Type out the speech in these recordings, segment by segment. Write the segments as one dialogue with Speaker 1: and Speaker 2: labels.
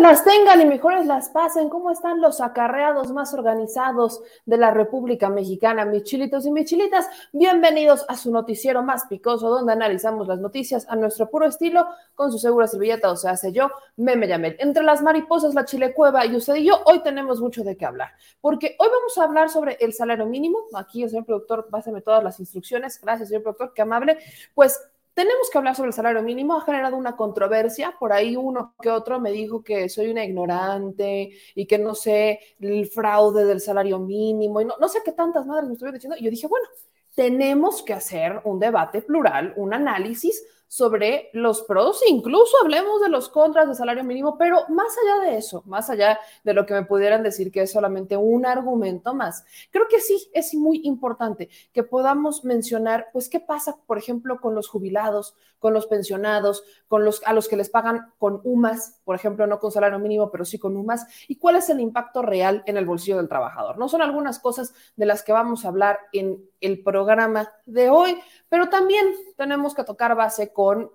Speaker 1: Las tengan y mejores las pasen. ¿Cómo están los acarreados más organizados de la República Mexicana? Mis chilitos y mis chilitas, bienvenidos a su noticiero más picoso, donde analizamos las noticias a nuestro puro estilo, con su segura servilleta, o sea, hace yo, Meme Yamel. Entre las mariposas, la chilecueva y usted y yo, hoy tenemos mucho de qué hablar, porque hoy vamos a hablar sobre el salario mínimo. Aquí el señor productor, pásame todas las instrucciones. Gracias, señor productor, qué amable. Pues tenemos que hablar sobre el salario mínimo, ha generado una controversia, por ahí uno que otro me dijo que soy una ignorante y que no sé el fraude del salario mínimo y no, no sé qué tantas madres me estuvieron diciendo. Yo dije, bueno, tenemos que hacer un debate plural, un análisis sobre los pros, incluso hablemos de los contras de salario mínimo, pero más allá de eso, más allá de lo que me pudieran decir que es solamente un argumento más, creo que sí es muy importante que podamos mencionar, pues, qué pasa, por ejemplo, con los jubilados, con los pensionados, con los a los que les pagan con UMAS, por ejemplo, no con salario mínimo, pero sí con UMAS, y cuál es el impacto real en el bolsillo del trabajador. No son algunas cosas de las que vamos a hablar en el programa de hoy, pero también tenemos que tocar base con,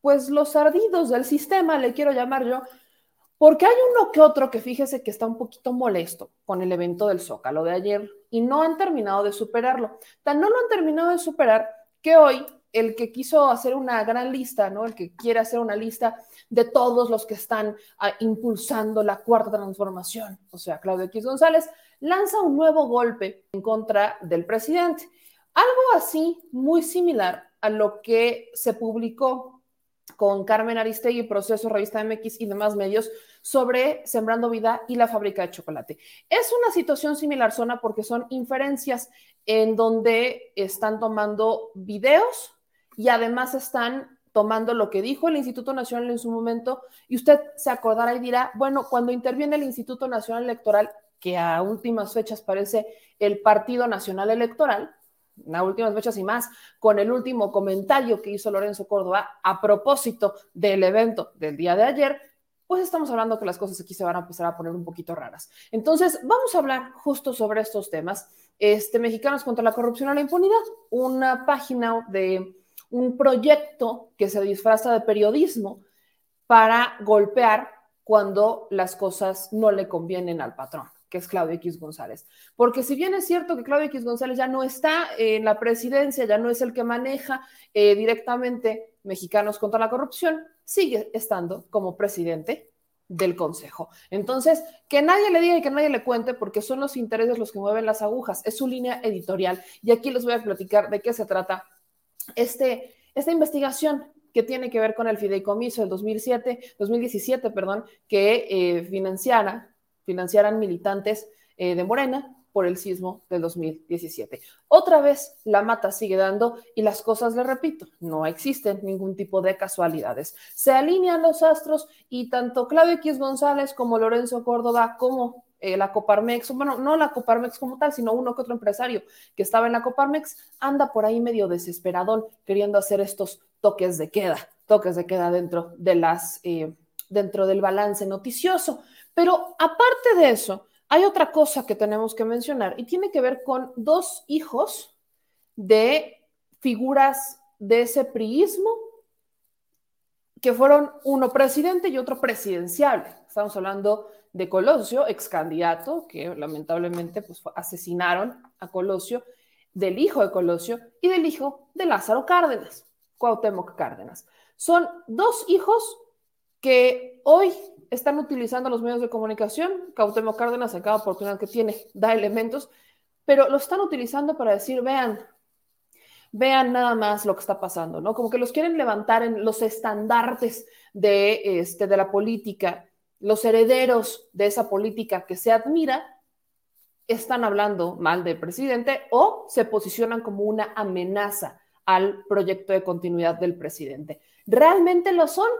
Speaker 1: pues, los ardidos del sistema, le quiero llamar yo, porque hay uno que otro que fíjese que está un poquito molesto con el evento del Zócalo de ayer y no han terminado de superarlo. Tan no lo han terminado de superar que hoy el que quiso hacer una gran lista, ¿no? El que quiere hacer una lista de todos los que están ah, impulsando la cuarta transformación, o sea, Claudio X González, lanza un nuevo golpe en contra del presidente. Algo así, muy similar a lo que se publicó con Carmen Aristegui, Proceso, Revista MX y demás medios sobre Sembrando Vida y la fábrica de chocolate. Es una situación similar, Zona, porque son inferencias en donde están tomando videos y además están tomando lo que dijo el Instituto Nacional en su momento y usted se acordará y dirá, bueno, cuando interviene el Instituto Nacional Electoral, que a últimas fechas parece el Partido Nacional Electoral, las últimas fechas y más, con el último comentario que hizo Lorenzo Córdoba a propósito del evento del día de ayer, pues estamos hablando que las cosas aquí se van a empezar a poner un poquito raras. Entonces, vamos a hablar justo sobre estos temas. Este, Mexicanos contra la corrupción y la impunidad, una página de un proyecto que se disfraza de periodismo para golpear cuando las cosas no le convienen al patrón que es Claudio X González. Porque si bien es cierto que Claudio X González ya no está en la presidencia, ya no es el que maneja eh, directamente Mexicanos contra la Corrupción, sigue estando como presidente del Consejo. Entonces, que nadie le diga y que nadie le cuente, porque son los intereses los que mueven las agujas, es su línea editorial. Y aquí les voy a platicar de qué se trata este, esta investigación que tiene que ver con el fideicomiso del 2007, 2017, perdón, que eh, financiara financiaran militantes eh, de Morena por el sismo del 2017. Otra vez la mata sigue dando y las cosas, le repito, no existen ningún tipo de casualidades. Se alinean los astros y tanto Claudio X González como Lorenzo Córdoba como eh, la Coparmex, bueno, no la Coparmex como tal, sino uno que otro empresario que estaba en la Coparmex, anda por ahí medio desesperadón queriendo hacer estos toques de queda, toques de queda dentro de las, eh, dentro del balance noticioso. Pero aparte de eso, hay otra cosa que tenemos que mencionar y tiene que ver con dos hijos de figuras de ese priismo que fueron uno presidente y otro presidencial. Estamos hablando de Colosio, ex candidato, que lamentablemente pues, asesinaron a Colosio, del hijo de Colosio y del hijo de Lázaro Cárdenas, Cuauhtémoc Cárdenas. Son dos hijos que hoy están utilizando los medios de comunicación. Cautemo Cárdenas, en cada oportunidad que tiene, da elementos, pero lo están utilizando para decir, vean, vean nada más lo que está pasando, ¿no? Como que los quieren levantar en los estandartes de, este, de la política, los herederos de esa política que se admira, están hablando mal del presidente o se posicionan como una amenaza al proyecto de continuidad del presidente. ¿Realmente lo son?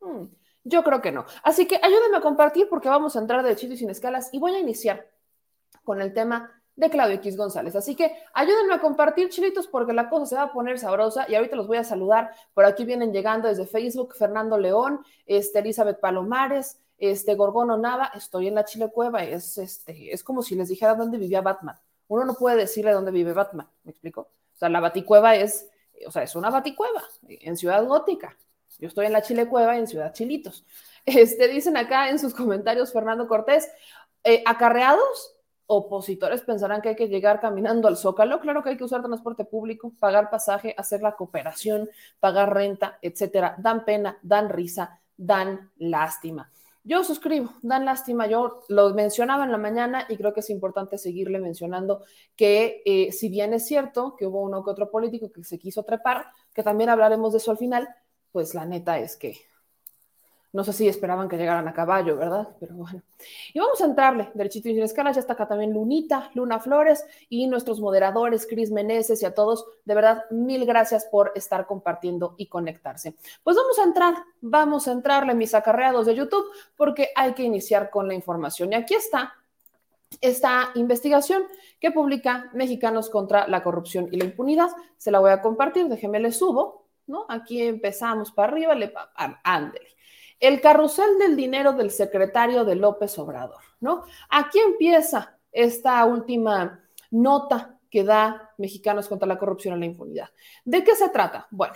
Speaker 1: Hmm. Yo creo que no. Así que ayúdenme a compartir porque vamos a entrar de y sin escalas y voy a iniciar con el tema de Claudio X González. Así que ayúdenme a compartir, chilitos, porque la cosa se va a poner sabrosa y ahorita los voy a saludar. Por aquí vienen llegando desde Facebook Fernando León, este, Elizabeth Palomares, este, Gorgono Nava. Estoy en la Chile Cueva. Es, este, es como si les dijera dónde vivía Batman. Uno no puede decirle dónde vive Batman, ¿me explico? O sea, la Baticueva es, o sea, es una Baticueva en Ciudad Gótica. Yo estoy en la Chile Cueva en Ciudad Chilitos. Este, dicen acá en sus comentarios Fernando Cortés, eh, acarreados, opositores pensarán que hay que llegar caminando al Zócalo. Claro que hay que usar transporte público, pagar pasaje, hacer la cooperación, pagar renta, etcétera. Dan pena, dan risa, dan lástima. Yo suscribo, dan lástima. Yo lo mencionaba en la mañana y creo que es importante seguirle mencionando que eh, si bien es cierto que hubo uno que otro político que se quiso trepar, que también hablaremos de eso al final, pues la neta es que no sé si esperaban que llegaran a caballo, ¿verdad? Pero bueno. Y vamos a entrarle, derechito y sin escalas. Ya está acá también Lunita, Luna Flores y nuestros moderadores, Cris Meneses y a todos. De verdad, mil gracias por estar compartiendo y conectarse. Pues vamos a entrar, vamos a entrarle mis acarreados de YouTube porque hay que iniciar con la información. Y aquí está esta investigación que publica Mexicanos contra la Corrupción y la Impunidad. Se la voy a compartir, déjeme le subo ¿no? Aquí empezamos para arriba, le ándele. El carrusel del dinero del secretario de López Obrador, ¿no? Aquí empieza esta última nota que da Mexicanos contra la corrupción y la impunidad. ¿De qué se trata? Bueno,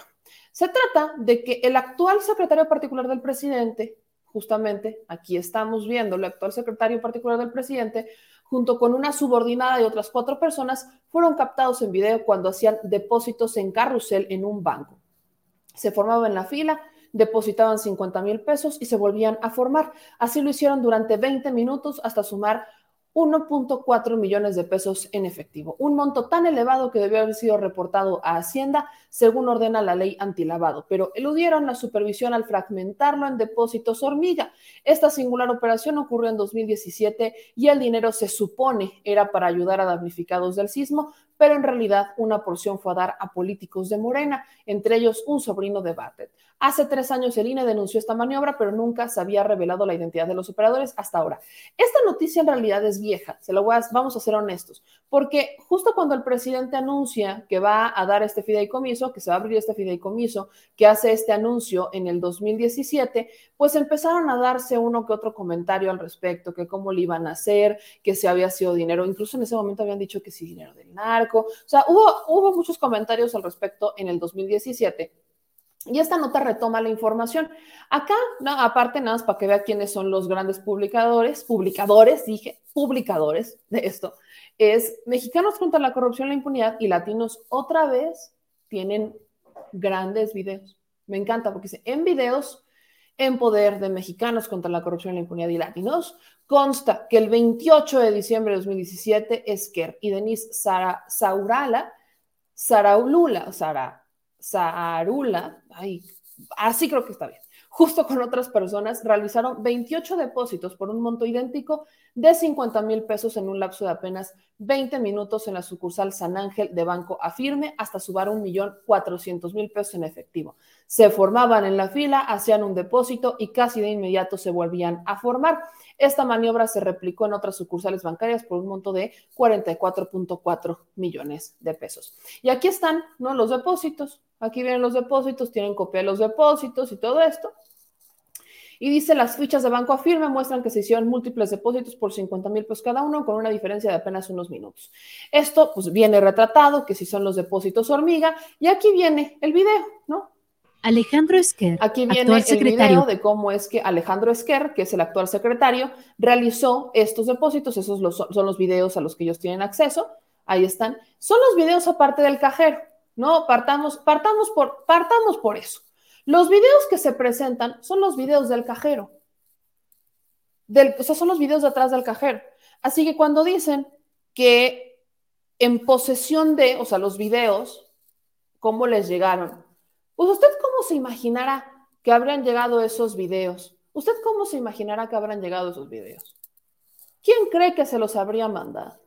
Speaker 1: se trata de que el actual secretario particular del presidente, justamente aquí estamos viendo el actual secretario particular del presidente, junto con una subordinada y otras cuatro personas, fueron captados en video cuando hacían depósitos en carrusel en un banco. Se formaban en la fila, depositaban 50 mil pesos y se volvían a formar. Así lo hicieron durante 20 minutos hasta sumar 1.4 millones de pesos en efectivo, un monto tan elevado que debió haber sido reportado a Hacienda según ordena la ley antilavado, pero eludieron la supervisión al fragmentarlo en depósitos hormiga. Esta singular operación ocurrió en 2017 y el dinero se supone era para ayudar a damnificados del sismo, pero en realidad una porción fue a dar a políticos de Morena, entre ellos un sobrino de Bartlett. Hace tres años el INE denunció esta maniobra, pero nunca se había revelado la identidad de los operadores hasta ahora. Esta noticia en realidad es vieja, se lo voy a, vamos a ser honestos, porque justo cuando el presidente anuncia que va a dar este fideicomiso, que se va a abrir este fideicomiso, que hace este anuncio en el 2017, pues empezaron a darse uno que otro comentario al respecto, que cómo le iban a hacer, que si había sido dinero, incluso en ese momento habían dicho que sí dinero del narco, o sea, hubo, hubo muchos comentarios al respecto en el 2017 y esta nota retoma la información. Acá, aparte, nada más para que vea quiénes son los grandes publicadores, publicadores, dije, publicadores de esto, es Mexicanos contra la corrupción la impunidad y Latinos otra vez tienen grandes videos. Me encanta porque dice, en videos en poder de Mexicanos contra la corrupción y la impunidad y Latinos, consta que el 28 de diciembre de 2017, Esquer y Denise Sara, Saurala, Saraulula, Sara, Sarula, ay, así creo que está bien, justo con otras personas, realizaron 28 depósitos por un monto idéntico de 50 mil pesos en un lapso de apenas 20 minutos en la sucursal San Ángel de Banco Afirme hasta subar un millón cuatrocientos mil pesos en efectivo. Se formaban en la fila, hacían un depósito y casi de inmediato se volvían a formar. Esta maniobra se replicó en otras sucursales bancarias por un monto de 44.4 millones de pesos. Y aquí están ¿no? los depósitos. Aquí vienen los depósitos, tienen copia de los depósitos y todo esto. Y dice, las fichas de banco afirme muestran que se hicieron múltiples depósitos por 50 mil pesos cada uno, con una diferencia de apenas unos minutos. Esto pues viene retratado, que si son los depósitos hormiga, y aquí viene el video, ¿no?
Speaker 2: Alejandro Esquer,
Speaker 1: Aquí viene el video de cómo es que Alejandro Esquer, que es el actual secretario, realizó estos depósitos. Esos son los videos a los que ellos tienen acceso. Ahí están. Son los videos aparte del cajero, ¿no? Partamos, partamos, por, partamos por eso. Los videos que se presentan son los videos del cajero. O sea, son los videos de atrás del cajero. Así que cuando dicen que en posesión de, o sea, los videos, ¿cómo les llegaron? Pues usted cómo se imaginará que habrían llegado esos videos. ¿Usted cómo se imaginará que habrán llegado esos videos? ¿Quién cree que se los habría mandado?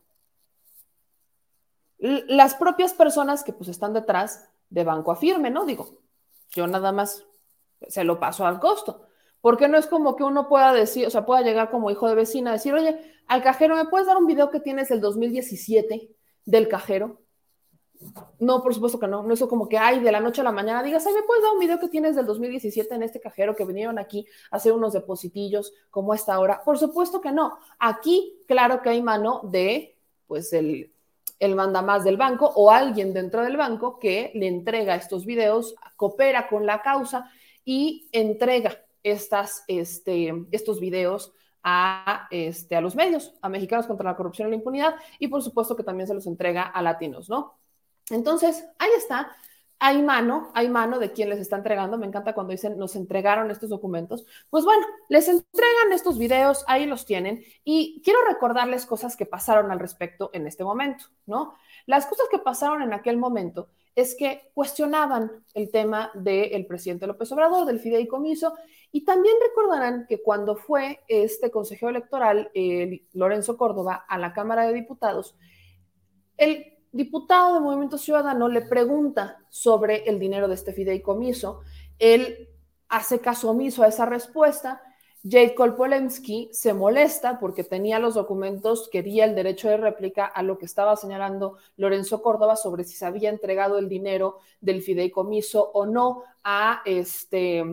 Speaker 1: Las propias personas que pues están detrás de Banco Afirme, ¿no? Digo, yo nada más se lo paso al costo. Porque no es como que uno pueda decir, o sea, pueda llegar como hijo de vecina a decir, oye, al cajero, ¿me puedes dar un video que tienes del 2017 del cajero? No, por supuesto que no. No es como que, ay, de la noche a la mañana digas, ay, ¿me puedes dar un video que tienes del 2017 en este cajero que vinieron aquí a hacer unos depositillos como esta hora? Por supuesto que no. Aquí, claro que hay mano de, pues, el, el más del banco o alguien dentro del banco que le entrega estos videos, coopera con la causa y entrega estas, este, estos videos a, este, a los medios, a Mexicanos contra la Corrupción y la Impunidad, y por supuesto que también se los entrega a latinos, ¿no? Entonces, ahí está. Hay mano, hay mano de quien les está entregando. Me encanta cuando dicen nos entregaron estos documentos. Pues bueno, les entregan estos videos, ahí los tienen. Y quiero recordarles cosas que pasaron al respecto en este momento, ¿no? Las cosas que pasaron en aquel momento es que cuestionaban el tema del presidente López Obrador, del fideicomiso, y también recordarán que cuando fue este consejero electoral, Lorenzo Córdoba, a la Cámara de Diputados, el diputado de Movimiento Ciudadano le pregunta sobre el dinero de este fideicomiso. Él hace caso omiso a esa respuesta. Jacob Polemski se molesta porque tenía los documentos, quería el derecho de réplica a lo que estaba señalando Lorenzo Córdoba sobre si se había entregado el dinero del fideicomiso o no a este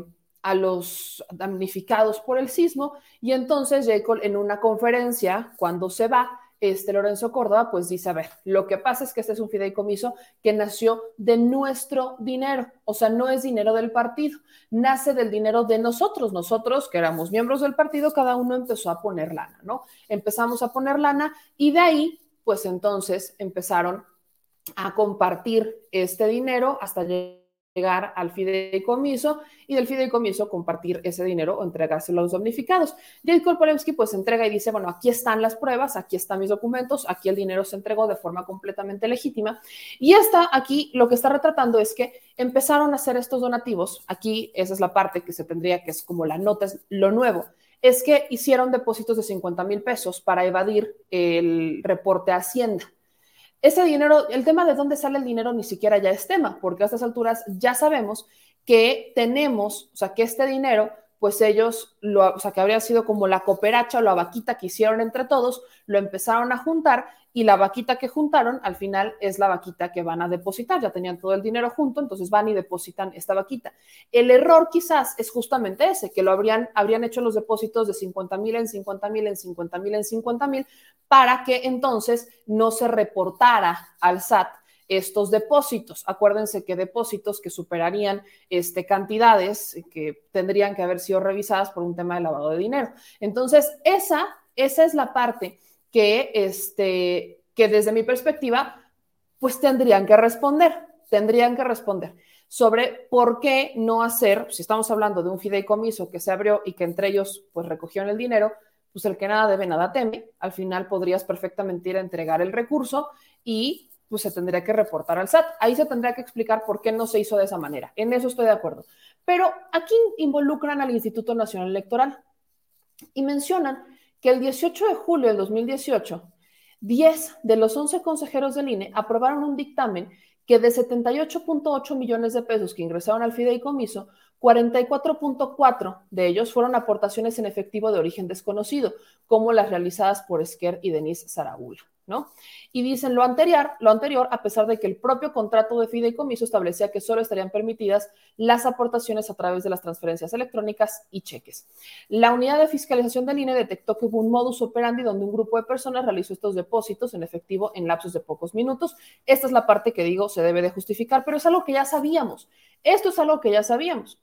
Speaker 1: a los damnificados por el sismo y entonces Jacob en una conferencia cuando se va este Lorenzo Córdoba, pues dice, a ver, lo que pasa es que este es un fideicomiso que nació de nuestro dinero, o sea, no es dinero del partido, nace del dinero de nosotros, nosotros que éramos miembros del partido, cada uno empezó a poner lana, ¿no? Empezamos a poner lana y de ahí, pues entonces empezaron a compartir este dinero hasta llegar llegar al fideicomiso y del fideicomiso compartir ese dinero o entregárselo a los damnificados. Jacob Polemski pues entrega y dice, bueno, aquí están las pruebas, aquí están mis documentos, aquí el dinero se entregó de forma completamente legítima. Y está aquí lo que está retratando es que empezaron a hacer estos donativos, aquí esa es la parte que se tendría que es como la nota, es lo nuevo, es que hicieron depósitos de 50 mil pesos para evadir el reporte a Hacienda ese dinero, el tema de dónde sale el dinero ni siquiera ya es tema, porque a estas alturas ya sabemos que tenemos, o sea, que este dinero pues ellos, lo, o sea, que habría sido como la cooperacha o la vaquita que hicieron entre todos, lo empezaron a juntar y la vaquita que juntaron al final es la vaquita que van a depositar. Ya tenían todo el dinero junto, entonces van y depositan esta vaquita. El error quizás es justamente ese, que lo habrían, habrían hecho los depósitos de 50 mil en 50 mil en 50 mil en 50 mil para que entonces no se reportara al SAT estos depósitos. Acuérdense que depósitos que superarían este, cantidades que tendrían que haber sido revisadas por un tema de lavado de dinero. Entonces, esa, esa es la parte que, este, que desde mi perspectiva, pues tendrían que responder, tendrían que responder sobre por qué no hacer, si estamos hablando de un fideicomiso que se abrió y que entre ellos pues recogieron el dinero, pues el que nada debe, nada teme, al final podrías perfectamente ir a entregar el recurso y pues se tendría que reportar al SAT. Ahí se tendría que explicar por qué no se hizo de esa manera. En eso estoy de acuerdo. Pero aquí involucran al Instituto Nacional Electoral y mencionan que el 18 de julio del 2018, 10 de los 11 consejeros del INE aprobaron un dictamen que de 78.8 millones de pesos que ingresaron al fideicomiso, 44.4 de ellos fueron aportaciones en efectivo de origen desconocido, como las realizadas por Esquer y Denise Saragula. ¿No? Y dicen lo anterior, lo anterior, a pesar de que el propio contrato de fideicomiso establecía que solo estarían permitidas las aportaciones a través de las transferencias electrónicas y cheques. La unidad de fiscalización del INE detectó que hubo un modus operandi donde un grupo de personas realizó estos depósitos en efectivo en lapsos de pocos minutos. Esta es la parte que digo se debe de justificar, pero es algo que ya sabíamos. Esto es algo que ya sabíamos.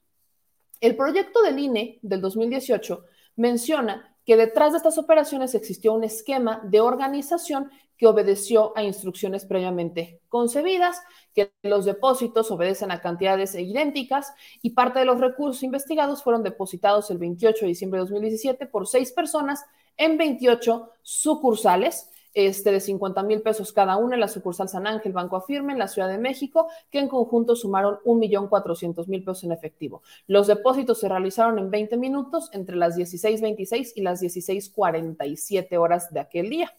Speaker 1: El proyecto del INE del 2018 menciona que detrás de estas operaciones existió un esquema de organización que obedeció a instrucciones previamente concebidas, que los depósitos obedecen a cantidades idénticas y parte de los recursos investigados fueron depositados el 28 de diciembre de 2017 por seis personas en 28 sucursales este, de 50 mil pesos cada una en la sucursal San Ángel, Banco Afirme, en la Ciudad de México, que en conjunto sumaron 1.400.000 pesos en efectivo. Los depósitos se realizaron en 20 minutos entre las 16.26 y las 16.47 horas de aquel día.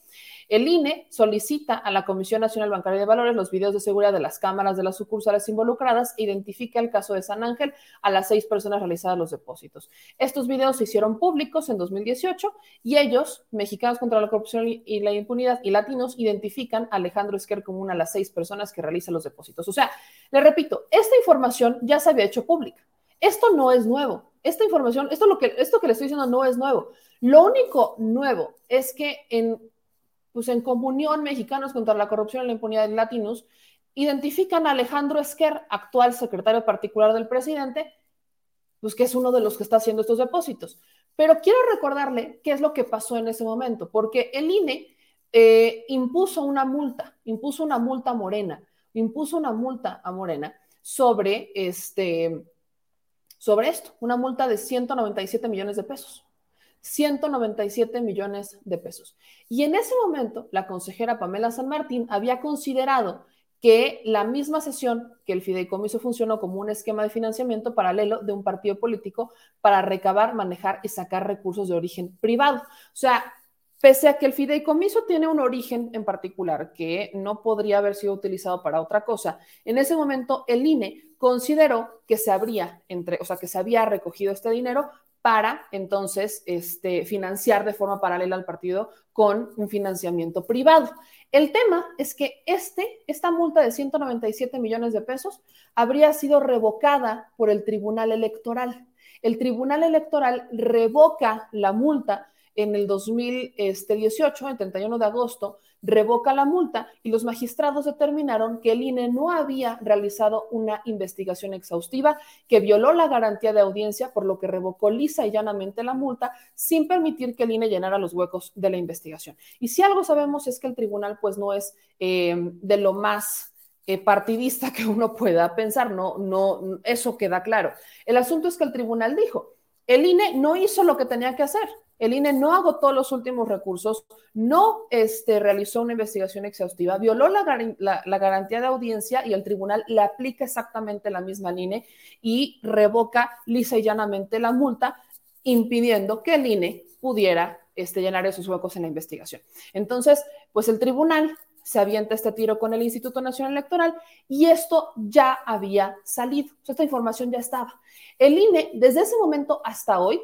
Speaker 1: El INE solicita a la Comisión Nacional Bancaria de Valores los videos de seguridad de las cámaras de las sucursales involucradas identifica el caso de San Ángel a las seis personas realizadas los depósitos. Estos videos se hicieron públicos en 2018 y ellos, Mexicanos contra la Corrupción y la Impunidad y Latinos, identifican a Alejandro Esquer como una de las seis personas que realizan los depósitos. O sea, le repito, esta información ya se había hecho pública. Esto no es nuevo. Esta información, esto, lo que, esto que le estoy diciendo no es nuevo. Lo único nuevo es que en pues en comunión Mexicanos contra la Corrupción y la Impunidad de Latinos, identifican a Alejandro Esquer, actual secretario particular del presidente, pues que es uno de los que está haciendo estos depósitos. Pero quiero recordarle qué es lo que pasó en ese momento, porque el INE eh, impuso una multa, impuso una multa a Morena, impuso una multa a Morena sobre este, sobre esto, una multa de 197 millones de pesos. 197 millones de pesos. Y en ese momento, la consejera Pamela San Martín había considerado que la misma sesión que el fideicomiso funcionó como un esquema de financiamiento paralelo de un partido político para recabar, manejar y sacar recursos de origen privado. O sea, pese a que el fideicomiso tiene un origen en particular que no podría haber sido utilizado para otra cosa, en ese momento el INE consideró que se habría entre, o sea, que se había recogido este dinero para entonces este, financiar de forma paralela al partido con un financiamiento privado. El tema es que este, esta multa de 197 millones de pesos habría sido revocada por el Tribunal Electoral. El Tribunal Electoral revoca la multa en el 2018, el 31 de agosto, revoca la multa y los magistrados determinaron que el INE no había realizado una investigación exhaustiva que violó la garantía de audiencia, por lo que revocó lisa y llanamente la multa sin permitir que el INE llenara los huecos de la investigación. Y si algo sabemos es que el tribunal pues no es eh, de lo más eh, partidista que uno pueda pensar, no, no, eso queda claro. El asunto es que el tribunal dijo, el INE no hizo lo que tenía que hacer. El INE no agotó los últimos recursos, no este, realizó una investigación exhaustiva, violó la, garantía de audiencia y el tribunal le aplica exactamente la misma INE y revoca lisa y llanamente la multa, impidiendo que el INE pudiera este, llenar esos huecos en la investigación. Entonces, pues el tribunal se avienta este tiro con el Instituto Nacional Electoral y esto ya había salido, esta información ya estaba. El INE, desde ese momento hasta hoy,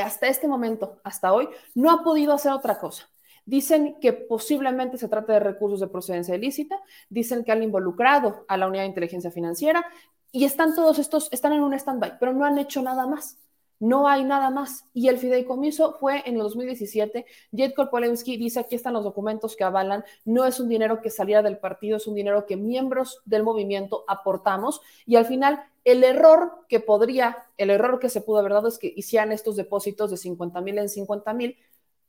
Speaker 1: hasta este momento, hasta hoy, no ha podido hacer otra cosa. Dicen que posiblemente se trata de recursos de procedencia ilícita, dicen que han involucrado a la unidad de inteligencia financiera y están todos estos, están en un stand-by, pero no han hecho nada más. No hay nada más. Y el fideicomiso fue en el 2017. Jet Polensky dice, aquí están los documentos que avalan, no es un dinero que saliera del partido, es un dinero que miembros del movimiento aportamos. Y al final el error que podría, el error que se pudo haber dado es que hicieran estos depósitos de 50 mil en 50 mil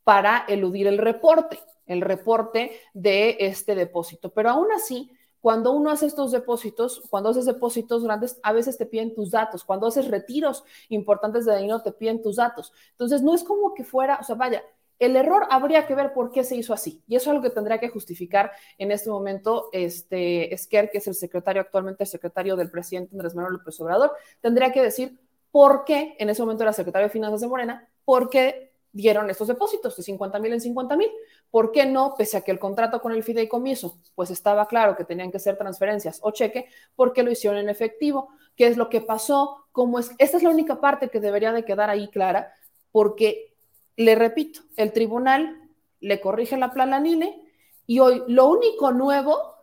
Speaker 1: para eludir el reporte, el reporte de este depósito. Pero aún así, cuando uno hace estos depósitos, cuando haces depósitos grandes, a veces te piden tus datos. Cuando haces retiros importantes de dinero, te piden tus datos. Entonces, no es como que fuera, o sea, vaya, el error habría que ver por qué se hizo así. Y eso es algo que tendría que justificar en este momento este Esquer, que es el secretario actualmente, el secretario del presidente Andrés Manuel López Obrador, tendría que decir por qué, en ese momento era secretario de Finanzas de Morena, por qué dieron estos depósitos de 50 mil en 50 mil. ¿Por qué no, pese a que el contrato con el fideicomiso, pues estaba claro que tenían que ser transferencias o cheque, por qué lo hicieron en efectivo? ¿Qué es lo que pasó? ¿Cómo es? Esta es la única parte que debería de quedar ahí clara, porque le repito, el tribunal le corrige la plananile y hoy lo único nuevo,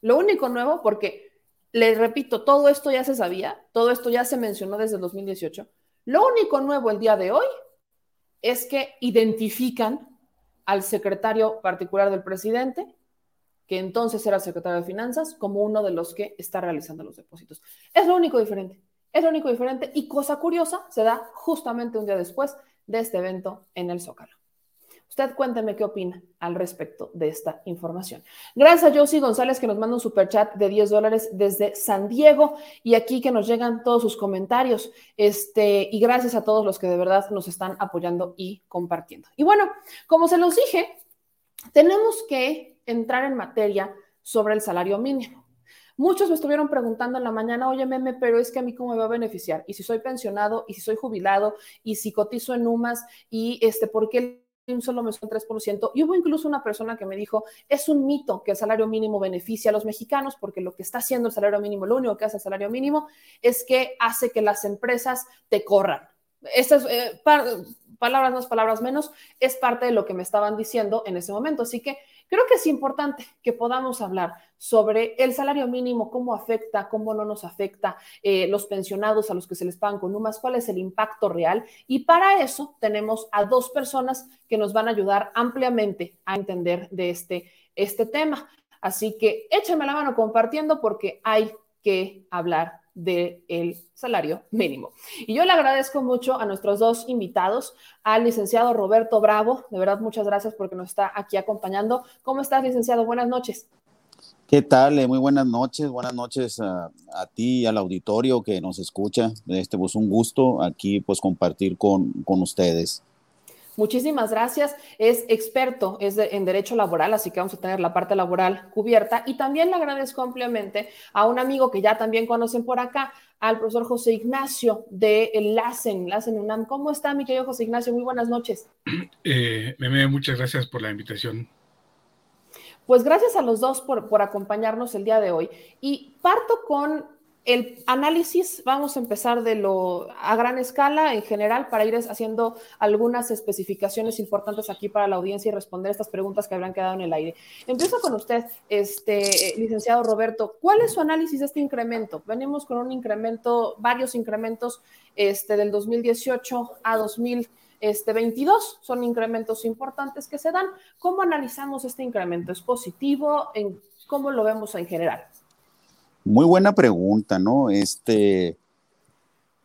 Speaker 1: lo único nuevo, porque le repito, todo esto ya se sabía, todo esto ya se mencionó desde el 2018, lo único nuevo el día de hoy es que identifican al secretario particular del presidente, que entonces era secretario de Finanzas, como uno de los que está realizando los depósitos. Es lo único diferente, es lo único diferente y cosa curiosa, se da justamente un día después de este evento en el Zócalo. Usted cuénteme qué opina al respecto de esta información. Gracias a Josie González que nos manda un super chat de 10 dólares desde San Diego y aquí que nos llegan todos sus comentarios. Este, y gracias a todos los que de verdad nos están apoyando y compartiendo. Y bueno, como se los dije, tenemos que entrar en materia sobre el salario mínimo. Muchos me estuvieron preguntando en la mañana, oye, meme, pero es que a mí cómo me va a beneficiar, y si soy pensionado, y si soy jubilado, y si cotizo en UMAS, y este, ¿por qué solo mes un 3%. Y hubo incluso una persona que me dijo, es un mito que el salario mínimo beneficia a los mexicanos, porque lo que está haciendo el salario mínimo, lo único que hace el salario mínimo es que hace que las empresas te corran. Estas eh, palabras más, palabras menos, es parte de lo que me estaban diciendo en ese momento. Así que Creo que es importante que podamos hablar sobre el salario mínimo, cómo afecta, cómo no nos afecta, eh, los pensionados a los que se les pagan con UMAS, cuál es el impacto real. Y para eso tenemos a dos personas que nos van a ayudar ampliamente a entender de este, este tema. Así que échame la mano compartiendo porque hay que hablar del salario mínimo. Y yo le agradezco mucho a nuestros dos invitados, al licenciado Roberto Bravo. De verdad, muchas gracias porque nos está aquí acompañando. ¿Cómo estás, licenciado? Buenas noches.
Speaker 3: ¿Qué tal? Eh, muy buenas noches. Buenas noches a, ti y al auditorio que nos escucha. Este, pues un gusto aquí pues compartir con, con ustedes.
Speaker 1: Muchísimas gracias. Es experto es en derecho laboral, así que vamos a tener la parte laboral cubierta. Y también le agradezco ampliamente a un amigo que ya también conocen por acá, al profesor José Ignacio de LACEN, LACEN UNAM. ¿Cómo está, mi querido José Ignacio? Muy buenas noches.
Speaker 4: Eh, Meme, muchas gracias por la invitación.
Speaker 1: Pues gracias a los dos por, por acompañarnos el día de hoy. Y parto con el análisis, vamos a empezar de lo a gran escala en general para ir haciendo algunas especificaciones importantes aquí para la audiencia y responder estas preguntas que habrán quedado en el aire. Empiezo con usted, este licenciado Roberto. ¿Cuál es su análisis de este incremento? Venimos con un incremento, varios incrementos este, del 2018 a 2000 este 22. Son incrementos importantes que se dan. ¿Cómo analizamos este incremento? ¿Es positivo? ¿En, ¿Cómo lo vemos en general?
Speaker 3: Muy buena pregunta, ¿no? Este,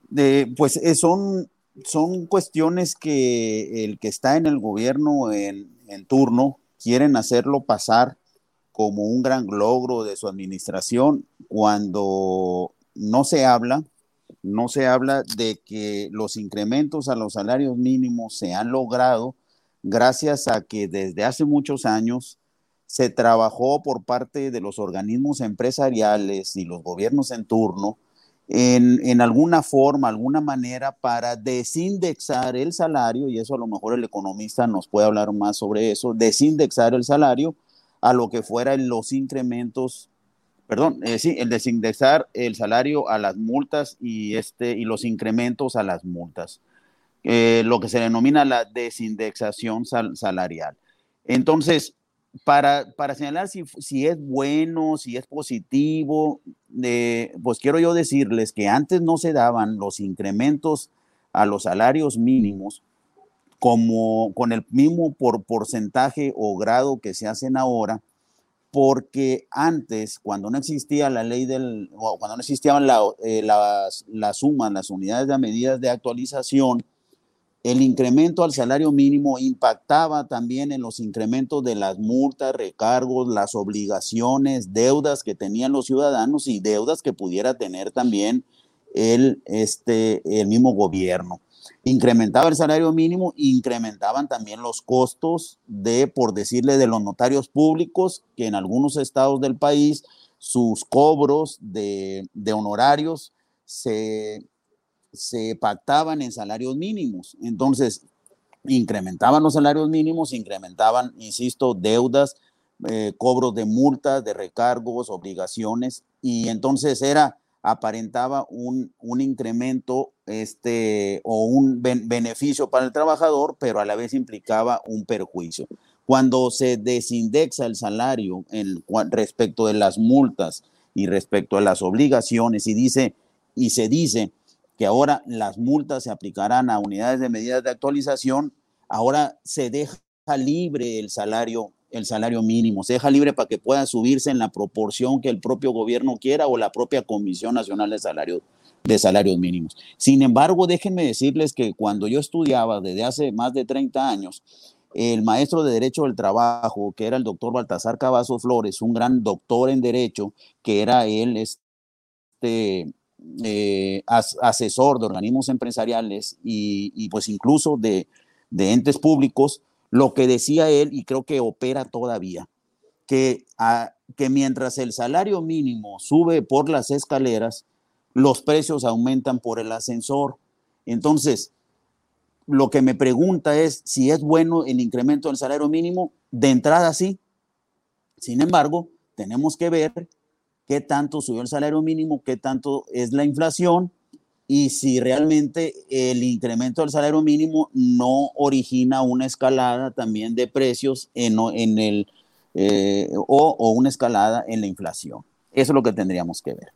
Speaker 3: de, pues eh, son, son cuestiones que el que está en el gobierno en, en turno quieren hacerlo pasar como un gran logro de su administración cuando no se habla, no se habla de que los incrementos a los salarios mínimos se han logrado gracias a que desde hace muchos años se trabajó por parte de los organismos empresariales y los gobiernos en turno en, alguna forma, alguna manera para desindexar el salario, y eso a lo mejor el economista nos puede hablar más sobre eso, desindexar el salario a lo que fueran los incrementos, perdón, eh, sí, el desindexar el salario a las multas y, este, y los incrementos a las multas, eh, lo que se denomina la desindexación salarial. Entonces, para, para señalar si, si, es bueno, si es positivo, pues quiero yo decirles que antes no se daban los incrementos a los salarios mínimos como con el mismo por porcentaje o grado que se hacen ahora, porque antes, cuando no existía la ley del, cuando no existían la, eh, las, las sumas, las unidades de medidas de actualización, el incremento al salario mínimo impactaba también en los incrementos de las multas, recargos, las obligaciones, deudas que tenían los ciudadanos y deudas que pudiera tener también el, este, el mismo gobierno. Incrementaba el salario mínimo, incrementaban también los costos de, por decirle, de los notarios públicos, que en algunos estados del país sus cobros de, de honorarios se se pactaban en salarios mínimos. Entonces, incrementaban los salarios mínimos, incrementaban, insisto, deudas, eh, cobros de multas, de recargos, obligaciones, y entonces era, aparentaba un, un incremento este, o un beneficio para el trabajador, pero a la vez implicaba un perjuicio. Cuando se desindexa el salario en, respecto de las multas y respecto a las obligaciones y dice, y se dice que ahora las multas se aplicarán a unidades de medidas de actualización, ahora se deja libre el salario, el salario mínimo, se deja libre para que pueda subirse en la proporción que el propio gobierno quiera o la propia Comisión Nacional de Salarios de salarios mínimos. Sin embargo, déjenme decirles que cuando yo estudiaba desde hace más de 30 años, el maestro de Derecho del Trabajo, que era el doctor Baltasar Cavazos Flores, un gran doctor en Derecho, que era él, este, eh, asesor de organismos empresariales y, pues incluso de, entes públicos, lo que decía él, y creo que opera todavía, que, que mientras el salario mínimo sube por las escaleras, los precios aumentan por el ascensor. Entonces, lo que me pregunta es si es bueno el incremento del salario mínimo. De entrada, sí. Sin embargo, tenemos que ver qué tanto subió el salario mínimo, qué tanto es la inflación y si realmente el incremento del salario mínimo no origina una escalada también de precios en, el, eh, o, una escalada en la inflación. Eso es lo que tendríamos que ver.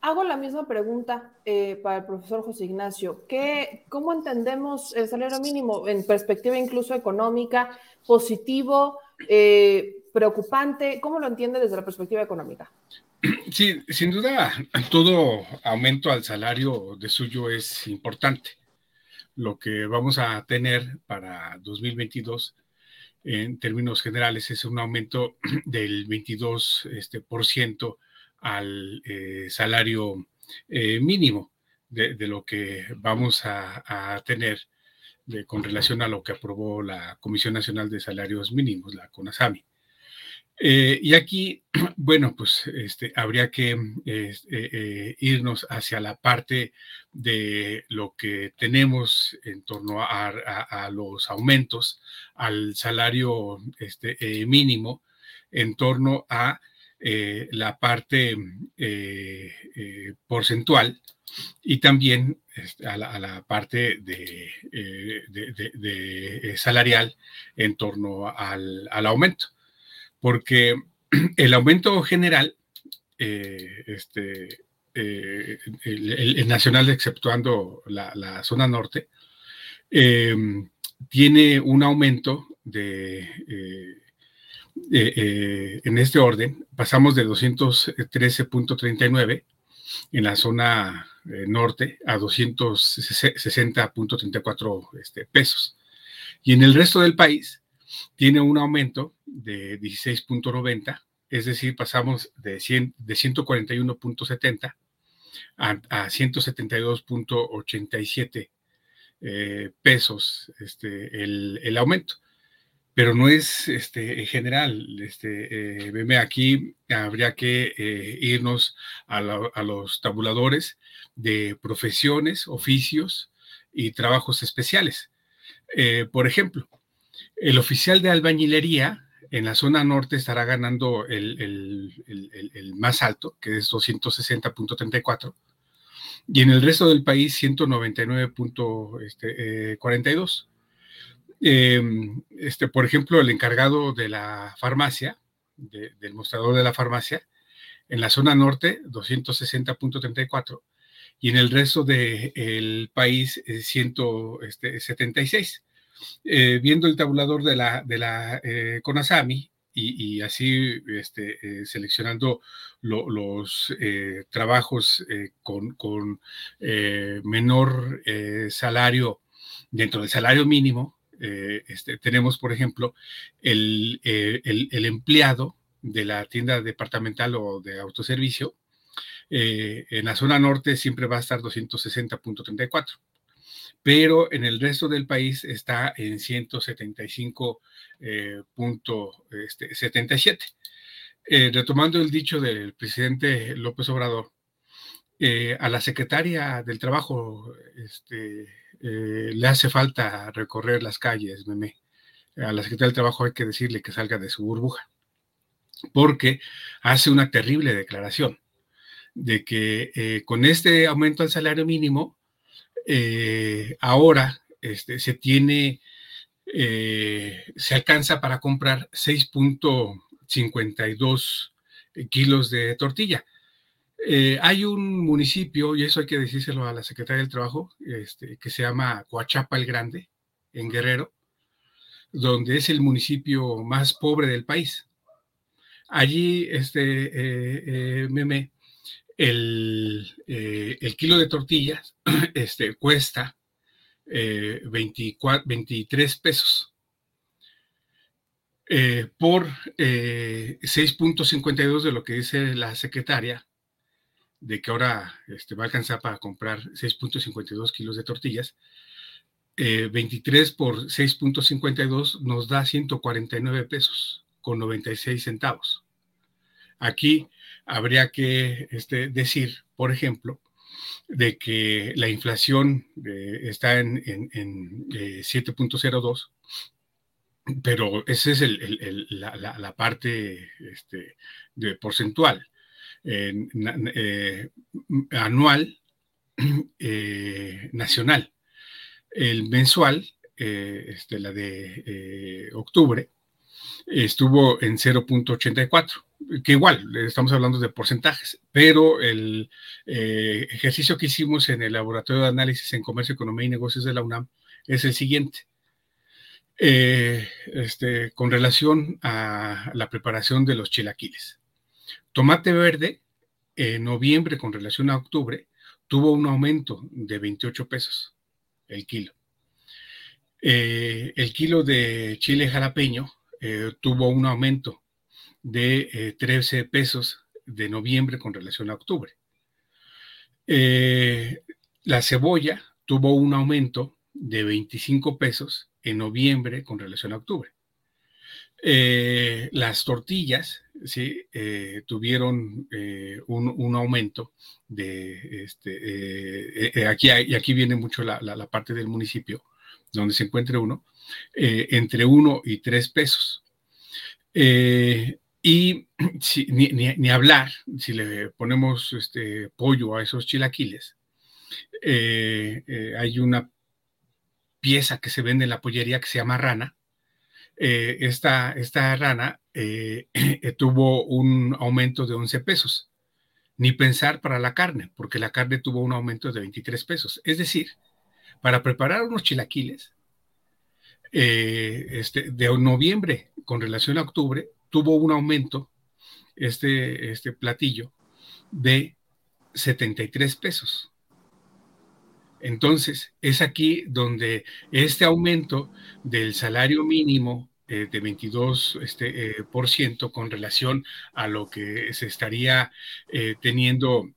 Speaker 1: Hago la misma pregunta eh, para el profesor José Ignacio. ¿Qué, ¿Cómo entendemos el salario mínimo en perspectiva incluso económica, positivo? Eh, preocupante? ¿Cómo lo entiende desde la perspectiva económica?
Speaker 4: Sí, sin duda, todo aumento al salario de suyo es importante. Lo que vamos a tener para 2022 en términos generales es un aumento del 22 este, por ciento al eh, salario eh, mínimo de, lo que vamos a, tener con relación a lo que aprobó la Comisión Nacional de Salarios Mínimos, la CONASAMI. Eh, y aquí, bueno, pues este, habría que eh, eh, irnos hacia la parte de lo que tenemos en torno a, los aumentos al salario este, mínimo, en torno a la parte porcentual y también este, a la, parte de, salarial en torno al aumento porque el aumento general, eh, este, eh, el, nacional exceptuando la, zona norte, tiene un aumento de, en este orden, pasamos de 213.39 en la zona norte a 260.34 este, pesos. Y en el resto del país tiene un aumento de 16.90, es decir, pasamos de, de 141.70 a, 172.87 eh, pesos este, el, aumento. Pero no es este, general. Este, eh, aquí habría que eh, irnos a, los tabuladores de profesiones, oficios y trabajos especiales. Eh, por ejemplo, el oficial de albañilería en la zona norte estará ganando el, más alto, que es 260.34, y en el resto del país 199.42. Este, em, este, por ejemplo, el encargado de la farmacia, del mostrador de la farmacia, en la zona norte 260.34 y en el resto del país 176. Eh, viendo el tabulador de la, de la eh, y, así este, eh, seleccionando los trabajos con, menor salario dentro del salario mínimo, este, tenemos, por ejemplo, el, el, empleado de la tienda departamental o de autoservicio, en la zona norte siempre va a estar 260.34 pero en el resto del país está en 175.77. Eh, eh, retomando el dicho del presidente López Obrador, eh, a la secretaria del Trabajo este, le hace falta recorrer las calles, meme. A la secretaria del Trabajo hay que decirle que salga de su burbuja, porque hace una terrible declaración de que con este aumento al salario mínimo, eh, ahora este, se tiene, eh, se alcanza para comprar 6.52 kilos de tortilla. Eh, hay un municipio, y eso hay que decírselo a la Secretaría del Trabajo, este, que se llama Coachapa el Grande, en Guerrero, donde es el municipio más pobre del país. Allí, este, meme, eh, el, kilo de tortillas este, cuesta 24, eh, 23 pesos eh, por 6.52 de lo que dice la secretaria, de que ahora este, va a alcanzar para comprar 6.52 kilos de tortillas. 23 por 6.52 nos da 149 pesos con 96 centavos. Aquí habría que este, decir, por ejemplo, de que la inflación eh, está en, 7.02, eh, pero esa es la, parte este, de porcentual. Eh, anual, nacional. El mensual, este, la de octubre, estuvo en 0.84 que igual, estamos hablando de porcentajes, pero el eh, ejercicio que hicimos en el Laboratorio de Análisis en Comercio, Economía y Negocios de la UNAM es el siguiente. Eh, este, con relación a la preparación de los chilaquiles. Tomate verde, en noviembre con relación a octubre, tuvo un aumento de 28 pesos el kilo. Eh, el kilo de chile jalapeño tuvo un aumento de 13 eh, pesos de noviembre con relación a octubre. Eh, la cebolla tuvo un aumento de 25 pesos en noviembre con relación a octubre. Eh, las tortillas ¿sí? tuvieron un, aumento de este, aquí, y aquí viene mucho la, parte del municipio donde se encuentra uno, entre 1 y 3 pesos. Y ni, hablar, si le ponemos este pollo a esos chilaquiles, eh, eh, hay una pieza que se vende en la pollería que se llama rana. Eh, esta, esta, rana tuvo un aumento de 11 pesos. Ni pensar para la carne, porque la carne tuvo un aumento de 23 pesos. Es decir, para preparar unos chilaquiles, este, de noviembre con relación a octubre, tuvo un aumento, este, este platillo, de 73 pesos. Entonces, es aquí donde este aumento del salario mínimo eh, de 22 este, eh, por ciento con relación a lo que se estaría teniendo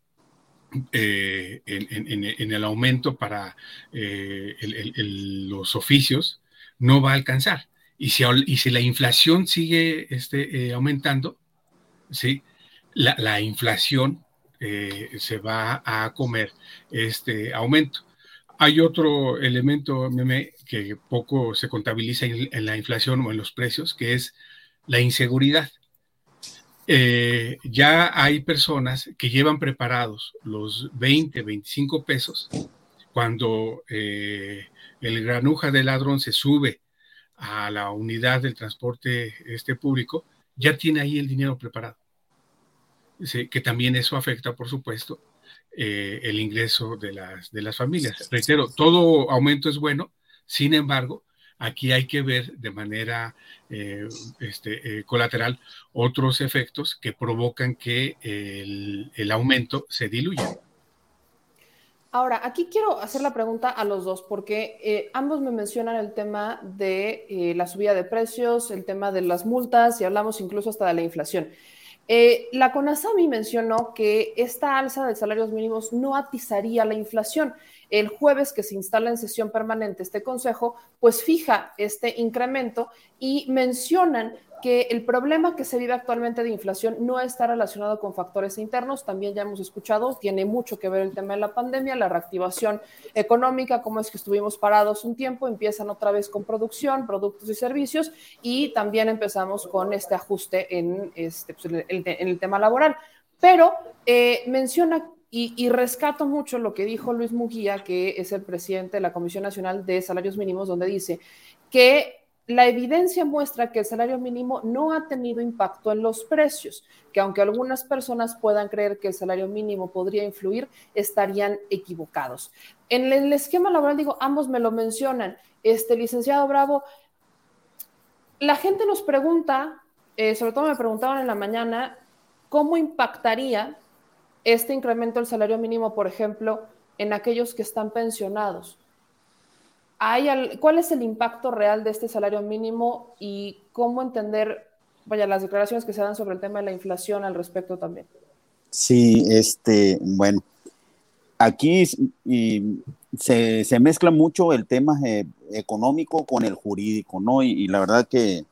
Speaker 4: en, el aumento para los oficios, no va a alcanzar. Y si, y si la inflación sigue este, eh, aumentando, ¿sí? la, inflación eh, se va a comer este aumento. Hay otro elemento, meme, que poco se contabiliza en, la inflación o en los precios, que es la inseguridad. Eh, ya hay personas que llevan preparados los 20, 25 pesos cuando el granuja del ladrón se sube a la unidad del transporte este público, ya tiene ahí el dinero preparado. que también eso afecta, por supuesto, eh, el ingreso de las, de las familias. Reitero, todo aumento es bueno, sin embargo, aquí hay que ver de manera eh, este, eh, colateral otros efectos que provocan que el, el aumento se diluya.
Speaker 1: Ahora, aquí quiero hacer la pregunta a los dos, porque eh, ambos me mencionan el tema de eh, la subida de precios, el tema de las multas y hablamos incluso hasta de la inflación. Eh, la CONASAMI mencionó que esta alza de salarios mínimos no atizaría la inflación. El jueves que se instala en sesión permanente este consejo, pues fija este incremento y mencionan que el problema que se vive actualmente de inflación no está relacionado con factores internos, también ya hemos escuchado, tiene mucho que ver el tema de la pandemia, la reactivación económica, cómo es que estuvimos parados un tiempo, empiezan otra vez con producción, productos y servicios, y también empezamos con este ajuste en, este, pues, el, tema laboral. Pero eh, menciona y, y, rescato mucho lo que dijo Luis Mujía, que es el presidente de la Comisión Nacional de Salarios Mínimos, donde dice que la evidencia muestra que el salario mínimo no ha tenido impacto en los precios, que aunque algunas personas puedan creer que el salario mínimo podría influir, estarían equivocados. En el esquema laboral, digo, ambos me lo mencionan. Este licenciado Bravo, la gente nos pregunta, eh, sobre todo me preguntaban en la mañana, ¿cómo impactaría este incremento del salario mínimo, por ejemplo, en aquellos que están pensionados? ¿Cuál es el impacto real de este salario mínimo y cómo entender, vaya, las declaraciones que se dan sobre el tema de la inflación al respecto también?
Speaker 3: Sí, este, bueno, aquí se, mezcla mucho el tema eh, económico con el jurídico, ¿no? Y, la verdad que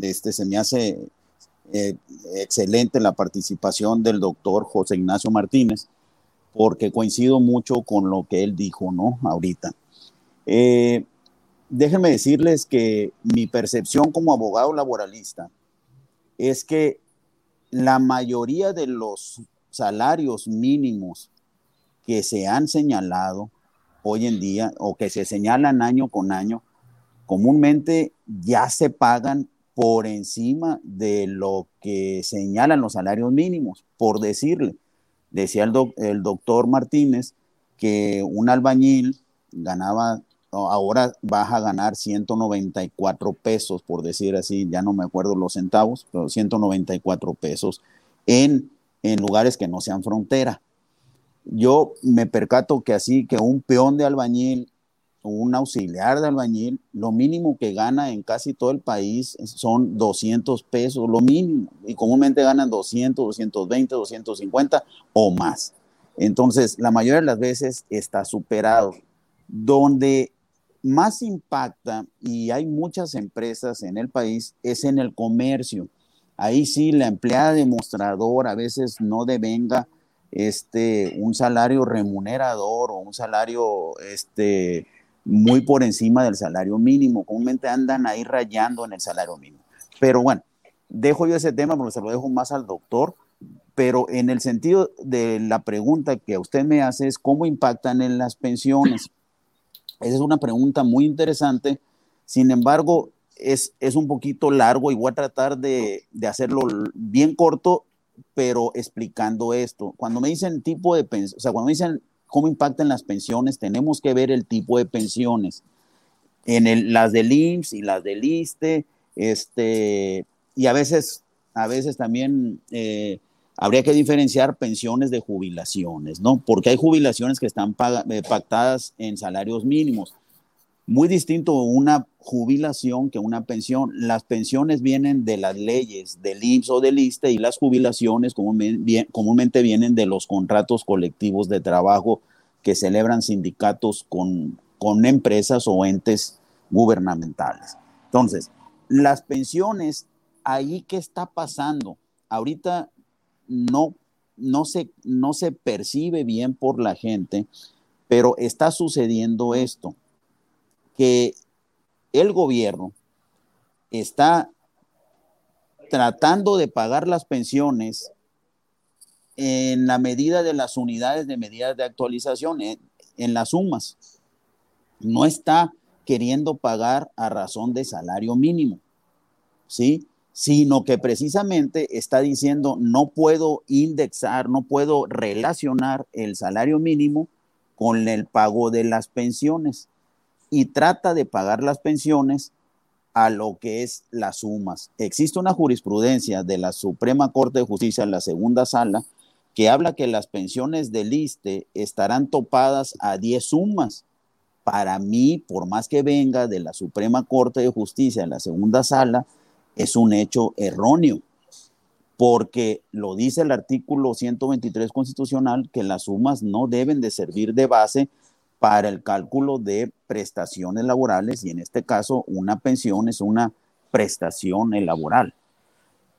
Speaker 3: este, se me hace eh, excelente la participación del doctor José Ignacio Martínez, porque coincido mucho con lo que él dijo, ¿no? Ahorita. Eh, déjenme decirles que mi percepción como abogado laboralista es que la mayoría de los salarios mínimos que se han señalado hoy en día o que se señalan año con año, comúnmente ya se pagan por encima de lo que señalan los salarios mínimos, por decirle. Decía el, el doctor Martínez que un albañil ganaba ahora vas a ganar 194 pesos, por decir así, ya no me acuerdo los centavos, pero 194 pesos en, en lugares que no sean frontera. Yo me percato que así que un peón de albañil un auxiliar de albañil, lo mínimo que gana en casi todo el país son 200 pesos, lo mínimo, y comúnmente ganan 200, 220, 250 o más. Entonces, la mayoría de las veces está superado. Donde más impacta, y hay muchas empresas en el país, es en el comercio. Ahí sí, la empleada demostrador a veces no devenga este, un salario remunerador o un salario este, muy por encima del salario mínimo. Comúnmente andan ahí rayando en el salario mínimo. Pero bueno, dejo yo ese tema porque se lo dejo más al doctor. Pero en el sentido de la pregunta que usted me hace es cómo impactan en las pensiones. Esa es una pregunta muy interesante. Sin embargo, es, es un poquito largo y voy a tratar de, de, hacerlo bien corto, pero explicando esto. Cuando me dicen tipo de pensión, o sea, cuando me dicen cómo impactan las pensiones, tenemos que ver el tipo de pensiones. En el, las del IMSS y las del ISTE, este, y a veces, a veces también eh, habría que diferenciar pensiones de jubilaciones, ¿no? Porque hay jubilaciones que están eh, pactadas en salarios mínimos. Muy distinto una jubilación que una pensión. Las pensiones vienen de las leyes del IMSS o del ISTE y las jubilaciones comúnmente vienen de los contratos colectivos de trabajo que celebran sindicatos con, con empresas o entes gubernamentales. Entonces, las pensiones, ahí qué está pasando? Ahorita no, no, se, no se percibe bien por la gente, pero está sucediendo esto, que el gobierno está tratando de pagar las pensiones en la medida de las unidades de medidas de actualización, en, en las sumas. No está queriendo pagar a razón de salario mínimo, ¿sí? Sino que precisamente está diciendo, no puedo indexar, no puedo relacionar el salario mínimo con el pago de las pensiones y trata de pagar las pensiones a lo que es las sumas. Existe una jurisprudencia de la Suprema Corte de Justicia en la segunda sala que habla que las pensiones del ISTE estarán topadas a 10 sumas para mí, por más que venga de la Suprema Corte de Justicia en la segunda sala, es un hecho erróneo, porque lo dice el artículo 123 constitucional que las sumas no deben de servir de base para el cálculo de prestaciones laborales y en este caso una pensión es una prestación laboral.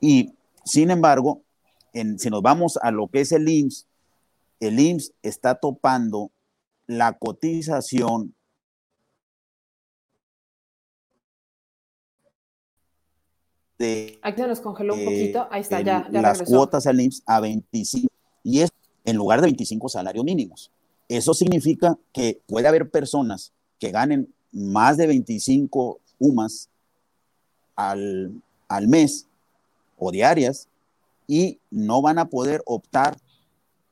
Speaker 3: Y sin embargo, si nos vamos a lo que es el IMSS, el IMSS está topando la cotización
Speaker 1: de Aquí se nos congeló un poquito, ahí está, ya,
Speaker 3: las cuotas al IMSS a 25 y es en lugar de 25 salarios mínimos. Eso significa que puede haber personas que ganen más de 25 UMAS al, al mes o diarias y no van a poder optar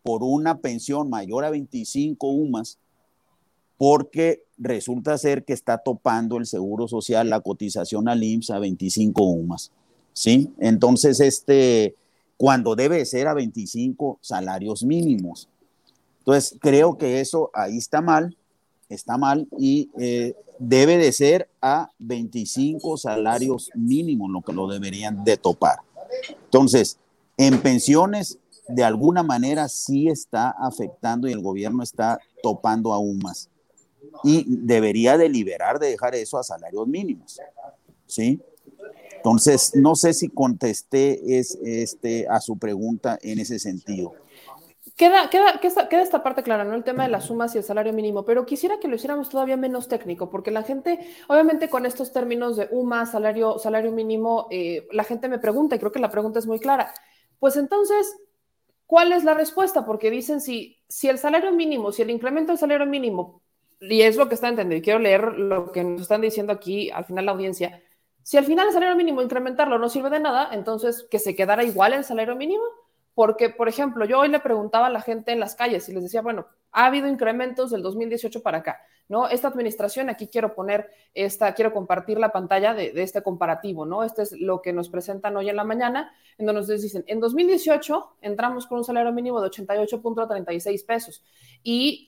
Speaker 3: por una pensión mayor a 25 UMAS porque resulta ser que está topando el seguro social, la cotización al IMSS a 25 UMAS. ¿Sí? Entonces, este, cuando debe ser a 25 salarios mínimos. Entonces, creo que eso ahí está mal, está mal y eh, debe de ser a 25 salarios mínimos lo que lo deberían de topar. Entonces, en pensiones de alguna manera sí está afectando y el gobierno está topando aún más. Y debería deliberar de dejar eso a salarios mínimos. ¿Sí? Entonces, no sé si contesté es, este, a su pregunta en ese sentido.
Speaker 1: Queda, queda, queda, esta parte clara, ¿no? El tema de las sumas y el salario mínimo, pero quisiera que lo hiciéramos todavía menos técnico, porque la gente, obviamente con estos términos de UMA, salario, salario mínimo, eh, la gente me pregunta, y creo que la pregunta es muy clara, pues entonces, ¿cuál es la respuesta? Porque dicen si, si el salario mínimo, si el incremento del salario mínimo, y es lo que está entendiendo, quiero leer lo que nos están diciendo aquí al final la audiencia, si al final el salario mínimo incrementarlo no sirve de nada, entonces que se quedara igual el salario mínimo. Porque, por ejemplo, yo hoy le preguntaba a la gente en las calles y les decía, bueno, ha habido incrementos del 2018 para acá, ¿no? Esta administración, aquí quiero poner esta, quiero compartir la pantalla de, este comparativo, ¿no? Este es lo que nos presentan hoy en la mañana, en donde nos dicen, en 2018 entramos con un salario mínimo de 88.36 pesos y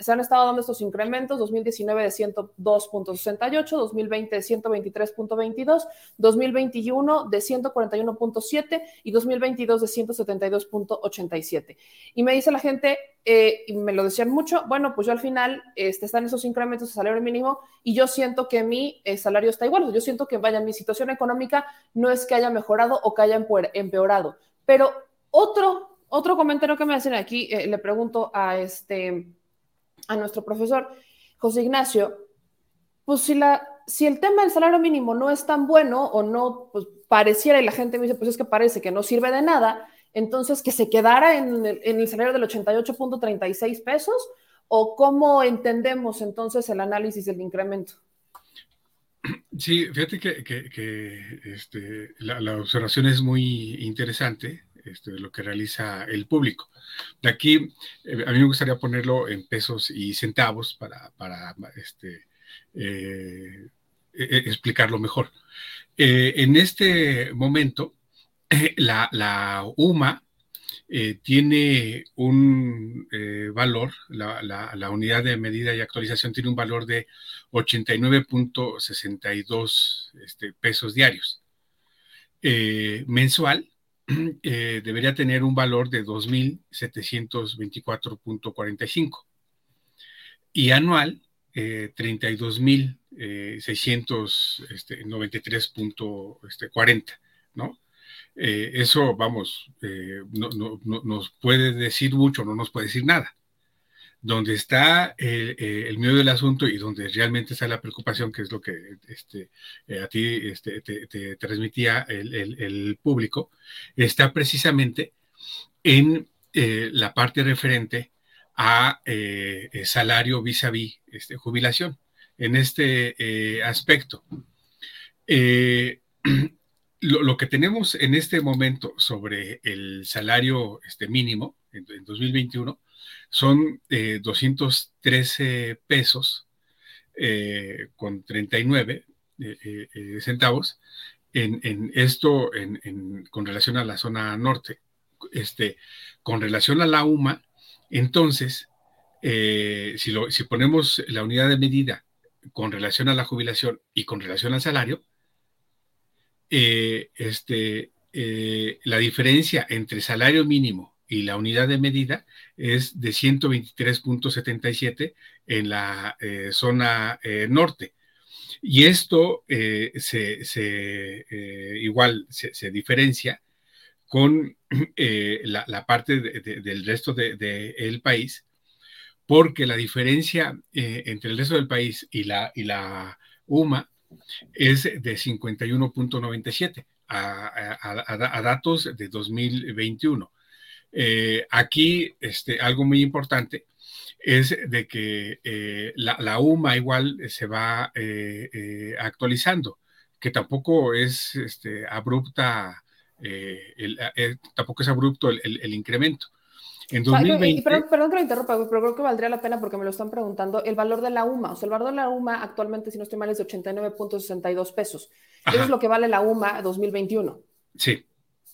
Speaker 1: se han estado dando estos incrementos, 2019 de 102.68, 2020 de 123.22, 2021 de 141.7 y 2022 de 172.87. Y me dice la gente, eh, y me lo decían mucho, bueno, pues yo al final este, están esos incrementos de salario mínimo y yo siento que mi eh, salario está igual, yo siento que vaya, mi situación económica no es que haya mejorado o que haya empeorado, pero otro, otro comentario que me hacen aquí, eh, le pregunto a, este, a nuestro profesor José Ignacio, pues si, la, si el tema del salario mínimo no es tan bueno o no, pues pareciera y la gente me dice, pues es que parece que no sirve de nada, entonces que se quedara en el, salario del 88.36 pesos o cómo entendemos entonces el análisis del incremento?
Speaker 4: Sí, fíjate que, este, la, observación es muy interesante. este, lo que realiza el público. De aquí, eh, a mí me gustaría ponerlo en pesos y centavos para, este, eh, e, e, explicarlo mejor. en este momento, la, UMA eh, tiene un eh, valor, la, unidad de medida y actualización tiene un valor de 89.62 este, pesos diarios. Eh, mensual debería tener un valor de 2.724.45 y anual 32.693.40, este, ¿no? Eh, eso, vamos, eh, no, nos puede decir mucho, no nos puede decir nada. Donde está eh, el medio del asunto y donde realmente está la preocupación, que es lo que este, a ti este, te, transmitía el, público, está precisamente en la parte referente a salario vis a vis este, jubilación. En este aspecto. lo, que tenemos en este momento sobre el salario este, mínimo en, 2021 son 213 eh, pesos eh, con 39 eh, centavos en, esto con relación a la zona norte. Este, con relación a la UMA, entonces, si, lo, si ponemos la unidad de medida con relación a la jubilación y con relación al salario, eh, este, eh, la diferencia entre salario mínimo y la unidad de medida es de 123.77 en la eh, zona norte. Y esto se, igual se, diferencia con la, parte del resto del país, porque la diferencia entre el resto del país y la, y la UMA es de 51.97 a, datos de 2021. Eh, aquí, este, algo muy importante es de que eh, la, UMA igual se va eh, actualizando, que tampoco es este, abrupta, tampoco es abrupto el incremento. En 2020,
Speaker 1: perdón, que lo interrumpa, pero creo que valdría la pena porque me lo están preguntando. El valor de la UMA, o sea, el valor de la UMA actualmente, si no estoy mal, es de 89.62 pesos. Eso es lo que vale la UMA 2021.
Speaker 4: Sí.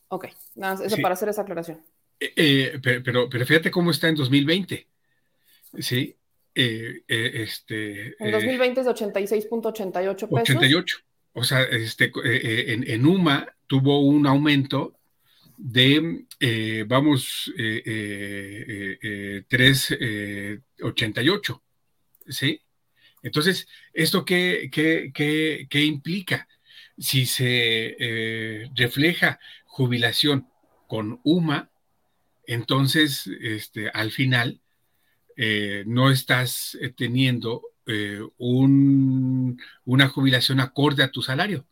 Speaker 1: Ok, nada, eso para hacer esa aclaración.
Speaker 4: Eh, eh, pero, pero, fíjate cómo está en 2020. Sí. Eh, este,
Speaker 1: en 2020 es de 86.88 pesos.
Speaker 4: 88. O sea, este, en, en UMA tuvo un aumento de, eh, vamos, eh, 388, eh, ¿sí? Entonces, ¿esto qué, qué, implica? Si se refleja jubilación con UMA, entonces, este, al final, no estás teniendo un, una jubilación acorde a tu salario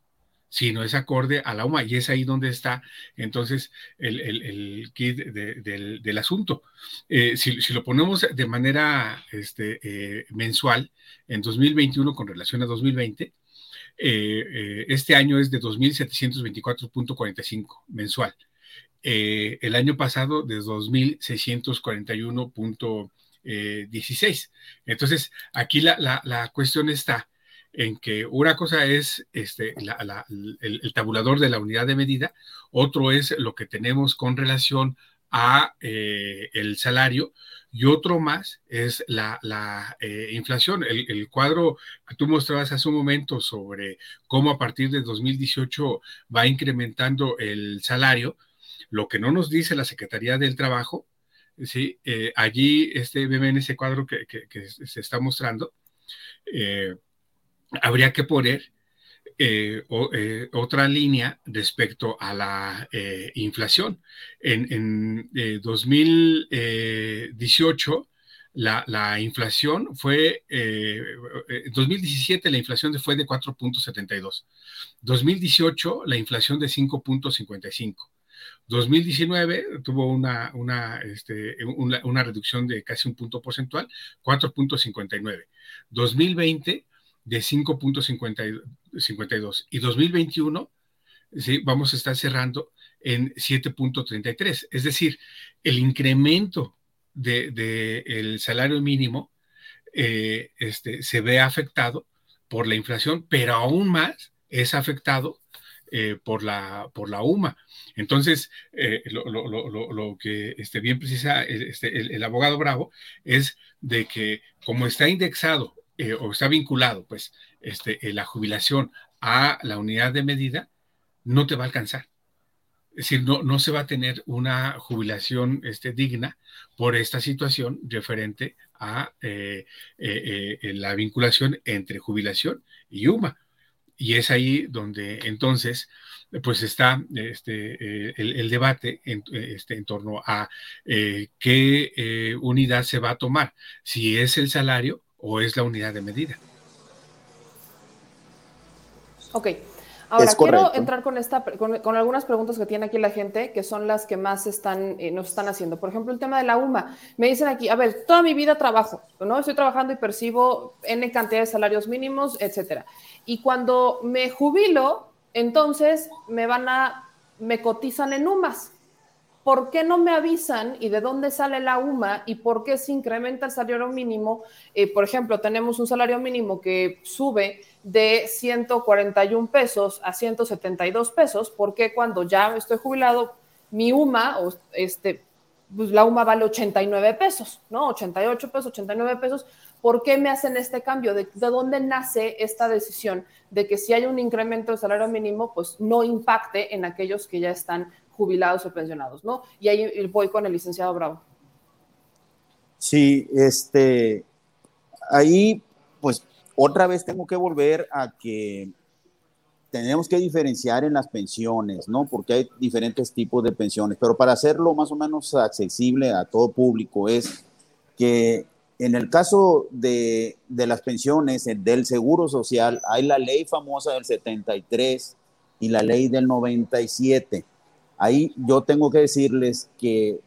Speaker 4: sino es acorde a la UMA y es ahí donde está entonces el, kit del, asunto. Eh, si, lo ponemos de manera este, eh, mensual en 2021 con relación a 2020, eh, este año es de 2.724.45 mensual. el año pasado de 2.641.16. Entonces, aquí la, la cuestión está en que una cosa es este, el, tabulador de la unidad de medida, otro es lo que tenemos con relación a eh, el salario y otro más es la, eh, inflación. El, cuadro que tú mostrabas hace un momento sobre cómo a partir de 2018 va incrementando el salario, lo que no nos dice la Secretaría del Trabajo, ¿sí? Eh, allí este, en ese cuadro que, se está mostrando, habría que poner eh, eh, otra línea respecto a la eh, inflación. En, 2018, la, inflación fue, en 2017 la inflación fue de 4.72, 2018 la inflación de 5.55. 2019 tuvo una, este, una, una reducción de casi un punto porcentual, 4.59. 2020 de 5.52 y 2021 ¿sí? vamos a estar cerrando en 7.33. Es decir, el incremento del de, salario mínimo eh, este, se ve afectado por la inflación, pero aún más es afectado eh, por, la, por la UMA. Entonces, eh, lo, que este, bien precisa este, el, abogado Bravo es de que como está indexado o está vinculado, pues, este, la jubilación a la unidad de medida, no te va a alcanzar. Es decir, no, no se va a tener una jubilación este, digna por esta situación referente a eh, eh, eh, la vinculación entre jubilación y UMA. Y es ahí donde entonces pues está este, el, debate en, este, en torno a qué unidad se va a tomar, si es el salario o es la unidad de medida.
Speaker 1: Ok. Ahora, quiero entrar con, esta, con, algunas preguntas que tiene aquí la gente, que son las que más están, eh, nos están haciendo. Por ejemplo, el tema de la UMA. Me dicen aquí, a ver, toda mi vida trabajo, ¿no? Estoy trabajando y percibo N cantidad de salarios mínimos, etcétera. Y cuando me jubilo, entonces me van a, me cotizan en UMAS. ¿Por qué no me avisan y de dónde sale la UMA y por qué se incrementa el salario mínimo? Eh, por ejemplo, tenemos un salario mínimo que sube de 141 pesos a 172 pesos, ¿por qué cuando ya estoy jubilado, mi UMA, este, pues la UMA vale 89 pesos, ¿no? 88 pesos, 89 pesos. ¿Por qué me hacen este cambio? ¿De, ¿De, dónde nace esta decisión de que si hay un incremento del salario mínimo, pues no impacte en aquellos que ya están jubilados o pensionados, ¿no? Y ahí voy con el licenciado Bravo.
Speaker 3: Sí, este, ahí pues otra vez tengo que volver a que tenemos que diferenciar en las pensiones, ¿no? Porque hay diferentes tipos de pensiones, pero para hacerlo más o menos accesible a todo público es que en el caso de, de las pensiones, del Seguro Social, hay la ley famosa del 73 y la ley del 97. Ahí yo tengo que decirles que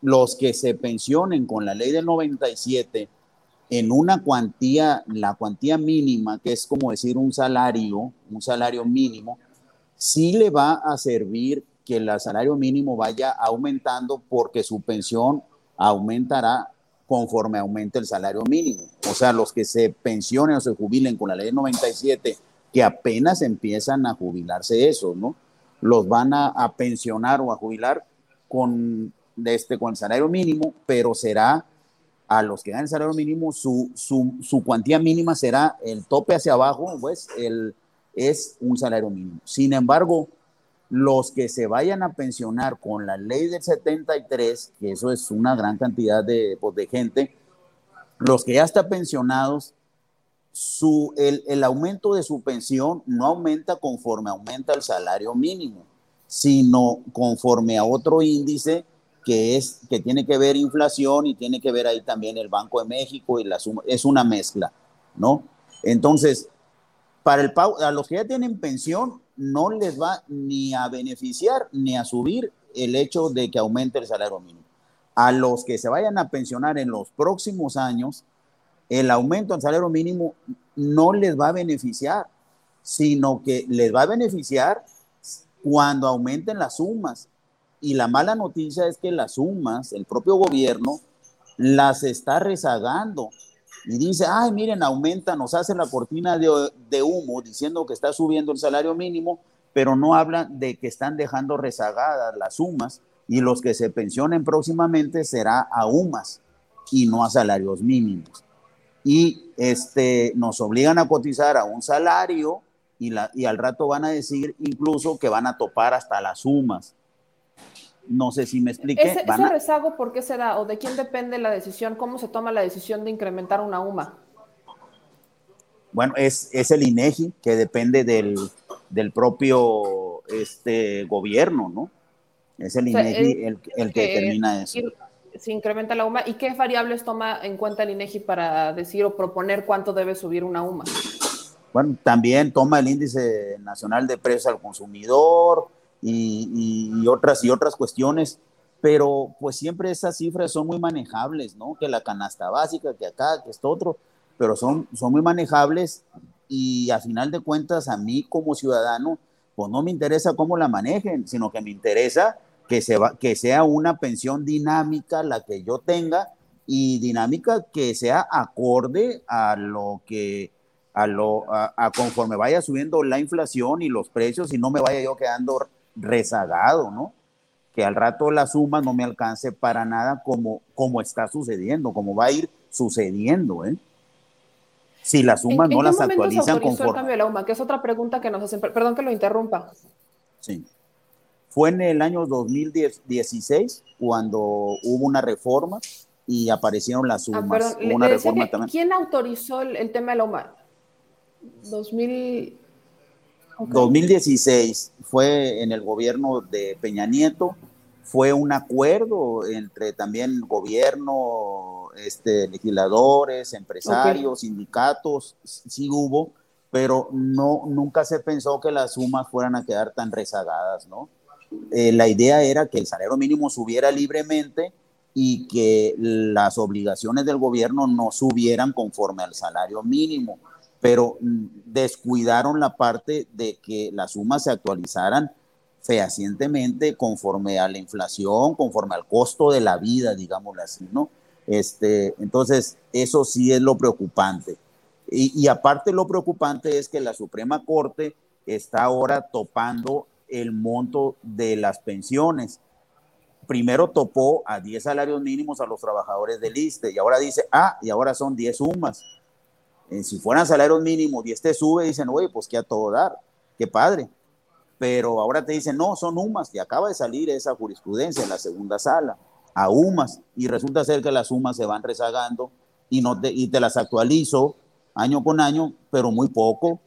Speaker 3: los que se pensionen con la ley del 97 en una cuantía, la cuantía mínima, que es como decir un salario, un salario mínimo, sí le va a servir que el salario mínimo vaya aumentando porque su pensión aumentará conforme aumente el salario mínimo. O sea, los que se pensionen o se jubilen con la ley del 97, que apenas empiezan a jubilarse eso, ¿no? Los van a, pensionar o a jubilar con, este, con el salario mínimo, pero será a los que dan el salario mínimo, su, su, cuantía mínima será el tope hacia abajo, pues el, es un salario mínimo. Sin embargo, los que se vayan a pensionar con la ley del 73, que eso es una gran cantidad de, pues, de gente, los que ya están pensionados su, el, el, aumento de su pensión no aumenta conforme aumenta el salario mínimo, sino conforme a otro índice que es que tiene que ver inflación y tiene que ver ahí también el Banco de México y la suma, es una mezcla, ¿no? Entonces, para el a los que ya tienen pensión no les va ni a beneficiar ni a subir el hecho de que aumente el salario mínimo. A los que se vayan a pensionar en los próximos años, el aumento del salario mínimo no les va a beneficiar, sino que les va a beneficiar cuando aumenten las sumas. Y la mala noticia es que las sumas, el propio gobierno, las está rezagando. Y dice, ay, miren, aumenta, nos hace la cortina de, humo diciendo que está subiendo el salario mínimo, pero no hablan de que están dejando rezagadas las sumas y los que se pensionen próximamente será a UMAS y no a salarios mínimos y este, nos obligan a cotizar a un salario y, la, y al rato van a decir incluso que van a topar hasta las sumas. No sé si me expliqué.
Speaker 1: ¿Ese, rezago por qué se da o de quién depende la decisión? ¿Cómo se toma la decisión de incrementar una UMA?
Speaker 3: Bueno, es, es el INEGI que depende del, del propio este, gobierno, ¿no? Es el INEGI el, el, que determina eso
Speaker 1: se incrementa la UMA y qué variables toma en cuenta el INEGI para decir o proponer cuánto debe subir una UMA.
Speaker 3: Bueno, también toma el índice nacional de precios al consumidor y, otras y otras cuestiones, pero pues siempre esas cifras son muy manejables, ¿no? Que la canasta básica, que acá, que esto otro, pero son, son muy manejables y a final de cuentas a mí como ciudadano pues no me interesa cómo la manejen, sino que me interesa que, se va, que sea una pensión dinámica la que yo tenga y dinámica que sea acorde a lo que a lo a, conforme vaya subiendo la inflación y los precios y no me vaya yo quedando rezagado, ¿no? Que al rato la suma no me alcance para nada como, como está sucediendo, como va a ir sucediendo, ¿eh? Si las sumas no las actualizan
Speaker 1: conforme. el cambio de la UMA? Que es otra pregunta que nos hacen. Perdón que lo interrumpa.
Speaker 3: Sí. Fue en el año 2016 cuando hubo una reforma y aparecieron las ah, sumas. una
Speaker 1: reforma también. ¿Quién autorizó el, tema de la UMA? 2000...
Speaker 3: 2016 fue en el gobierno de Peña Nieto, fue un acuerdo entre también gobierno, este, legisladores, empresarios, sindicatos, sí hubo, pero no, nunca se pensó que las sumas fueran a quedar tan rezagadas, ¿no? Eh, la idea era que el salario mínimo subiera libremente y que las obligaciones del gobierno no subieran conforme al salario mínimo, pero mm, descuidaron la parte de que las sumas se actualizaran fehacientemente conforme a la inflación, conforme al costo de la vida, digámoslo así, ¿no? Este, entonces, eso sí es lo preocupante. Y, y aparte lo preocupante es que la Suprema Corte está ahora topando el monto de las pensiones. Primero topó a 10 salarios mínimos a los trabajadores del ISTE y ahora dice, ah, y ahora son 10 sumas. Eh, si fueran salarios mínimos y este sube, dicen, oye, pues que a todo dar, qué padre. Pero ahora te dicen, no, son UMAS, y acaba de salir esa jurisprudencia en la segunda sala, a UMAS, y resulta ser que las UMAS se van rezagando y, no y te las actualizo año con año, pero muy poco,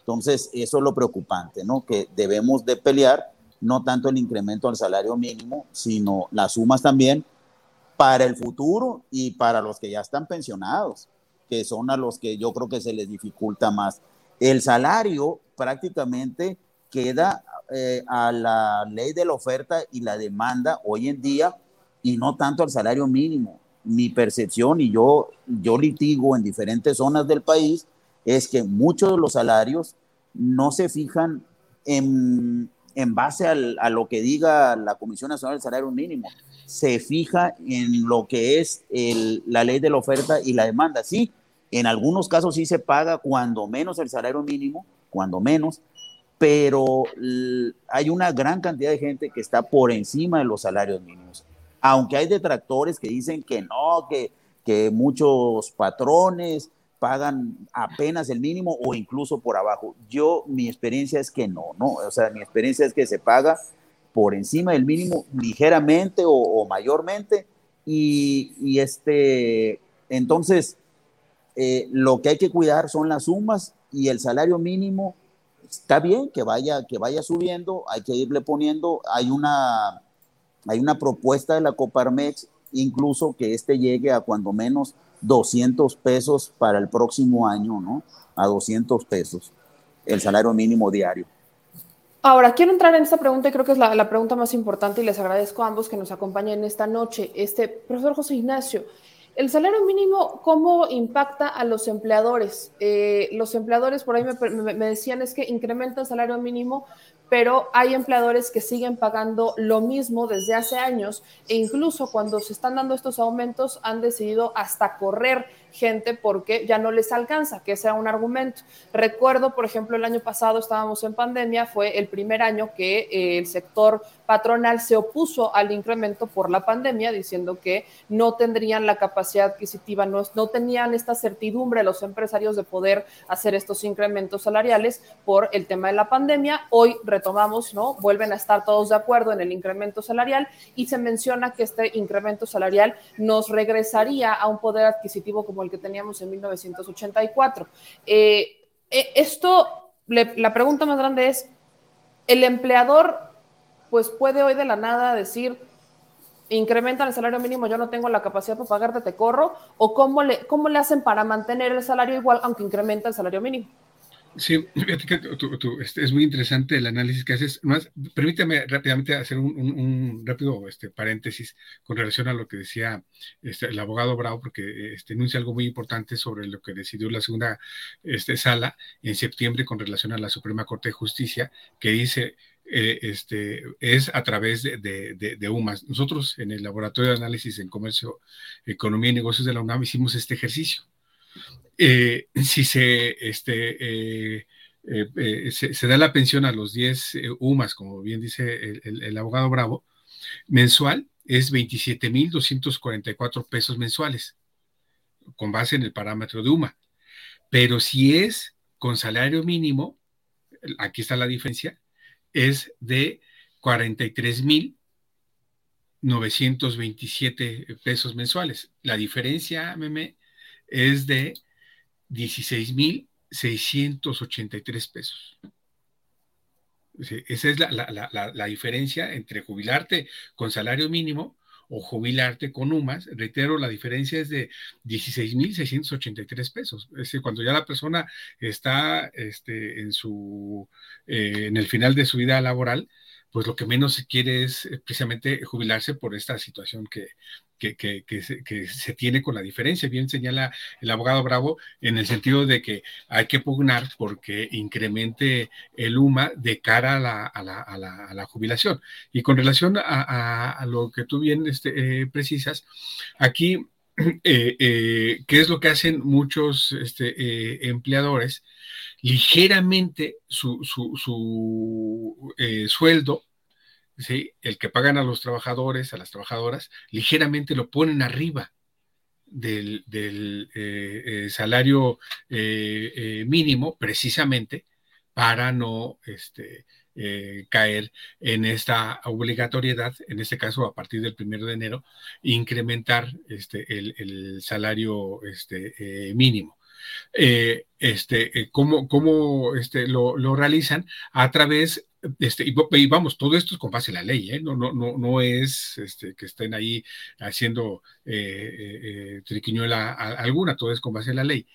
Speaker 3: entonces, eso es lo preocupante, ¿no? Que debemos de pelear no tanto el incremento al salario mínimo, sino las sumas también para el futuro y para los que ya están pensionados, que son a los que yo creo que se les dificulta más. El salario prácticamente queda eh, a la ley de la oferta y la demanda hoy en día y no tanto al salario mínimo. Mi percepción, y yo, yo litigo en diferentes zonas del país, es que muchos de los salarios no se fijan en, base a lo que diga la Comisión Nacional del Salario Mínimo, se fija en lo que es la ley de la oferta y la demanda. Sí, en algunos casos sí se paga cuando menos el salario mínimo, cuando menos, pero hay una gran cantidad de gente que está por encima de los salarios mínimos. Aunque hay detractores que dicen que no, que, que muchos patrones pagan apenas el mínimo o incluso por abajo. Yo, mi experiencia es que no, ¿no? O sea, mi experiencia es que se paga por encima del mínimo ligeramente o, mayormente y, este, entonces, eh, lo que hay que cuidar son las sumas y el salario mínimo está bien que vaya, que vaya subiendo, hay que irle poniendo, hay una, hay una propuesta de la Coparmex, incluso que este llegue a cuando menos 200 pesos para el próximo año, ¿no? A 200 pesos el salario mínimo diario.
Speaker 1: Ahora, quiero entrar en esta pregunta y creo que es la, pregunta más importante y les agradezco a ambos que nos acompañen esta noche. Este, profesor José Ignacio, ¿el salario mínimo cómo impacta a los empleadores? Eh, los empleadores, por ahí me, me, decían, es que incrementa el salario mínimo, pero hay empleadores que siguen pagando lo mismo desde hace años e incluso cuando se están dando estos aumentos han decidido hasta correr gente porque ya no les alcanza, que sea un argumento. Recuerdo, por ejemplo, el año pasado estábamos en pandemia, fue el primer año que eh, el sector patronal se opuso al incremento por la pandemia, diciendo que no tendrían la capacidad adquisitiva, no, no tenían esta certidumbre los empresarios de poder hacer estos incrementos salariales por el tema de la pandemia. Hoy retomamos, ¿no? Vuelven a estar todos de acuerdo en el incremento salarial y se menciona que este incremento salarial nos regresaría a un poder adquisitivo como el que teníamos en 1984. Eh, eh, esto, la pregunta más grande es, ¿el empleador pues puede hoy de la nada decir, incrementan el salario mínimo, yo no tengo la capacidad para pagarte, te corro? ¿O cómo le, cómo le hacen para mantener el salario igual aunque incrementa el salario mínimo?
Speaker 4: Sí, este, es muy interesante el análisis que haces. Más, permíteme rápidamente hacer un, rápido este, paréntesis con relación a lo que decía este, el abogado Bravo, porque este, enuncia algo muy importante sobre lo que decidió la segunda este, sala en septiembre con relación a la Suprema Corte de Justicia, que dice eh, este, es a través de, de, UMAS. Nosotros en el Laboratorio de Análisis en Comercio, Economía y Negocios de la UNAM hicimos este ejercicio. Eh, si se, este, eh, se, da la pensión a los 10 UMAS, como bien dice el, abogado Bravo, mensual es 27.244 pesos mensuales, con base en el parámetro de UMA. Pero si es con salario mínimo, aquí está la diferencia, es de 43.927 pesos mensuales. La diferencia, meme, es de 16.683 pesos. Esa es la, la, diferencia entre jubilarte con salario mínimo o jubilarte con UMAS, reitero, la diferencia es de 16.683 pesos. Es decir, cuando ya la persona está este, en, su, eh, en el final de su vida laboral, pues lo que menos se quiere es eh, precisamente jubilarse por esta situación que, que, se, tiene con la diferencia. Bien señala el abogado Bravo en el sentido de que hay que pugnar porque incremente el UMA de cara a la, jubilación. Y con relación a, lo que tú bien este, eh, precisas, aquí, eh, eh, ¿qué es lo que hacen muchos este, empleadores? Ligeramente su, su sueldo el que pagan a los trabajadores, a las trabajadoras, ligeramente lo ponen arriba del, eh, eh, salario eh, mínimo, precisamente para no este, caer en esta obligatoriedad, en este caso a partir del primero de enero, incrementar este, el, salario este, mínimo. este, ¿Cómo, lo, lo, realizan? A través este, y, vamos, todo esto es con base en la ley, ¿eh? no, no, no, no es este, que estén ahí haciendo eh, eh, triquiñuela alguna, todo es con base en la ley.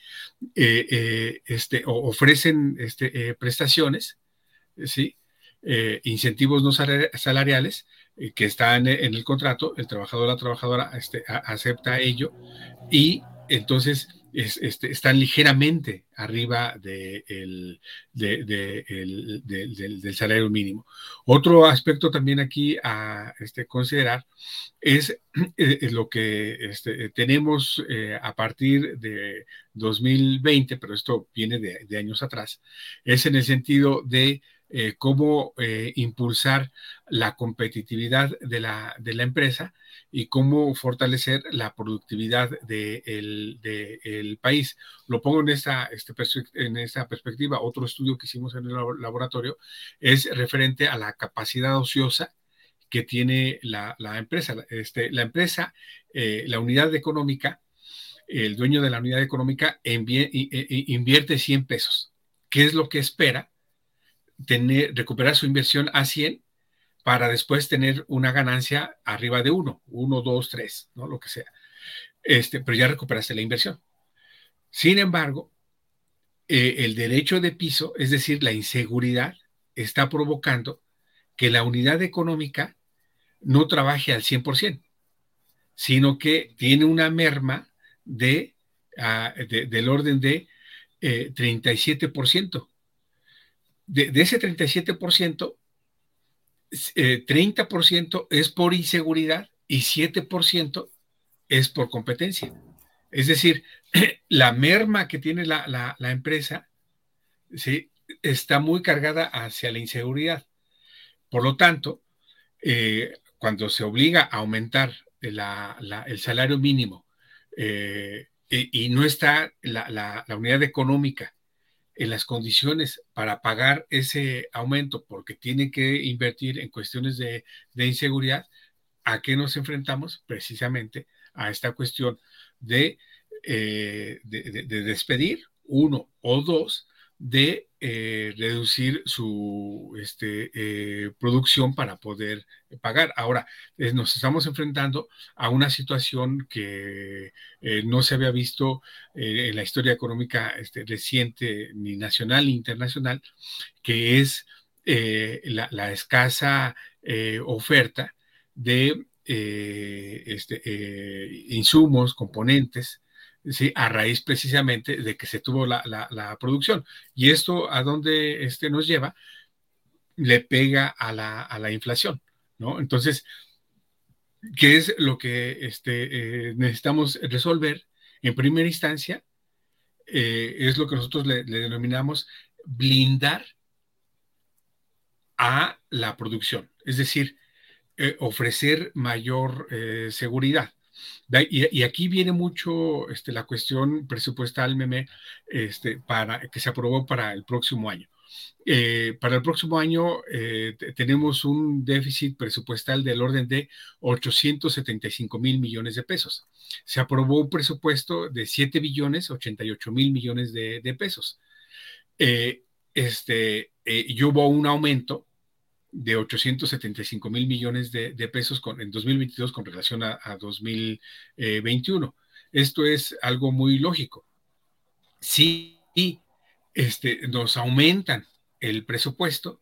Speaker 4: este, ofrecen este, prestaciones, ¿sí? incentivos no salariales que están en el contrato, el trabajador o la trabajadora este, acepta ello y entonces este, están ligeramente arriba del salario mínimo. Otro aspecto también aquí a este, considerar es eh, lo que este, tenemos eh, a partir de 2020, pero esto viene de años atrás, es en el sentido de eh, cómo eh, impulsar la competitividad de la, de la, empresa y cómo fortalecer la productividad del de país. Lo pongo en esta, este, en esta perspectiva. Otro estudio que hicimos en el laboratorio es referente a la capacidad ociosa que tiene la, la empresa. Este, la empresa, eh, la unidad económica, el dueño de la unidad económica invierte 100 pesos. ¿Qué es lo que espera? Tener, recuperar su inversión a 100 para después tener una ganancia arriba de 1, 1, 2, 3, ¿no? Lo que sea. Este, pero ya recuperaste la inversión. Sin embargo, eh, el derecho de piso, es decir, la inseguridad, está provocando que la unidad económica no trabaje al 100%, sino que tiene una merma de, ah, del orden de 37%. Eh, de, ese 37%, 30% eh, es por inseguridad y 7% es por competencia. Es decir, la merma que tiene la, empresa ¿sí? está muy cargada hacia la inseguridad. Por lo tanto, eh, cuando se obliga a aumentar el salario mínimo eh, y, no está la, unidad económica en las condiciones para pagar ese aumento porque tiene que invertir en cuestiones de, inseguridad, ¿a qué nos enfrentamos? Precisamente a esta cuestión de, eh, de, despedir uno o dos de eh, reducir su este, eh, producción para poder pagar. Ahora, nos estamos enfrentando a una situación que no se había visto en la historia económica este, reciente, ni nacional ni internacional, que es la, escasa oferta de este, insumos, componentes, ¿sí? a raíz precisamente de que se tuvo la, producción. Y esto a dónde este, nos lleva, le pega a la, inflación, ¿no? Entonces, ¿qué es lo que este, eh, necesitamos resolver? En primera instancia, eh, es lo que nosotros le, denominamos blindar a la producción, es decir, eh, ofrecer mayor seguridad. Y, aquí viene mucho este, la cuestión presupuestal, meme, este, para, que se aprobó para el próximo año. Eh, para el próximo año eh, tenemos un déficit presupuestal del orden de 875 mil millones de pesos. Se aprobó un presupuesto de 7 billones 88 mil millones de, pesos. Eh, este, y hubo un aumento de 875 mil millones de, pesos en 2022 con relación a, 2021. Esto es algo muy lógico. Si este, nos aumentan el presupuesto,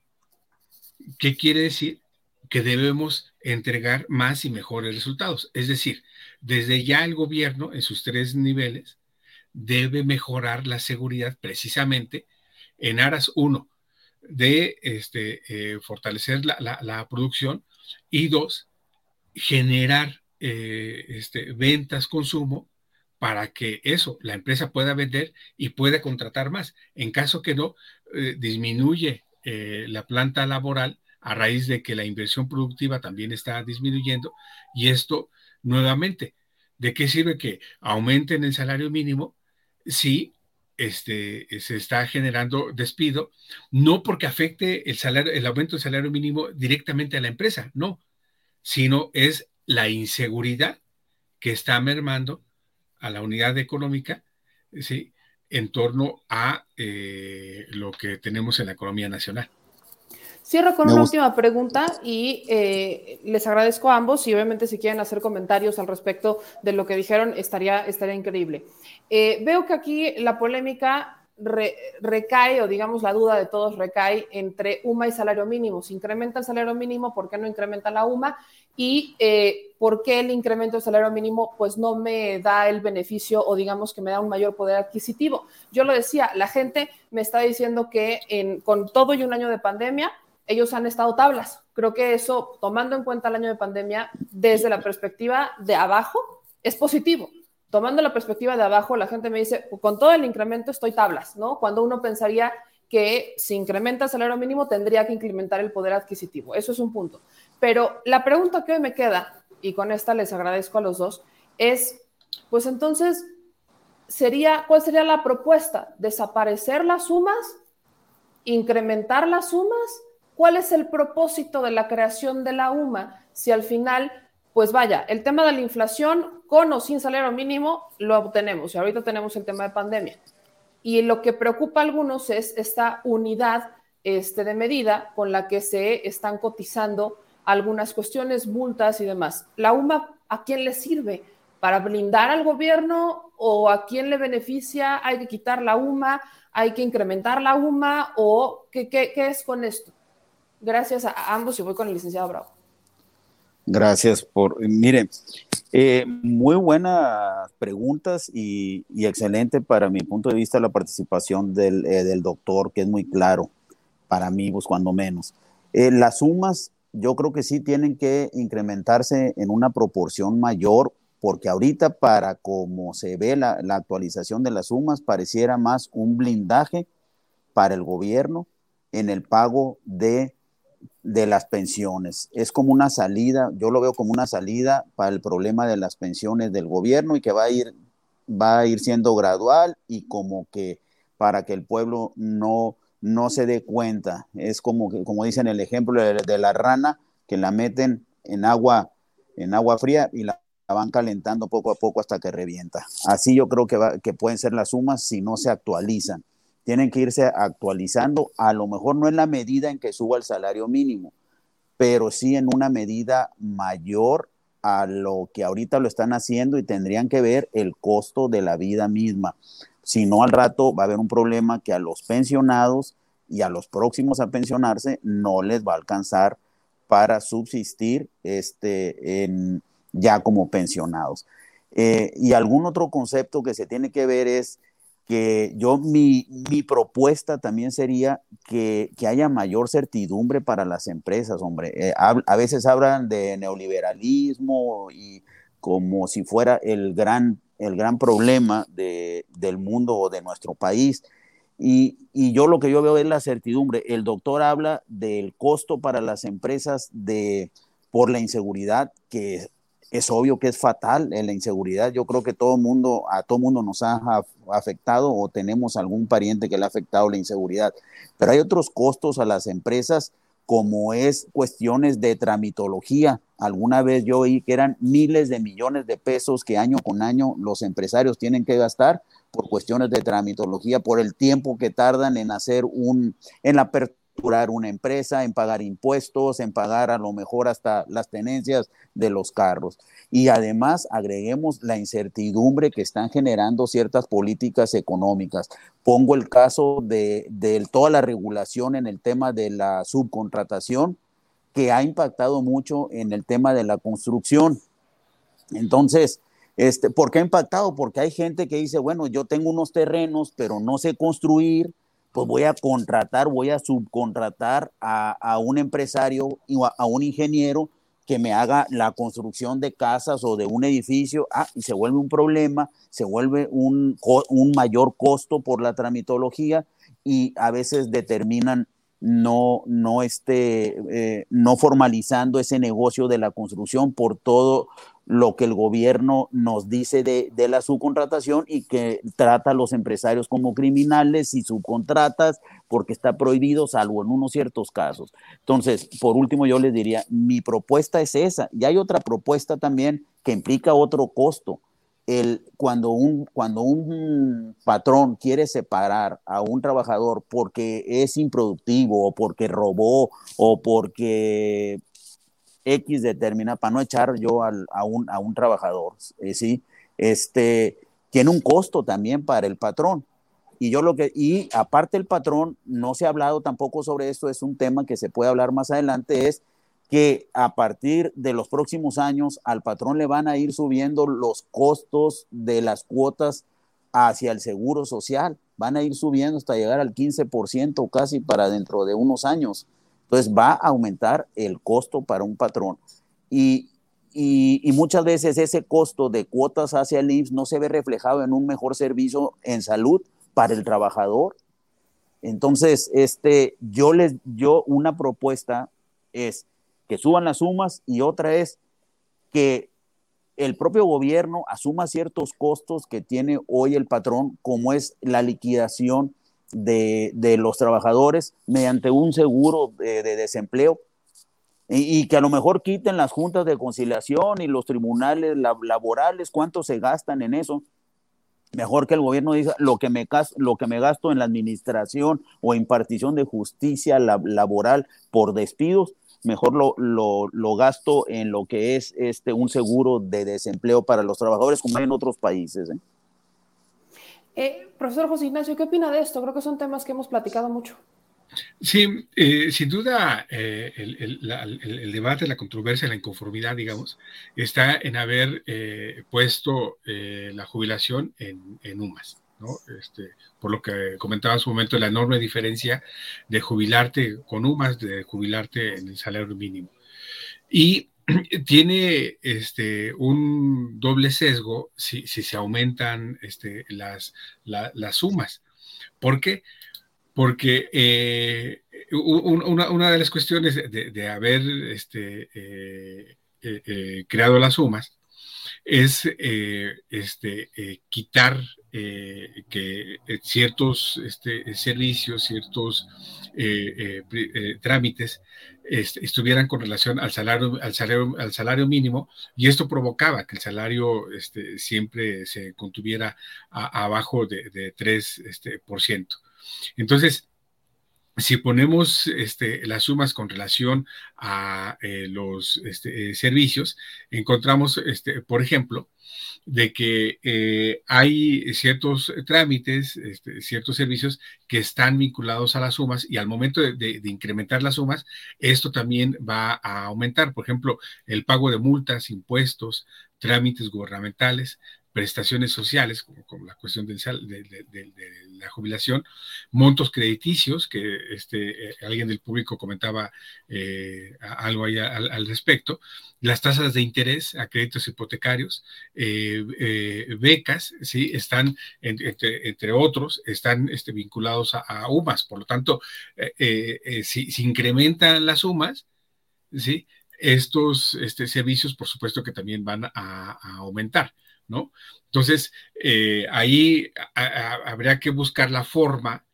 Speaker 4: ¿qué quiere decir? Que debemos entregar más y mejores resultados. Es decir, desde ya el gobierno en sus tres niveles debe mejorar la seguridad precisamente en aras, uno, de este, eh, fortalecer la, producción y dos, generar eh, este, ventas, consumo, para que eso, la empresa pueda vender y pueda contratar más. En caso que no, eh, disminuye la planta laboral a raíz de que la inversión productiva también está disminuyendo y esto nuevamente, ¿de qué sirve que aumenten el salario mínimo si este, se está generando despido, no porque afecte el, salario, el aumento del salario mínimo directamente a la empresa, no, sino es la inseguridad que está mermando a la unidad económica, ¿sí? en torno a eh, lo que tenemos en la economía nacional.
Speaker 1: Cierro con una última pregunta y eh, les agradezco a ambos y obviamente si quieren hacer comentarios al respecto de lo que dijeron estaría, estaría increíble. Eh, veo que aquí la polémica recae o digamos la duda de todos recae entre UMA y salario mínimo. Si incrementa el salario mínimo, ¿por qué no incrementa la UMA? Y eh, ¿por qué el incremento del salario mínimo pues no me da el beneficio o digamos que me da un mayor poder adquisitivo? Yo lo decía, la gente me está diciendo que con todo y un año de pandemia, ellos han estado tablas. Creo que eso, tomando en cuenta el año de pandemia, desde la perspectiva de abajo, es positivo. Tomando la perspectiva de abajo, la gente me dice, con todo el incremento estoy tablas, ¿no? Cuando uno pensaría que si incrementa el salario mínimo tendría que incrementar el poder adquisitivo. Eso es un punto. Pero la pregunta que hoy me queda, y con esta les agradezco a los dos, es, pues entonces, sería, ¿cuál sería la propuesta? ¿Desaparecer las sumas? ¿Incrementar las sumas? ¿Cuál es el propósito de la creación de la UMA? Si al final, pues vaya, el tema de la inflación, con o sin salario mínimo, lo obtenemos. Y ahorita tenemos el tema de pandemia. Y lo que preocupa a algunos es esta unidad este, de medida con la que se están cotizando algunas cuestiones, multas y demás. ¿La UMA a quién le sirve? ¿Para blindar al gobierno o a quién le beneficia? ¿Hay que quitar la UMA? ¿Hay que incrementar la UMA? ¿O qué, qué es con esto? Gracias a ambos y voy con el licenciado Bravo.
Speaker 3: Gracias por, mire, eh, muy buenas preguntas y, excelente para mi punto de vista la participación del, eh, del doctor, que es muy claro para mí, pues menos. Eh, las sumas yo creo que sí tienen que incrementarse en una proporción mayor, porque ahorita para como se ve la, la actualización de las sumas, pareciera más un blindaje para el gobierno en el pago de de las pensiones. Es como una salida, yo lo veo como una salida para el problema de las pensiones del gobierno y que va a ir, va a ir siendo gradual y como que para que el pueblo no, no se dé cuenta. Es como, como dicen el ejemplo de, la rana, que la meten en agua, en agua fría y la van calentando poco a poco hasta que revienta. Así yo creo que, que pueden ser las sumas si no se actualizan. Tienen que irse actualizando, a lo mejor no en la medida en que suba el salario mínimo, pero sí en una medida mayor a lo que ahorita lo están haciendo y tendrían que ver el costo de la vida misma. Si no, al rato va a haber un problema que a los pensionados y a los próximos a pensionarse no les va a alcanzar para subsistir este, en, ya como pensionados. Eh, y algún otro concepto que se tiene que ver es que yo, mi, mi propuesta también sería que, que, haya mayor certidumbre para las empresas, hombre. Eh, a, veces hablan de neoliberalismo y como si fuera el gran, el gran problema de, del mundo o de nuestro país. Y, y, yo lo que yo veo es la certidumbre. El doctor habla del costo para las empresas de, por la inseguridad que es obvio que es fatal en la inseguridad. Yo creo que todo mundo, a todo mundo nos ha afectado o tenemos algún pariente que le ha afectado la inseguridad. Pero hay otros costos a las empresas como es cuestiones de tramitología. Alguna vez yo oí que eran miles de millones de pesos que año con año los empresarios tienen que gastar por cuestiones de tramitología, por el tiempo que tardan en hacer un, en la apertura una empresa, en pagar impuestos, en pagar a lo mejor hasta las tenencias de los carros. Y además agreguemos la incertidumbre que están generando ciertas políticas económicas. Pongo el caso de, de toda la regulación en el tema de la subcontratación, que ha impactado mucho en el tema de la construcción. Entonces, este, ¿por qué ha impactado? Porque hay gente que dice, bueno, yo tengo unos terrenos, pero no sé construir, pues voy a contratar, voy a subcontratar a, un empresario o a, un ingeniero que me haga la construcción de casas o de un edificio, ah, y se vuelve un problema, se vuelve un, un mayor costo por la tramitología y a veces determinan no, no, este, eh, no formalizando ese negocio de la construcción por todo lo que el gobierno nos dice de, la subcontratación y que trata a los empresarios como criminales y subcontratas porque está prohibido salvo en unos ciertos casos. Entonces, por último, yo les diría, mi propuesta es esa. Y hay otra propuesta también que implica otro costo. El, cuando, un, cuando un patrón quiere separar a un trabajador porque es improductivo o porque robó o porque X determina, para no echar yo a, un, a un trabajador, eh, ¿sí? Este, tiene un costo también para el patrón. Y yo lo que, y aparte el patrón, no se ha hablado tampoco sobre esto, es un tema que se puede hablar más adelante, es que a partir de los próximos años al patrón le van a ir subiendo los costos de las cuotas hacia el seguro social, van a ir subiendo hasta llegar al 15% casi para dentro de unos años. Entonces va a aumentar el costo para un patrón. Y, muchas veces ese costo de cuotas hacia el IMSS no se ve reflejado en un mejor servicio en salud para el trabajador. Entonces, este, yo les, yo una propuesta es que suban las sumas y otra es que el propio gobierno asuma ciertos costos que tiene hoy el patrón, como es la liquidación de, los trabajadores mediante un seguro de, desempleo y, que a lo mejor quiten las juntas de conciliación y los tribunales laborales, cuánto se gastan en eso. Mejor que el gobierno diga lo que me, lo que me gasto en la administración o impartición de justicia laboral por despidos, mejor lo, lo, gasto en lo que es este, un seguro de desempleo para los trabajadores como hay en otros países. ¿eh?
Speaker 1: Eh, profesor José Ignacio, ¿qué opina de esto? Creo que son temas que hemos platicado mucho.
Speaker 4: Sí, eh, sin duda eh, el, debate, la controversia, la inconformidad, digamos, está en haber puesto la jubilación en, en UMAS. Este, por lo que comentaba en su momento, la enorme diferencia de jubilarte con UMAS, de jubilarte en el salario mínimo. Y tiene este, un doble sesgo si, se aumentan este, las, las sumas. ¿Por qué? Porque eh, una, de las cuestiones de, haber este, eh, eh, creado las sumas es este, quitar que ciertos este, servicios, ciertos trámites estuvieran con relación al salario, al salario, al salario mínimo, y esto provocaba que el salario este, siempre se contuviera abajo de, de 3%. Este. Entonces, si ponemos este, las sumas con relación a eh, los este, eh, servicios, encontramos, este, por ejemplo, de que eh, hay ciertos trámites, este, ciertos servicios que están vinculados a las sumas y al momento de, incrementar las sumas, esto también va a aumentar. Por ejemplo, el pago de multas, impuestos, trámites gubernamentales, prestaciones sociales, como, la cuestión de, la jubilación, montos crediticios, que este, eh, alguien del público comentaba eh, algo ahí al, respecto, las tasas de interés a créditos hipotecarios, eh, becas, ¿sí? están, entre, otros, están este, vinculados a, UMAS. Por lo tanto, si, incrementan las sumas, ¿sí? estos este, servicios, por supuesto que también van a aumentar. ¿No? Entonces, eh, ahí habría que buscar la forma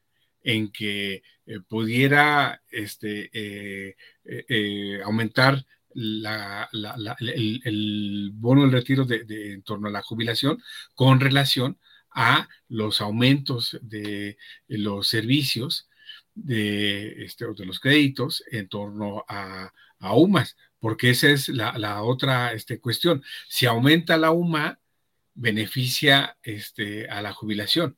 Speaker 4: en que eh, pudiera este, eh, aumentar el, bono del retiro en torno a la jubilación con relación a los aumentos de los servicios de, este, de los créditos en torno a, UMAS, porque esa es la, otra este, cuestión. Si aumenta la UMA, beneficia este, a la jubilación.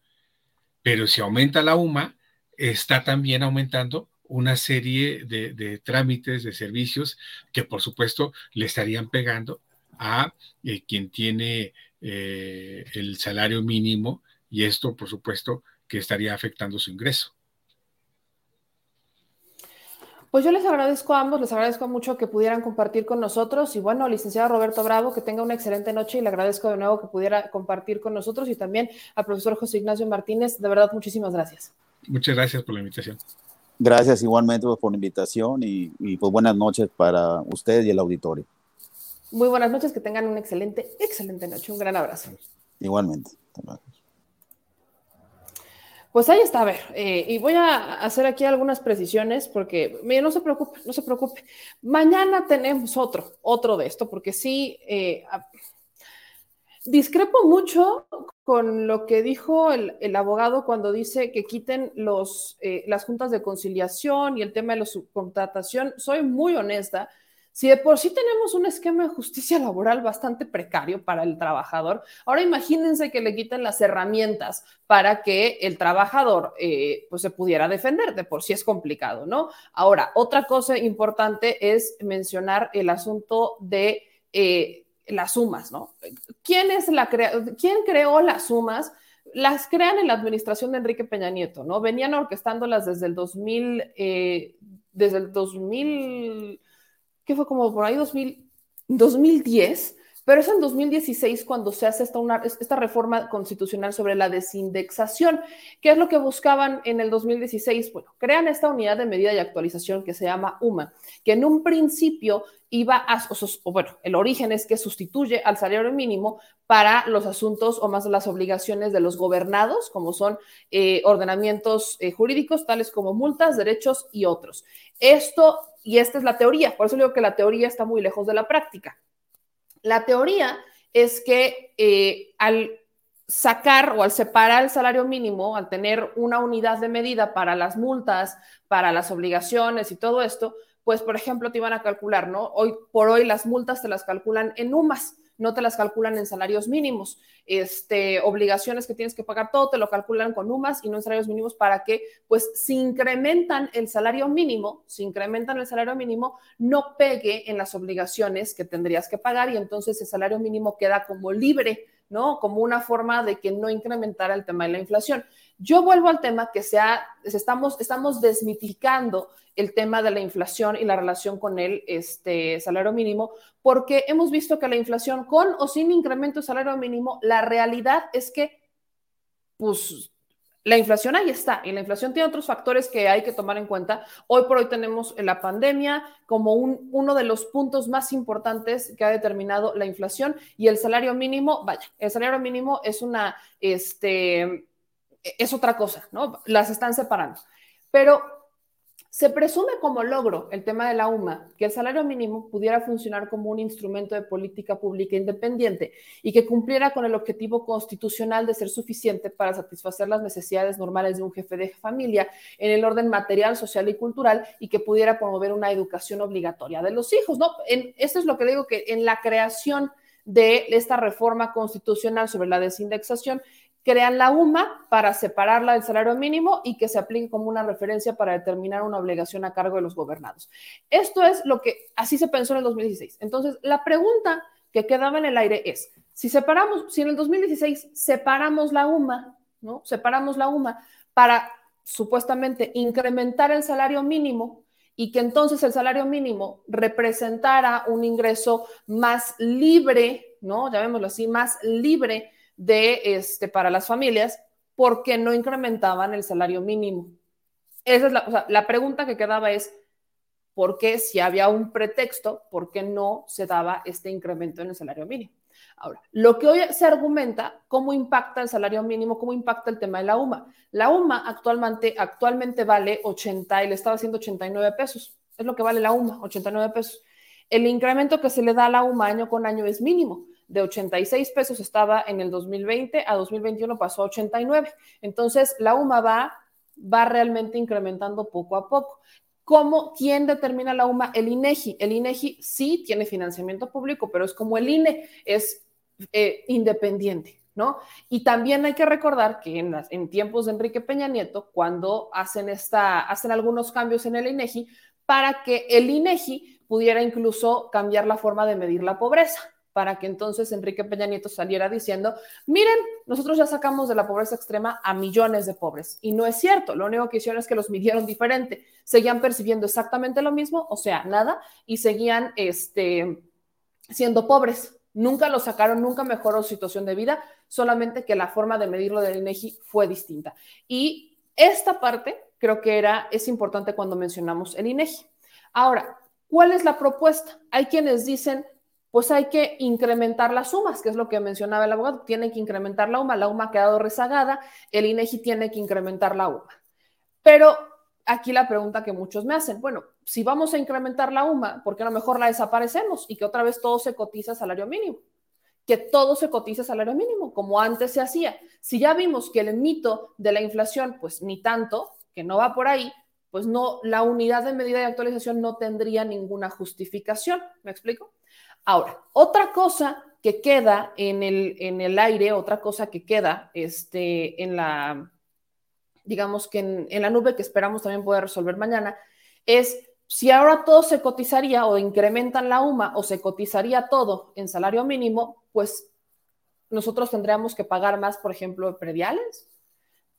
Speaker 4: Pero si aumenta la UMA, está también aumentando una serie de, trámites, de servicios que por supuesto le estarían pegando a eh, quien tiene eh, el salario mínimo y esto por supuesto que estaría afectando su ingreso.
Speaker 1: Pues yo les agradezco a ambos, les agradezco mucho que pudieran compartir con nosotros y bueno, licenciado Roberto Bravo, que tenga una excelente noche y le agradezco de nuevo que pudiera compartir con nosotros y también al profesor José Ignacio Martínez, de verdad muchísimas gracias.
Speaker 4: Muchas gracias por la invitación.
Speaker 3: Gracias igualmente por la invitación y, y pues buenas noches para usted y el auditorio.
Speaker 1: Muy buenas noches, que tengan una excelente, excelente noche. Un gran abrazo.
Speaker 3: Igualmente.
Speaker 1: Pues ahí está, a ver, eh, y voy a hacer aquí algunas precisiones porque, mire, no se preocupe, no se preocupe. Mañana tenemos otro, otro de esto, porque sí, eh, discrepo mucho con lo que dijo el, abogado cuando dice que quiten los, eh, las juntas de conciliación y el tema de la subcontratación. Soy muy honesta si de por sí tenemos un esquema de justicia laboral bastante precario para el trabajador, ahora imagínense que le quiten las herramientas para que el trabajador eh, pues se pudiera defender, de por sí es complicado, ¿no? Ahora, otra cosa importante es mencionar el asunto de eh, las sumas, ¿no? ¿Quién, es la ¿Quién creó las sumas? Las crean en la administración de Enrique Peña Nieto, ¿no? Venían orquestándolas desde el 2000, eh, desde el 2000 fue como por ahí 2000, 2010, pero es en 2016 cuando se hace esta, una, esta reforma constitucional sobre la desindexación. ¿Qué es lo que buscaban en el 2016? Bueno, crean esta unidad de medida y actualización que se llama UMA, que en un principio iba a, o, bueno, el origen es que sustituye al salario mínimo para los asuntos o más las obligaciones de los gobernados, como son eh, ordenamientos eh, jurídicos, tales como multas, derechos y otros. Esto y esta es la teoría, por eso digo que la teoría está muy lejos de la práctica. La teoría es que eh, al sacar o al separar el salario mínimo, al tener una unidad de medida para las multas, para las obligaciones y todo esto, pues por ejemplo te iban a calcular, ¿no? Hoy por hoy las multas te las calculan en UMAS no te las calculan en salarios mínimos. Este, obligaciones que tienes que pagar, todo te lo calculan con UMAS y no en salarios mínimos para que, pues, si incrementan el salario mínimo, si incrementan el salario mínimo, no pegue en las obligaciones que tendrías que pagar y entonces el salario mínimo queda como libre, ¿no? Como una forma de que no incrementara el tema de la inflación. Yo vuelvo al tema que sea, estamos, estamos desmitificando el tema de la inflación y la relación con el este, salario mínimo, porque hemos visto que la inflación con o sin incremento de salario mínimo, la realidad es que, pues, la inflación ahí está y la inflación tiene otros factores que hay que tomar en cuenta. Hoy por hoy tenemos la pandemia como un, uno de los puntos más importantes que ha determinado la inflación y el salario mínimo, vaya, el salario mínimo es una, este, es otra cosa, ¿no? Las están separando. Pero Se presume como logro el tema de la UMA que el salario mínimo pudiera funcionar como un instrumento de política pública independiente y que cumpliera con el objetivo constitucional de ser suficiente para satisfacer las necesidades normales de un jefe de familia en el orden material, social y cultural y que pudiera promover una educación obligatoria de los hijos. ¿no? En, esto es lo que digo que en la creación de esta reforma constitucional sobre la desindexación crean la UMA para separarla del salario mínimo y que se aplique como una referencia para determinar una obligación a cargo de los gobernados. Esto es lo que así se pensó en el 2016. Entonces, la pregunta que quedaba en el aire es, si separamos, si en el 2016 separamos la UMA, ¿no? Separamos la UMA para supuestamente incrementar el salario mínimo y que entonces el salario mínimo representara un ingreso más libre, ¿no? Llamémoslo así, más libre de este, para las familias porque no incrementaban el salario mínimo. Esa es la, la pregunta que quedaba es, ¿por qué si había un pretexto, por qué no se daba este incremento en el salario mínimo? Ahora, lo que hoy se argumenta, ¿cómo impacta el salario mínimo? ¿Cómo impacta el tema de la UMA? La UMA actualmente, actualmente vale 80 y le estaba haciendo 89 pesos. Es lo que vale la UMA, 89 pesos. El incremento que se le da a la UMA año con año es mínimo de 86 pesos estaba en el 2020, a 2021 pasó a 89. Entonces, la UMA va, va realmente incrementando poco a poco. ¿Cómo, quién determina la UMA? El INEGI. El INEGI sí tiene financiamiento público, pero es como el INE, es eh, independiente. ¿No? Y también hay que recordar que en, en, tiempos de Enrique Peña Nieto, cuando hacen, esta, hacen algunos cambios en el INEGI, para que el INEGI pudiera incluso cambiar la forma de medir la pobreza para que entonces Enrique Peña Nieto saliera diciendo, miren, nosotros ya sacamos de la pobreza extrema a millones de pobres. Y no es cierto, lo único que hicieron es que los midieron diferente, seguían percibiendo exactamente lo mismo, o sea, nada, y seguían este, siendo pobres. Nunca lo sacaron, nunca mejoró su situación de vida, solamente que la forma de medirlo del INEGI fue distinta. Y esta parte creo que era, es importante cuando mencionamos el INEGI. Ahora, ¿cuál es la propuesta? Hay quienes dicen, pues hay que incrementar las sumas, que es lo que mencionaba el abogado, tiene que incrementar la UMA, la UMA ha quedado rezagada, el INEGI tiene que incrementar la UMA. Pero aquí la pregunta que muchos me hacen, bueno, si vamos a incrementar la UMA, ¿por qué a lo mejor la desaparecemos y que otra vez todo se cotiza a salario mínimo? Que todo se cotiza a salario mínimo, como antes se hacía. Si ya vimos que el mito de la inflación, pues ni tanto, que no va por ahí, pues no, la unidad de medida de actualización no tendría ninguna justificación. ¿Me explico? Ahora, otra cosa que queda en el, en el aire, otra cosa que queda este, en la, digamos que en, la nube que esperamos también poder resolver mañana, es si ahora todo se cotizaría o incrementan la UMA o se cotizaría todo en salario mínimo, pues nosotros tendríamos que pagar más, por ejemplo, prediales,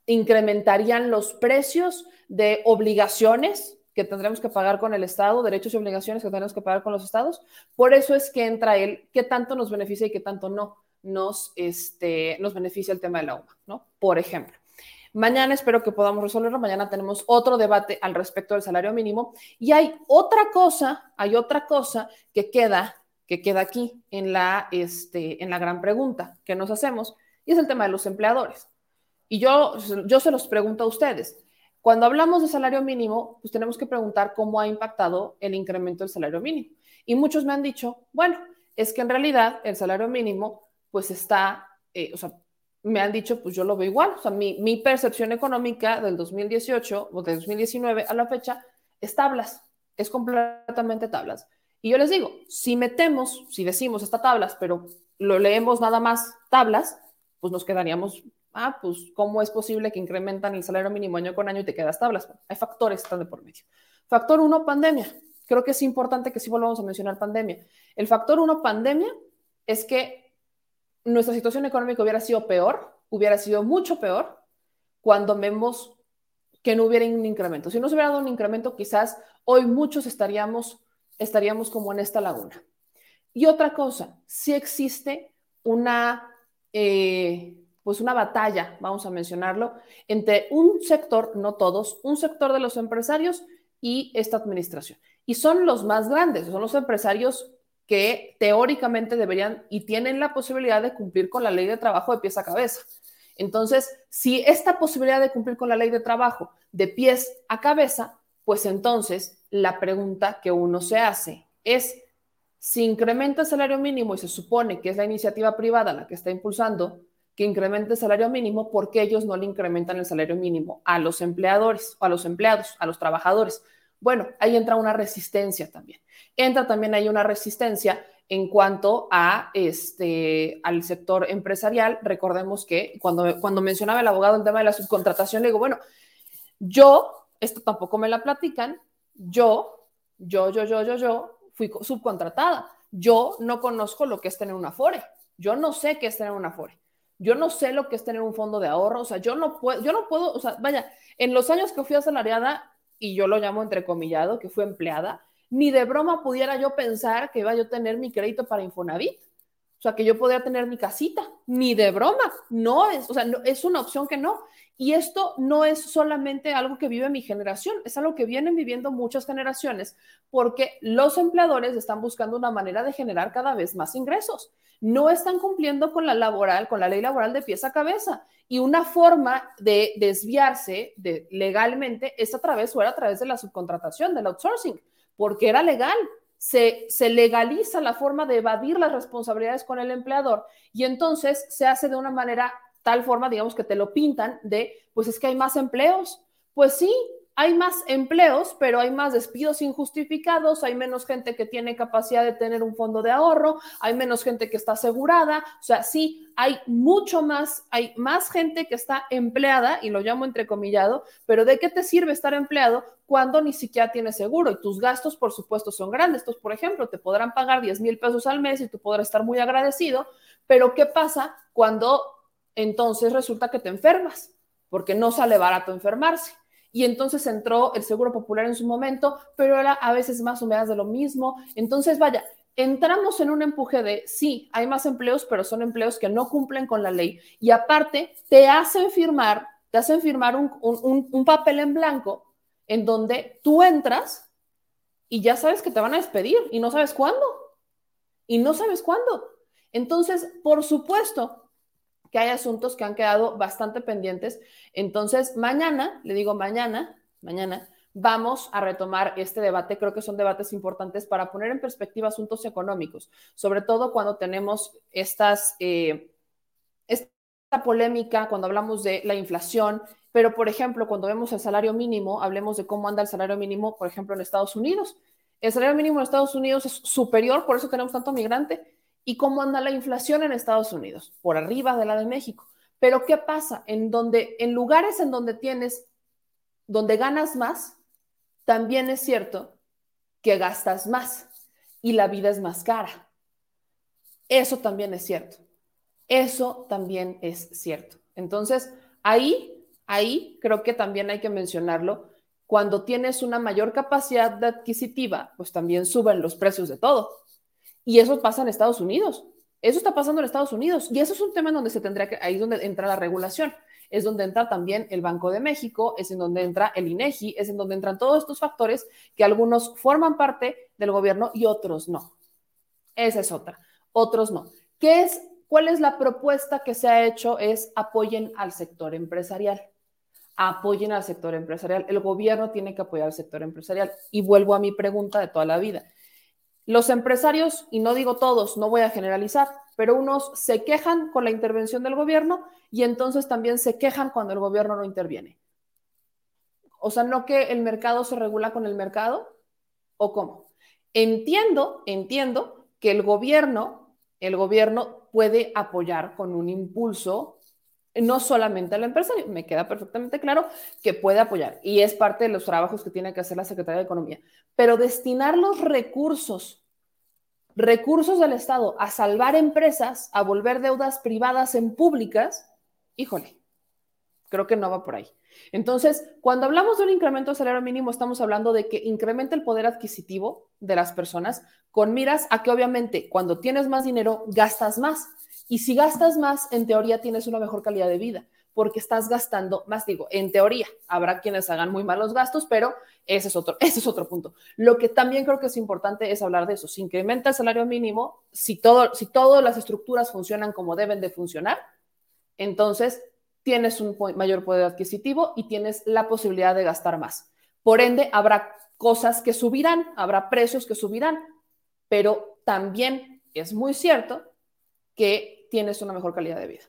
Speaker 1: incrementarían los precios de obligaciones que tendremos que pagar con el Estado, derechos y obligaciones que tendremos que pagar con los estados. Por eso es que entra él, qué tanto nos beneficia y qué tanto no nos, este, nos beneficia el tema de la UMA, ¿no? Por ejemplo. Mañana espero que podamos resolverlo. Mañana tenemos otro debate al respecto del salario mínimo. Y hay otra cosa, hay otra cosa que queda, que queda aquí en la, este, en la gran pregunta que nos hacemos, y es el tema de los empleadores. Y yo, yo se los pregunto a ustedes. Cuando hablamos de salario mínimo, pues tenemos que preguntar cómo ha impactado el incremento del salario mínimo. Y muchos me han dicho, bueno, es que en realidad el salario mínimo, pues está, eh, o sea, me han dicho, pues yo lo veo igual. O sea, mi, mi, percepción económica del 2018 o del 2019 a la fecha es tablas, es completamente tablas. Y yo les digo, si metemos, si decimos está tablas, pero lo leemos nada más tablas, pues nos quedaríamos ah, pues, ¿cómo es posible que incrementan el salario mínimo año con año y te quedas tablas? Hay factores que están de por medio. Factor uno, pandemia. Creo que es importante que sí volvamos a mencionar pandemia. El factor uno, pandemia, es que nuestra situación económica hubiera sido peor, hubiera sido mucho peor cuando vemos que no hubiera un incremento. Si no se hubiera dado un incremento, quizás hoy muchos estaríamos, estaríamos como en esta laguna. Y otra cosa, si existe una eh, pues una batalla, vamos a mencionarlo, entre un sector, no todos, un sector de los empresarios y esta administración. Y son los más grandes, son los empresarios que teóricamente deberían y tienen la posibilidad de cumplir con la ley de trabajo de pies a cabeza. Entonces, si esta posibilidad de cumplir con la ley de trabajo de pies a cabeza, pues entonces la pregunta que uno se hace es, si incrementa el salario mínimo y se supone que es la iniciativa privada la que está impulsando que incremente el salario mínimo, ¿por qué ellos no le incrementan el salario mínimo a los empleadores o a los empleados, a los trabajadores? Bueno, ahí entra una resistencia también. Entra también ahí una resistencia en cuanto a este al sector empresarial. Recordemos que cuando, cuando mencionaba el abogado el tema de la subcontratación, le digo, bueno, yo, esto tampoco me la platican, yo, yo, yo, yo, yo, yo, fui subcontratada. Yo no conozco lo que es tener una FORE. Yo no sé qué es tener una FORE. Yo no sé lo que es tener un fondo de ahorro. O sea, yo no puedo, yo no puedo, o sea, vaya, en los años que fui asalariada, y yo lo llamo entrecomillado, que fui empleada, ni de broma pudiera yo pensar que iba yo a tener mi crédito para Infonavit. O sea, que yo podría tener mi casita, ni de broma. No es, o sea, no, es una opción que no. Y esto no es solamente algo que vive mi generación, es algo que vienen viviendo muchas generaciones, porque los empleadores están buscando una manera de generar cada vez más ingresos. No están cumpliendo con la laboral, con la ley laboral de pieza a cabeza. Y una forma de desviarse de, legalmente es a través o era a través de la subcontratación, del outsourcing, porque era legal. Se, se, legaliza la forma de evadir las responsabilidades con el empleador y entonces se hace de una manera tal forma, digamos, que te lo pintan de, pues es que hay más empleos. Pues sí, hay más empleos, pero hay más despidos injustificados, hay menos gente que tiene capacidad de tener un fondo de ahorro, hay menos gente que está asegurada, o sea, sí, hay mucho más, hay más gente que está empleada, y lo llamo entrecomillado, pero ¿de qué te sirve estar empleado cuando ni siquiera tienes seguro? Y tus gastos, por supuesto, son grandes. Estos, por ejemplo, te podrán pagar 10 mil pesos al mes y tú podrás estar muy agradecido, pero ¿qué pasa cuando entonces resulta que te enfermas, porque no sale barato enfermarse. Y entonces entró el Seguro Popular en su momento, pero era a veces más o de lo mismo. Entonces, vaya, entramos en un empuje de, sí, hay más empleos, pero son empleos que no cumplen con la ley. Y aparte, te hacen firmar, te hacen firmar un, un papel en blanco en donde tú entras y ya sabes que te van a despedir y no sabes cuándo. Y no sabes cuándo. Entonces, por supuesto, que hay asuntos que han quedado bastante pendientes. Entonces, mañana, le digo mañana, mañana, vamos a retomar este debate. Creo que son debates importantes para poner en perspectiva asuntos económicos, sobre todo cuando tenemos eh, esta polémica, cuando hablamos de la inflación, pero por ejemplo, cuando vemos el salario mínimo, hablemos de cómo anda el salario mínimo, por ejemplo, en Estados Unidos. El salario mínimo en Estados Unidos es superior, por eso tenemos tanto migrante, y cómo anda la inflación en Estados Unidos, por arriba de la de México. Pero ¿qué pasa? En donde en lugares en donde tienes donde ganas más, también es cierto que gastas más y la vida es más cara. Eso también es cierto. Eso también es cierto. Entonces, ahí, ahí creo que también hay que mencionarlo. Cuando tienes una mayor capacidad adquisitiva, pues también suben los precios de todo. Y eso pasa en Estados Unidos. Eso está pasando en Estados Unidos. Y eso es un tema en donde se tendría que, ahí es donde entra la regulación. Es donde entra también el Banco de México, es en donde entra el INEGI, es en donde entran todos estos factores que algunos forman parte del gobierno y otros no. Esa es otra. Otros no. ¿Qué es, cuál es la propuesta que se ha hecho? Es apoyen al sector empresarial. Apoyen al sector empresarial. El gobierno tiene que apoyar al sector empresarial. Y vuelvo a mi pregunta de toda la vida los empresarios, y no digo todos, no voy a generalizar, pero unos se quejan con la intervención del gobierno y entonces también se quejan cuando el gobierno no interviene. O sea, no que el mercado se regula con el mercado, ¿o cómo? Entiendo, entiendo que el gobierno, el gobierno puede apoyar con un impulso no solamente al empresario, me queda perfectamente claro que puede apoyar y es parte de los trabajos que tiene que hacer la Secretaría de Economía, pero destinar los recursos, recursos del Estado a salvar empresas, a volver deudas privadas en públicas, híjole, creo que no va por ahí. Entonces, cuando hablamos de un incremento del salario mínimo, estamos hablando de que incrementa el poder adquisitivo de las personas con miras a que obviamente cuando tienes más dinero gastas más y si gastas más, en teoría tienes una mejor calidad de vida, porque estás gastando más, digo, en teoría, habrá quienes hagan muy malos gastos, pero ese es otro, ese es otro punto. Lo que también creo que es importante es hablar de eso. Si incrementa el salario mínimo, si, todo, si todas las estructuras funcionan como deben de funcionar, entonces tienes un mayor poder adquisitivo y tienes la posibilidad de gastar más. Por ende, habrá cosas que subirán, habrá precios que subirán, pero también es muy cierto que tienes una mejor calidad de vida.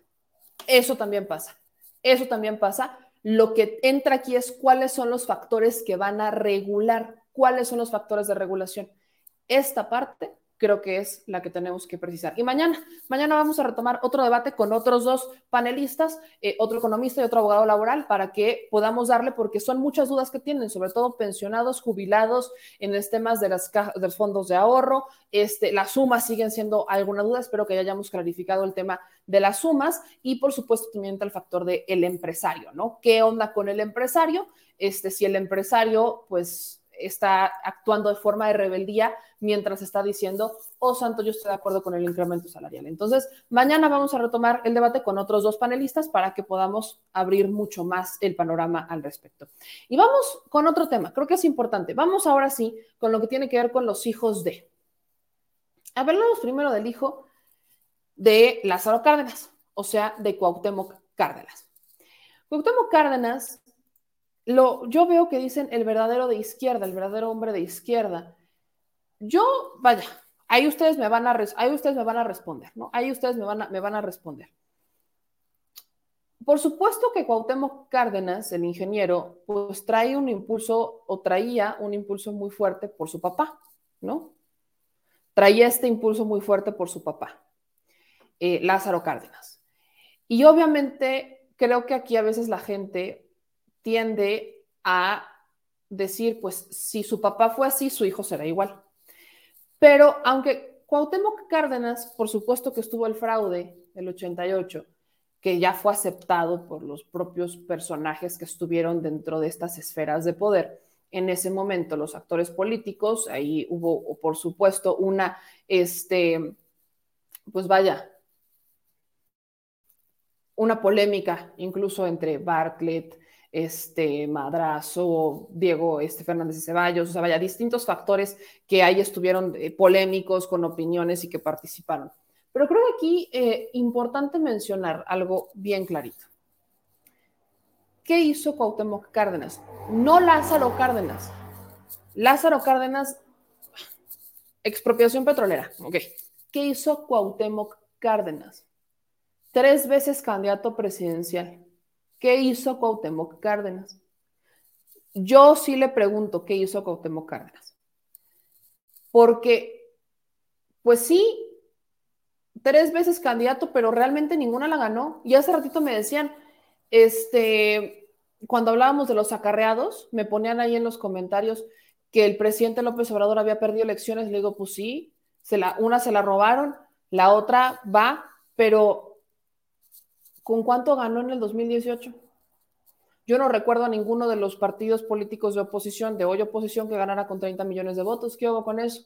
Speaker 1: Eso también pasa. Eso también pasa. Lo que entra aquí es cuáles son los factores que van a regular, cuáles son los factores de regulación. Esta parte creo que es la que tenemos que precisar. Y mañana, mañana vamos a retomar otro debate con otros dos panelistas, eh, otro economista y otro abogado laboral, para que podamos darle, porque son muchas dudas que tienen, sobre todo pensionados, jubilados, en los temas de, las de los fondos de ahorro. Este, las sumas siguen siendo alguna duda, espero que ya hayamos clarificado el tema de las sumas y por supuesto también el factor del el empresario, ¿no? ¿Qué onda con el empresario? Este, si el empresario, pues está actuando de forma de rebeldía mientras está diciendo, oh santo, yo estoy de acuerdo con el incremento salarial. Entonces, mañana vamos a retomar el debate con otros dos panelistas para que podamos abrir mucho más el panorama al respecto. Y vamos con otro tema, creo que es importante. Vamos ahora sí con lo que tiene que ver con los hijos de. Hablamos primero del hijo de Lázaro Cárdenas, o sea, de Cuauhtémoc Cárdenas. Cuauhtémoc Cárdenas lo, yo veo que dicen el verdadero de izquierda, el verdadero hombre de izquierda. Yo, vaya, ahí ustedes me van a, ahí ustedes me van a responder, ¿no? Ahí ustedes me van a, me van a responder. Por supuesto que Cuauhtémoc Cárdenas, el ingeniero, pues trae un impulso o traía un impulso muy fuerte por su papá, ¿no? Traía este impulso muy fuerte por su papá, eh, Lázaro Cárdenas. Y obviamente creo que aquí a veces la gente tiende a decir, pues si su papá fue así, su hijo será igual. Pero aunque Cuauhtémoc Cárdenas, por supuesto que estuvo el fraude del 88, que ya fue aceptado por los propios personajes que estuvieron dentro de estas esferas de poder. En ese momento, los actores políticos, ahí hubo, por supuesto, una, este, pues vaya, una polémica incluso entre Bartlett, este Madrazo, Diego este, Fernández de Ceballos, o sea, vaya, distintos factores que ahí estuvieron eh, polémicos con opiniones y que participaron. Pero creo que aquí eh, importante mencionar algo bien clarito. ¿Qué hizo Cuauhtémoc Cárdenas? No Lázaro Cárdenas. Lázaro Cárdenas, expropiación petrolera, ok. ¿Qué hizo Cuauhtémoc Cárdenas? Tres veces candidato presidencial ¿Qué hizo Cuauhtémoc Cárdenas? Yo sí le pregunto qué hizo Cuauhtémoc Cárdenas. Porque, pues sí, tres veces candidato, pero realmente ninguna la ganó. Y hace ratito me decían, este, cuando hablábamos de los acarreados, me ponían ahí en los comentarios que el presidente López Obrador había perdido elecciones. Le digo, pues sí, se la, una se la robaron, la otra va, pero ¿Con cuánto ganó en el 2018? Yo no recuerdo a ninguno de los partidos políticos de oposición, de hoy oposición, que ganara con 30 millones de votos. ¿Qué hago con eso?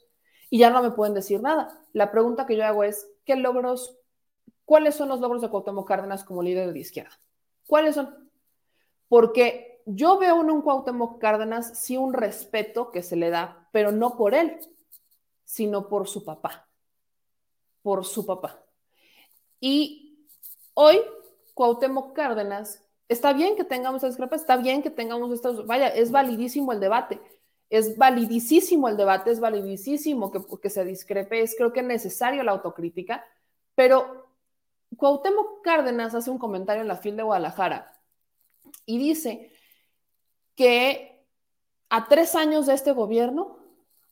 Speaker 1: Y ya no me pueden decir nada. La pregunta que yo hago es, ¿qué logros, cuáles son los logros de Cuauhtémoc Cárdenas como líder de izquierda? ¿Cuáles son? Porque yo veo en un Cuauhtémoc Cárdenas sí un respeto que se le da, pero no por él, sino por su papá. Por su papá. Y hoy Cuauhtémoc Cárdenas, está bien que tengamos esta discrepancia, está bien que tengamos estos, vaya, es validísimo el debate, es validísimo el debate, es validísimo que, que se discrepe, es creo que necesario la autocrítica, pero Cuauhtémoc Cárdenas hace un comentario en la FIL de Guadalajara y dice que a tres años de este gobierno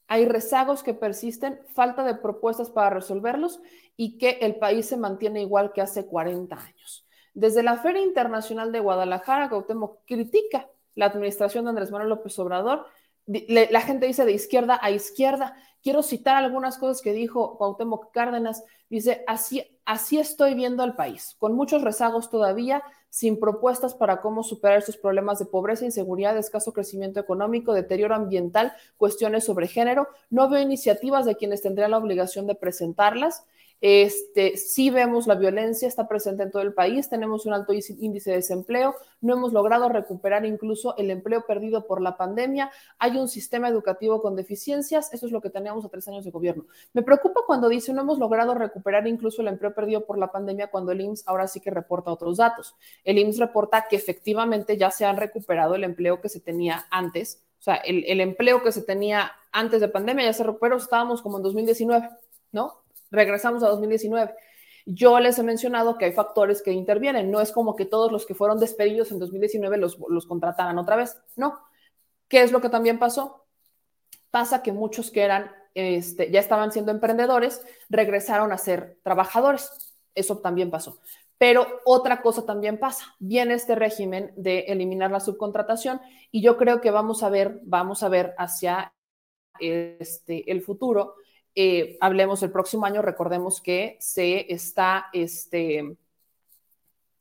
Speaker 1: hay rezagos que persisten, falta de propuestas para resolverlos y que el país se mantiene igual que hace 40 años. Desde la Feria Internacional de Guadalajara, Cuauhtémoc critica la administración de Andrés Manuel López Obrador. La gente dice de izquierda a izquierda. Quiero citar algunas cosas que dijo Cuauhtémoc Cárdenas. Dice, así, así estoy viendo al país, con muchos rezagos todavía, sin propuestas para cómo superar estos problemas de pobreza, inseguridad, escaso crecimiento económico, deterioro ambiental, cuestiones sobre género. No veo iniciativas de quienes tendrían la obligación de presentarlas. Este, sí vemos la violencia, está presente en todo el país, tenemos un alto índice de desempleo, no hemos logrado recuperar incluso el empleo perdido por la pandemia, hay un sistema educativo con deficiencias, eso es lo que teníamos a tres años de gobierno. Me preocupa cuando dice no hemos logrado recuperar incluso el empleo perdido por la pandemia cuando el IMSS ahora sí que reporta otros datos. El IMSS reporta que efectivamente ya se han recuperado el empleo que se tenía antes sea, el, empleo que se tenía antes de pandemia ya se recuperó, estábamos como en 2019, ¿no? Regresamos a 2019. Yo les he mencionado que hay factores que intervienen. No es como que todos los que fueron despedidos en 2019 los, los contrataran otra vez. No. ¿Qué es lo que también pasó? Pasa que muchos que eran, este, ya estaban siendo emprendedores, regresaron a ser trabajadores. Eso también pasó. Pero otra cosa también pasa. Viene este régimen de eliminar la subcontratación y yo creo que vamos a ver, vamos a ver hacia este, el futuro. Eh, hablemos el próximo año, recordemos que se está, este,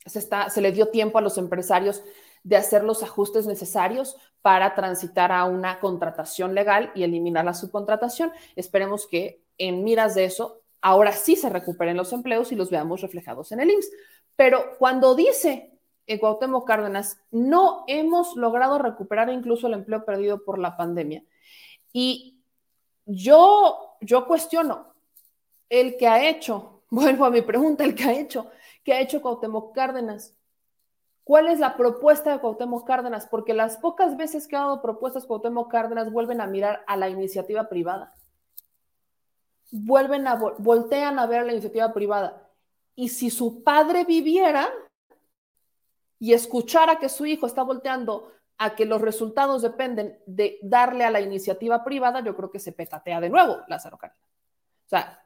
Speaker 1: se está, se le dio tiempo a los empresarios de hacer los ajustes necesarios para transitar a una contratación legal y eliminar la subcontratación. Esperemos que en miras de eso ahora sí se recuperen los empleos y los veamos reflejados en el IMSS. Pero cuando dice en Cuauhtémoc Cárdenas, no hemos logrado recuperar incluso el empleo perdido por la pandemia. Y yo, yo cuestiono el que ha hecho, vuelvo a mi pregunta, el que ha hecho, que ha hecho Cuauhtémoc Cárdenas. ¿Cuál es la propuesta de Cuauhtémoc Cárdenas? Porque las pocas veces que ha dado propuestas Cuauhtémoc Cárdenas vuelven a mirar a la iniciativa privada vuelven a, voltean a ver la iniciativa privada. Y si su padre viviera y escuchara que su hijo está volteando a que los resultados dependen de darle a la iniciativa privada, yo creo que se petatea de nuevo Lázaro Cárdenas. O sea,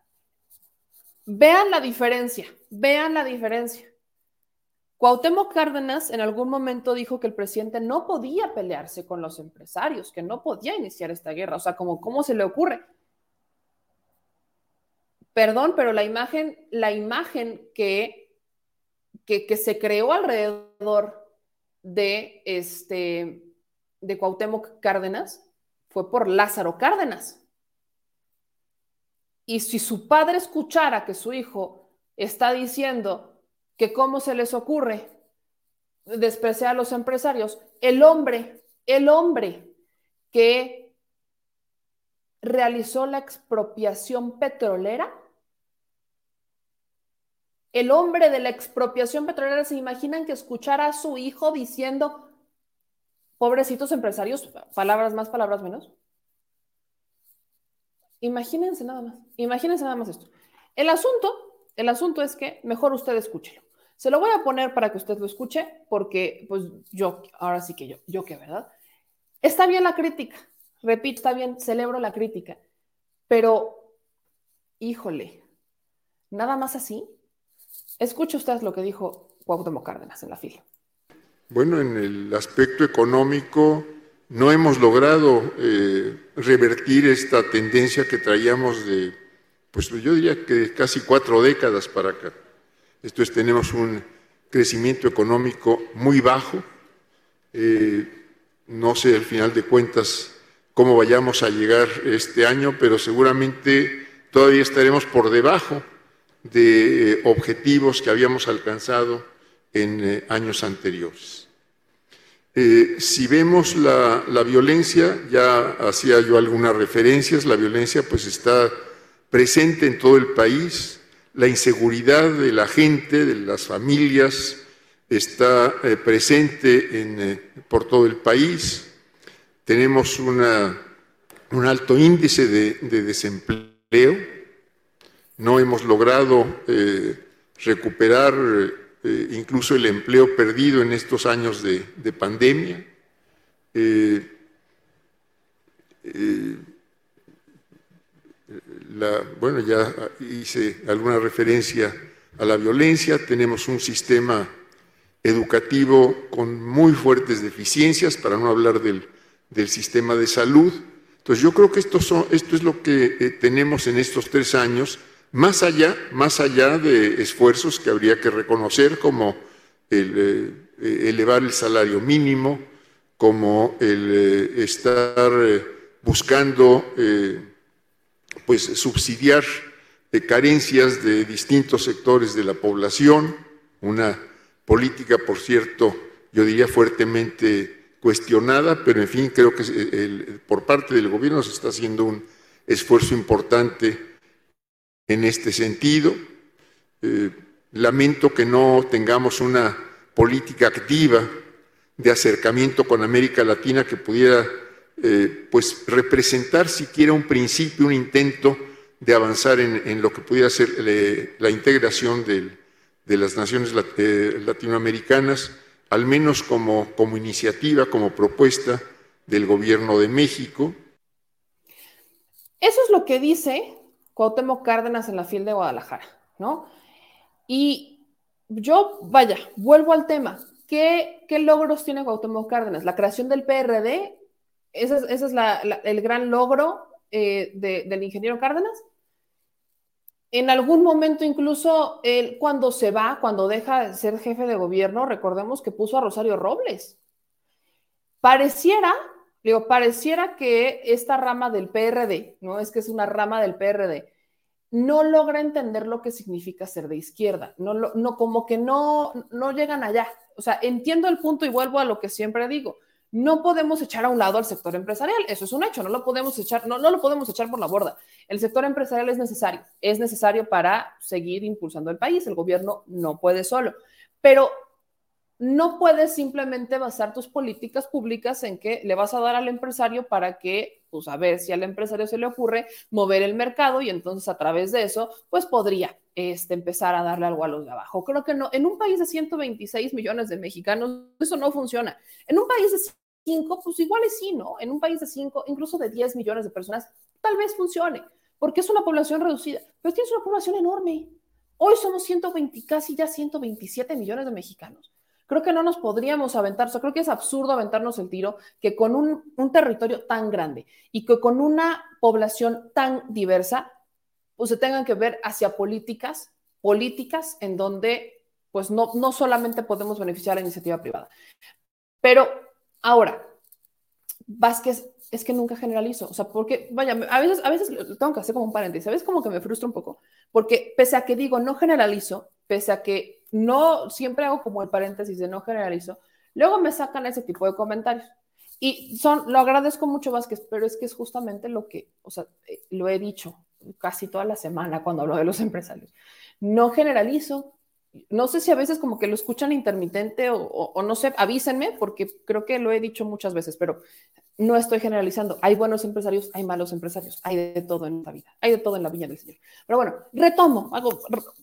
Speaker 1: vean la diferencia, vean la diferencia. Cuauhtémoc Cárdenas en algún momento dijo que el presidente no podía pelearse con los empresarios, que no podía iniciar esta guerra. O sea, como, ¿cómo se le ocurre? perdón, pero la imagen, la imagen que, que, se creó alrededor de, este, de Cuauhtémoc Cárdenas fue por Lázaro Cárdenas. Y si su padre escuchara que su hijo está diciendo que cómo se les ocurre despreciar a los empresarios, el hombre, el hombre que realizó la expropiación petrolera el hombre de la expropiación petrolera, ¿se imaginan que escuchara a su hijo diciendo, pobrecitos empresarios, palabras más, palabras menos? Imagínense nada más, imagínense nada más esto. El asunto, el asunto es que mejor usted escúchelo. Se lo voy a poner para que usted lo escuche, porque pues yo, ahora sí que yo, yo que, ¿verdad? Está bien la crítica, repito, está bien, celebro la crítica, pero, híjole, nada más así, Escuche usted lo que dijo Cuauhtémoc Cárdenas en la fila.
Speaker 5: Bueno, en el aspecto económico no hemos logrado eh, revertir esta tendencia que traíamos de, pues yo diría que casi cuatro décadas para acá. Esto es, tenemos un crecimiento económico muy bajo. Eh, no sé al final de cuentas cómo vayamos a llegar este año, pero seguramente todavía estaremos por debajo de eh, objetivos que habíamos alcanzado en eh, años anteriores. Eh, si vemos la, violencia, ya hacía yo algunas referencias, la violencia pues está presente en todo el país, la inseguridad de la gente, de las familias, está presente por todo el país, tenemos un alto índice de desempleo, no hemos logrado eh, recuperar eh, incluso el empleo perdido en estos años de, pandemia. Eh, bueno, ya hice alguna referencia a la violencia, tenemos un sistema educativo con muy fuertes deficiencias, para no hablar del, del sistema de salud. Entonces yo creo que esto, son, esto es lo que tenemos en estos tres años más allá, más allá de esfuerzos que habría que reconocer como el, eh, elevar el salario mínimo, como el eh, estar eh, buscando pues subsidiar carencias de distintos sectores de la población, una política, por cierto, yo diría fuertemente cuestionada, pero en fin, creo que por parte del gobierno se está haciendo un esfuerzo importante en este sentido. Eh, lamento que no tengamos una política activa de acercamiento con América Latina que pudiera eh, pues representar siquiera un principio, un intento de avanzar en, lo que pudiera ser la integración de las naciones latinoamericanas, al menos como iniciativa, como propuesta del gobierno de México.
Speaker 1: Eso es lo que dice Cuauhtémoc Cárdenas en la FIL de Guadalajara, ¿no? Y yo, vaya, vuelvo al tema. ¿Qué, logros tiene Cuauhtémoc Cárdenas? La creación del PRD, ese es, el gran logro eh, del ingeniero Cárdenas. En algún momento incluso él cuando se va, cuando deja de ser jefe de gobierno, recordemos que puso a Rosario Robles. Pareciera, digo, pareciera que esta rama del PRD, no es que es una rama del PRD, no logra entender lo que significa ser de izquierda, no, no como que no, no llegan allá. O sea, entiendo el punto y vuelvo a lo que siempre digo no podemos echar a un lado al sector empresarial, eso es un hecho, no lo podemos echar, no, no lo podemos echar por la borda. El sector empresarial es necesario, es necesario para seguir impulsando el país, el gobierno no puede solo, pero no puedes simplemente basar tus políticas públicas en que le vas a dar al empresario para que, pues a ver si al empresario se le ocurre mover el mercado y entonces a través de eso, pues podría este, empezar a darle algo a los de abajo. Creo que no, en un país de 126 millones de mexicanos, eso no funciona. En un país de 5, pues igual es sí, ¿no? En un país de 5, incluso de 10 millones de personas, tal vez funcione, porque es una población reducida, pero tienes una población enorme. Hoy somos 120, casi ya 127 millones de mexicanos. Creo que no nos podríamos aventar, o sea, creo que es absurdo aventarnos el tiro que con un, un territorio tan grande y que con una población tan diversa, pues se tengan que ver hacia políticas, políticas en donde pues no, no solamente podemos beneficiar a la iniciativa privada. Pero ahora, Vázquez es que nunca generalizo, o sea, porque, vaya, a veces, a veces tengo que hacer como un paréntesis, a veces como que me frustra un poco, porque pese a que digo no generalizo, pese a que no, siempre hago como el paréntesis de no generalizo, luego me sacan ese tipo de comentarios. Y son, lo agradezco mucho Vázquez, pero es que es justamente lo que, o sea, eh, lo he dicho, casi toda la semana cuando hablo de los empresarios. No generalizo. No sé si a veces como que lo escuchan intermitente o, no sé, avísenme porque creo que lo he dicho muchas veces, pero no estoy generalizando. Hay buenos empresarios, hay malos empresarios, hay de todo en la vida, hay de todo en la viña del Señor. Pero bueno, retomo, hago,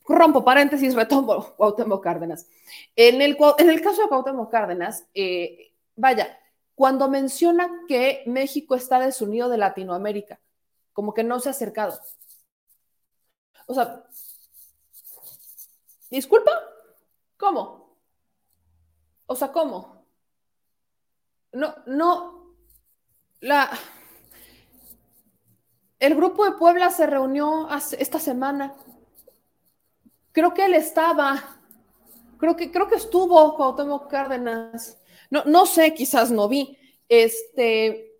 Speaker 1: rompo paréntesis, retomo Cuauhtémoc Cárdenas. En el, en el caso de Cuauhtémoc Cárdenas, eh, vaya, cuando menciona que México está desunido de Latinoamérica, como que no se ha acercado. O sea, ¿disculpa? ¿Cómo? O sea, ¿cómo? No, no, la... El grupo de Puebla se reunió esta semana. Creo que él estaba, creo que, creo que estuvo Cuauhtémoc Cárdenas. No, no sé, quizás no vi. Este,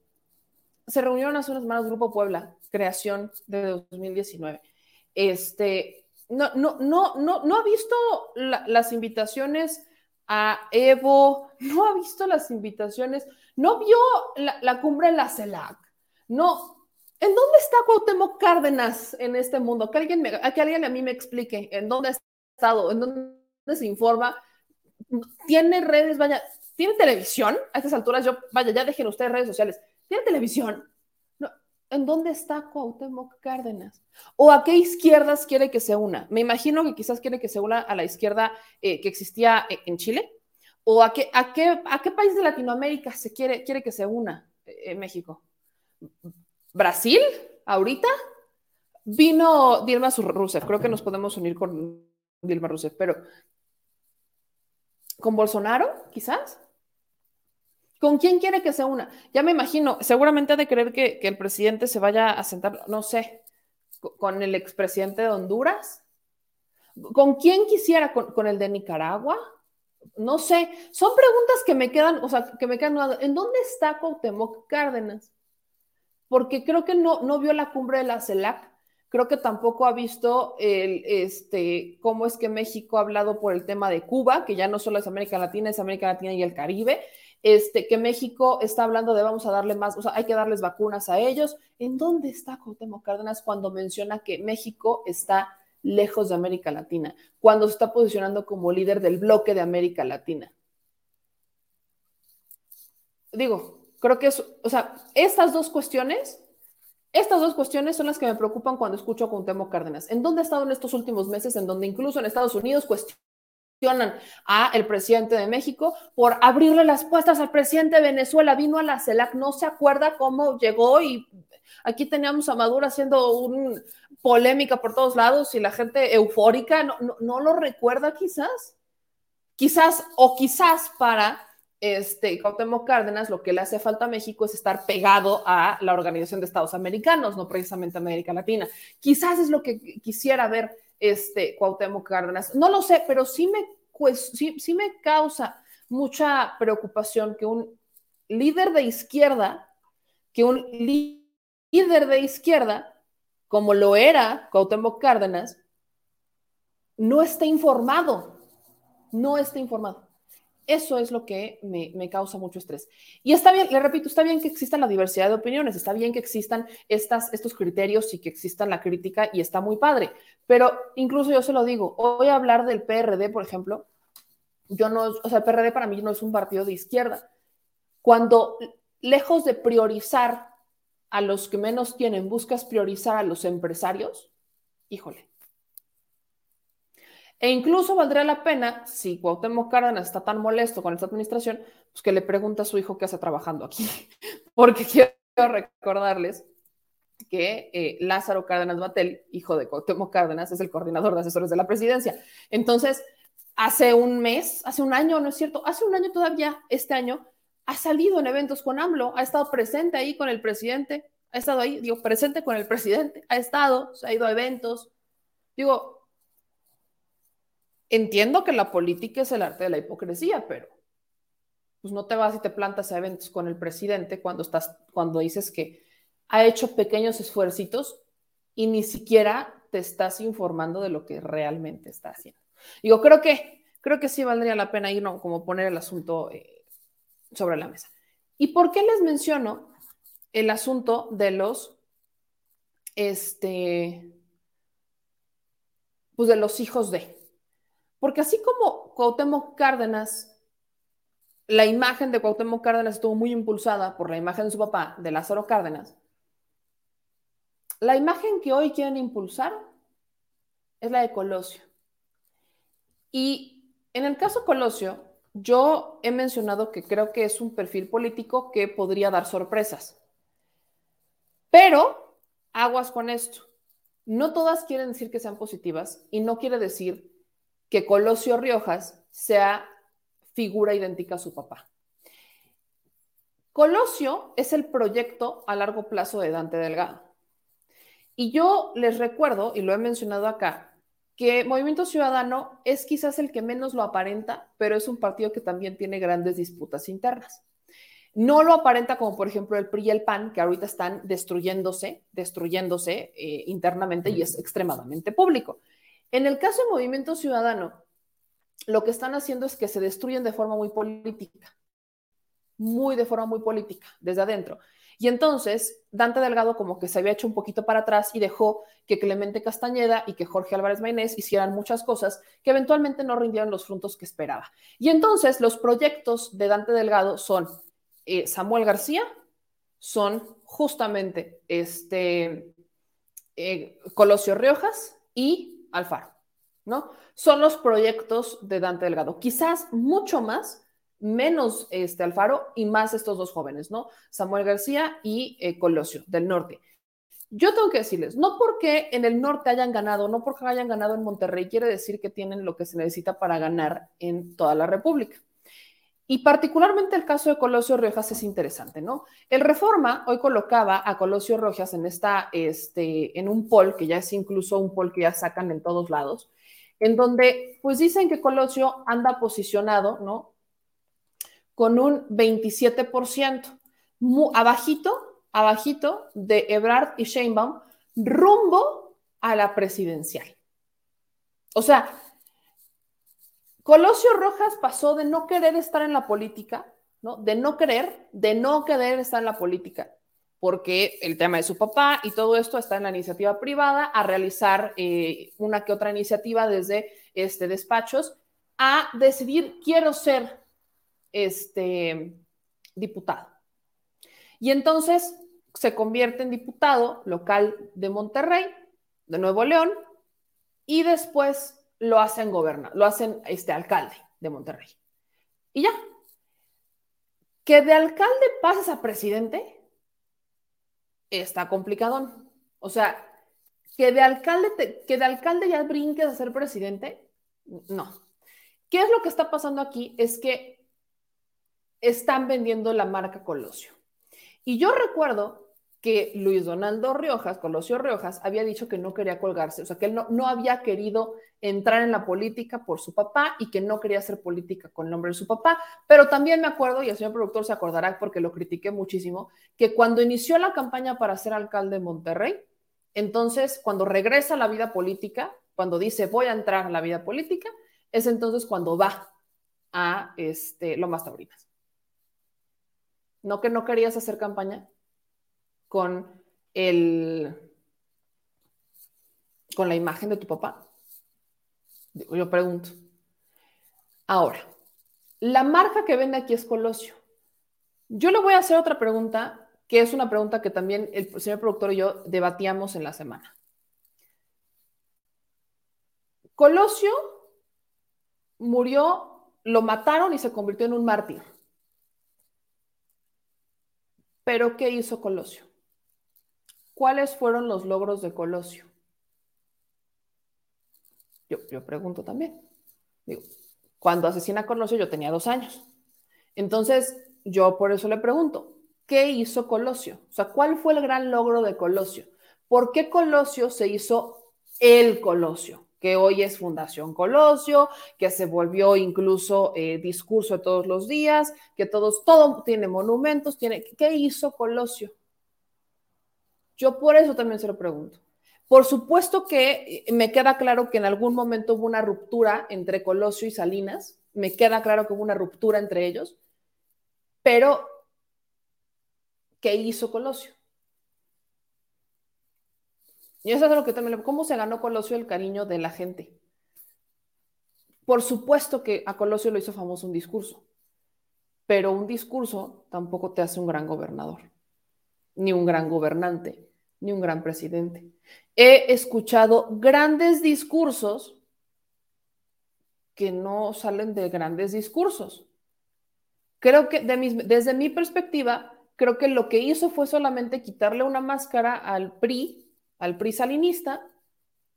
Speaker 1: se reunieron hace unas semanas Grupo Puebla creación de 2019. Este, no, no, no, no, no ha visto las invitaciones a Evo, no ha visto las invitaciones, no vio la, cumbre de la CELAC, no. ¿En dónde está Cuauhtémoc Cárdenas en este mundo? Que alguien, me, que alguien a mí me explique en dónde ha estado, en dónde se informa. Tiene redes, vaya, tiene televisión. A estas alturas, yo, vaya, ya dejen ustedes redes sociales. Tiene televisión. ¿En dónde está Cuauhtémoc Cárdenas? ¿O a qué izquierdas quiere que se una? Me imagino que quizás quiere que se una a la izquierda eh, que existía eh, en Chile. ¿O a qué, a, qué, a qué país de Latinoamérica se quiere, quiere que se una eh, México? ¿Brasil? ¿Ahorita? Vino Dilma Rousseff. Creo que nos podemos unir con Dilma Rousseff, pero ¿con Bolsonaro? Quizás. ¿Con quién quiere que se una? Ya me imagino, seguramente ha de creer que, el presidente se vaya a sentar, no sé, con el expresidente de Honduras. ¿Con quién quisiera? ¿Con, el de Nicaragua? No sé. Son preguntas que me quedan, o sea, que me quedan. ¿En dónde está Cuauhtémoc Cárdenas? Porque creo que no, no vio la cumbre de la CELAC. Creo que tampoco ha visto el, este, cómo es que México ha hablado por el tema de Cuba, que ya no solo es América Latina, es América Latina y el Caribe este, que México está hablando de vamos a darle más, o sea, hay que darles vacunas a ellos. ¿En dónde está Cuauhtémoc Cárdenas cuando menciona que México está lejos de América Latina, cuando se está posicionando como líder del bloque de América Latina? Digo, Creo que es, o sea, estas dos cuestiones, estas dos cuestiones son las que me preocupan cuando escucho a Cuauhtémoc Cárdenas. ¿En dónde ha estado en estos últimos meses en donde incluso en Estados Unidos a el presidente de México por abrirle las puertas al presidente de Venezuela? Vino a la CELAC, no se acuerda cómo llegó y aquí teníamos a Maduro haciendo una polémica por todos lados y la gente eufórica, no, no, no lo recuerda quizás. Quizás o quizás para este, Cuauhtémoc Cárdenas, lo que le hace falta a México es estar pegado a la Organización de Estados Americanos, no precisamente América Latina. Quizás es lo que quisiera ver este, Cuauhtémoc Cárdenas. No lo sé, pero sí me, sí, sí me causa mucha preocupación que un líder de izquierda, que un líder de izquierda, como lo era Cuauhtémoc Cárdenas, no esté informado, no esté informado. Eso es lo que me, causa mucho estrés. Y está bien, le repito, está bien que exista la diversidad de opiniones, está bien que existan estos criterios y que exista la crítica y está muy padre. Pero incluso yo se lo digo, voy a hablar del PRD, por ejemplo. Yo no, o sea, el PRD para mí no es un partido de izquierda. Cuando lejos de priorizar a los que menos tienen, buscas priorizar a los empresarios, híjole, e incluso valdría la pena, si Cuauhtémoc Cárdenas está tan molesto con esta administración, pues que le pregunte a su hijo qué hace trabajando aquí. Porque quiero recordarles que eh, Lázaro Cárdenas Batel, hijo de Cuauhtémoc Cárdenas, es el coordinador de asesores de la presidencia. Entonces, hace un mes, hace un año, ¿no es cierto? Hace un año todavía, este año, ha salido en eventos con AMLO, ha estado presente ahí con el presidente, ha estado ahí, digo, presente con el presidente, ha estado, se ha ido a eventos. Digo, Entiendo que la política es el arte de la hipocresía, pero pues no te vas y te plantas a eventos con el presidente cuando estás, cuando dices que ha hecho pequeños esfuercitos y ni siquiera te estás informando de lo que realmente está haciendo. Digo, creo que, creo que sí valdría la pena ir, ¿no? Como poner el asunto eh, sobre la mesa. ¿Y por qué les menciono el asunto de los, este, pues de los hijos de? Porque así como Cuauhtémoc Cárdenas, la imagen de Cuauhtémoc Cárdenas estuvo muy impulsada por la imagen de su papá, de Lázaro Cárdenas, la imagen que hoy quieren impulsar es la de Colosio. Y en el caso Colosio, yo he mencionado que creo que es un perfil político que podría dar sorpresas. Pero aguas con esto. No todas quieren decir que sean positivas y no quiere decir que Colosio Riojas sea figura idéntica a su papá. Colosio es el proyecto a largo plazo de Dante Delgado. Y yo les recuerdo, y lo he mencionado acá, que Movimiento Ciudadano es quizás el que menos lo aparenta, pero es un partido que también tiene grandes disputas internas. No lo aparenta como por ejemplo el PRI y el PAN, que ahorita están destruyéndose, destruyéndose eh, internamente y es extremadamente público. En el caso de Movimiento Ciudadano, lo que están haciendo es que se destruyen de forma muy política, muy de forma muy política, desde adentro. Y entonces Dante Delgado como que se había hecho un poquito para atrás y dejó que Clemente Castañeda y que Jorge Álvarez Maynés hicieran muchas cosas que eventualmente no rindieron los frutos que esperaba. Y entonces los proyectos de Dante Delgado son eh, Samuel García, son justamente este eh, Colosio Riojas y Alfaro, ¿no? Son los proyectos de Dante Delgado. Quizás mucho más, menos este Alfaro y más estos dos jóvenes, ¿no? Samuel García y eh, Colosio del norte. Yo tengo que decirles, no porque en el norte hayan ganado, no porque hayan ganado en Monterrey, quiere decir que tienen lo que se necesita para ganar en toda la República. Y particularmente el caso de Colosio Rojas es interesante, ¿no? El Reforma hoy colocaba a Colosio Rojas en esta, este, en un poll, que ya es incluso un poll que ya sacan en todos lados, en donde pues dicen que Colosio anda posicionado, ¿no? Con un 27%, abajito, abajito de Ebrard y Sheinbaum, rumbo a la presidencial. O sea, Colosio Rojas pasó de no querer estar en la política, ¿no? De no querer, de no querer estar en la política, porque el tema de su papá y todo esto está en la iniciativa privada, a realizar eh, una que otra iniciativa desde este, despachos, a decidir, quiero ser este, diputado. Y entonces se convierte en diputado local de Monterrey, de Nuevo León, y después lo hacen gobernador, lo hacen este alcalde de Monterrey. Y ya. Que de alcalde pases a presidente está complicadón. O sea, que de alcalde que de alcalde ya brinques a ser presidente, no. ¿Qué es lo que está pasando aquí? Es que están vendiendo la marca Colosio. Y yo recuerdo que Luis Donaldo Riojas, Colosio Riojas, había dicho que no quería colgarse, o sea, que él no, no había querido entrar en la política por su papá y que no quería hacer política con el nombre de su papá, pero también me acuerdo, y el señor productor se acordará porque lo critiqué muchísimo, que cuando inició la campaña para ser alcalde de Monterrey, entonces cuando regresa a la vida política, cuando dice voy a entrar a la vida política, es entonces cuando va a este, Lomas Taurinas. ¿No que no querías hacer campaña? Con el con la imagen de tu papá? Yo pregunto. Ahora, la marca que vende aquí es Colosio. Yo le voy a hacer otra pregunta, que es una pregunta que también el señor productor y yo debatíamos en la semana. Colosio murió, lo mataron y se convirtió en un mártir. Pero ¿qué hizo Colosio? ¿Cuáles fueron los logros de Colosio? Yo, pregunto también. Digo, cuando asesina Colosio yo tenía dos años. Entonces, yo por eso le pregunto, ¿qué hizo Colosio? O sea, ¿cuál fue el gran logro de Colosio? ¿Por qué Colosio se hizo el Colosio? Que hoy es Fundación Colosio, que se volvió incluso eh, discurso de todos los días, que todos, todo tiene monumentos, tiene. ¿Qué hizo Colosio? Yo por eso también se lo pregunto. Por supuesto que eh, me queda claro que en algún momento hubo una ruptura entre Colosio y Salinas, me queda claro que hubo una ruptura entre ellos, pero ¿qué hizo Colosio? Y eso es lo que también, ¿cómo se ganó Colosio el cariño de la gente? Por supuesto que a Colosio lo hizo famoso un discurso, pero un discurso tampoco te hace un gran gobernador ni un gran gobernante, ni un gran presidente. He escuchado grandes discursos que no salen de grandes discursos. Creo que desde mi perspectiva, creo que lo que hizo fue solamente quitarle una máscara al PRI, al PRI salinista,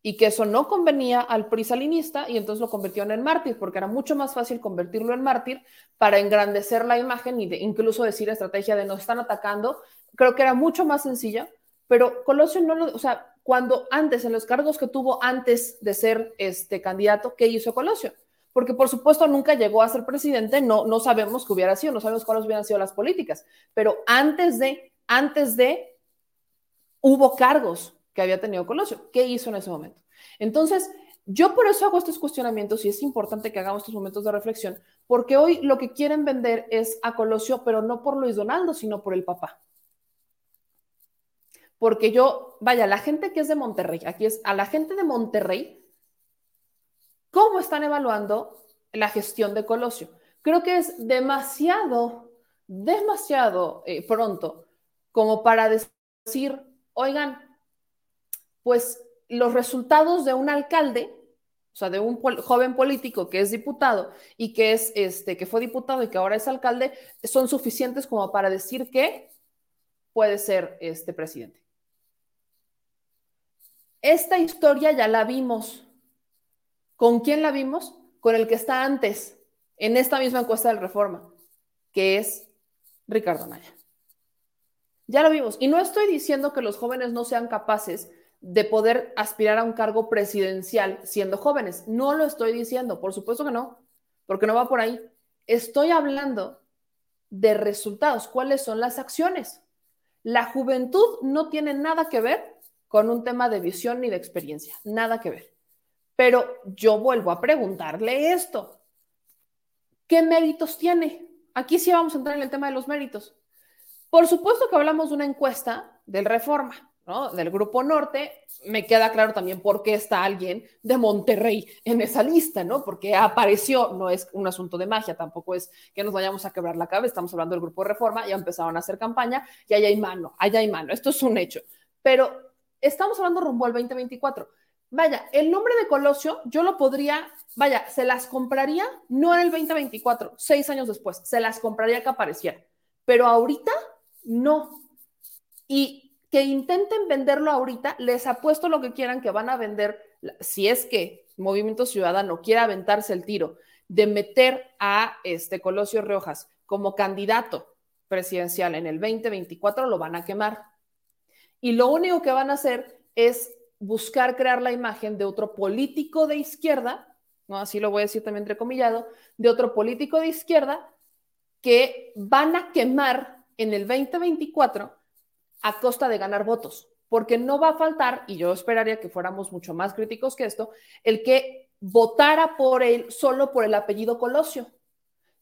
Speaker 1: y que eso no convenía al PRI salinista y entonces lo convirtió en mártir, porque era mucho más fácil convertirlo en mártir para engrandecer la imagen y de, incluso decir estrategia de nos están atacando creo que era mucho más sencilla, pero Colosio no lo, o sea, cuando antes, en los cargos que tuvo antes de ser este candidato, ¿qué hizo Colosio? Porque por supuesto nunca llegó a ser presidente, no, no sabemos qué hubiera sido, no sabemos cuáles hubieran sido las políticas, pero antes de, antes de, hubo cargos que había tenido Colosio. ¿Qué hizo en ese momento? Entonces, yo por eso hago estos cuestionamientos y es importante que hagamos estos momentos de reflexión, porque hoy lo que quieren vender es a Colosio, pero no por Luis Donaldo, sino por el papá porque yo, vaya, la gente que es de Monterrey, aquí es a la gente de Monterrey, ¿cómo están evaluando la gestión de Colosio? Creo que es demasiado, demasiado eh, pronto como para decir, oigan, pues los resultados de un alcalde, o sea, de un joven político que es diputado y que es este que fue diputado y que ahora es alcalde, son suficientes como para decir que puede ser este presidente. Esta historia ya la vimos. ¿Con quién la vimos? Con el que está antes, en esta misma encuesta del Reforma, que es Ricardo Naya. Ya lo vimos. Y no estoy diciendo que los jóvenes no sean capaces de poder aspirar a un cargo presidencial siendo jóvenes. No lo estoy diciendo, por supuesto que no, porque no va por ahí. Estoy hablando de resultados, cuáles son las acciones. La juventud no tiene nada que ver con un tema de visión ni de experiencia, nada que ver. Pero yo vuelvo a preguntarle esto. ¿Qué méritos tiene? Aquí sí vamos a entrar en el tema de los méritos. Por supuesto que hablamos de una encuesta del Reforma, ¿no? del Grupo Norte, me queda claro también por qué está alguien de Monterrey en esa lista, ¿no? Porque apareció, no es un asunto de magia, tampoco es que nos vayamos a quebrar la cabeza, estamos hablando del Grupo Reforma, ya empezaron a hacer campaña y allá hay mano, allá hay mano, esto es un hecho. Pero estamos hablando rumbo al 2024. Vaya, el nombre de Colosio yo lo podría, vaya, se las compraría no en el 2024, seis años después, se las compraría que apareciera, pero ahorita no. Y que intenten venderlo ahorita, les apuesto lo que quieran que van a vender, si es que Movimiento Ciudadano quiere aventarse el tiro de meter a este Colosio Riojas como candidato presidencial en el 2024, lo van a quemar. Y lo único que van a hacer es buscar crear la imagen de otro político de izquierda, ¿no? así lo voy a decir también entrecomillado, de otro político de izquierda que van a quemar en el 2024 a costa de ganar votos, porque no va a faltar, y yo esperaría que fuéramos mucho más críticos que esto, el que votara por él solo por el apellido Colosio.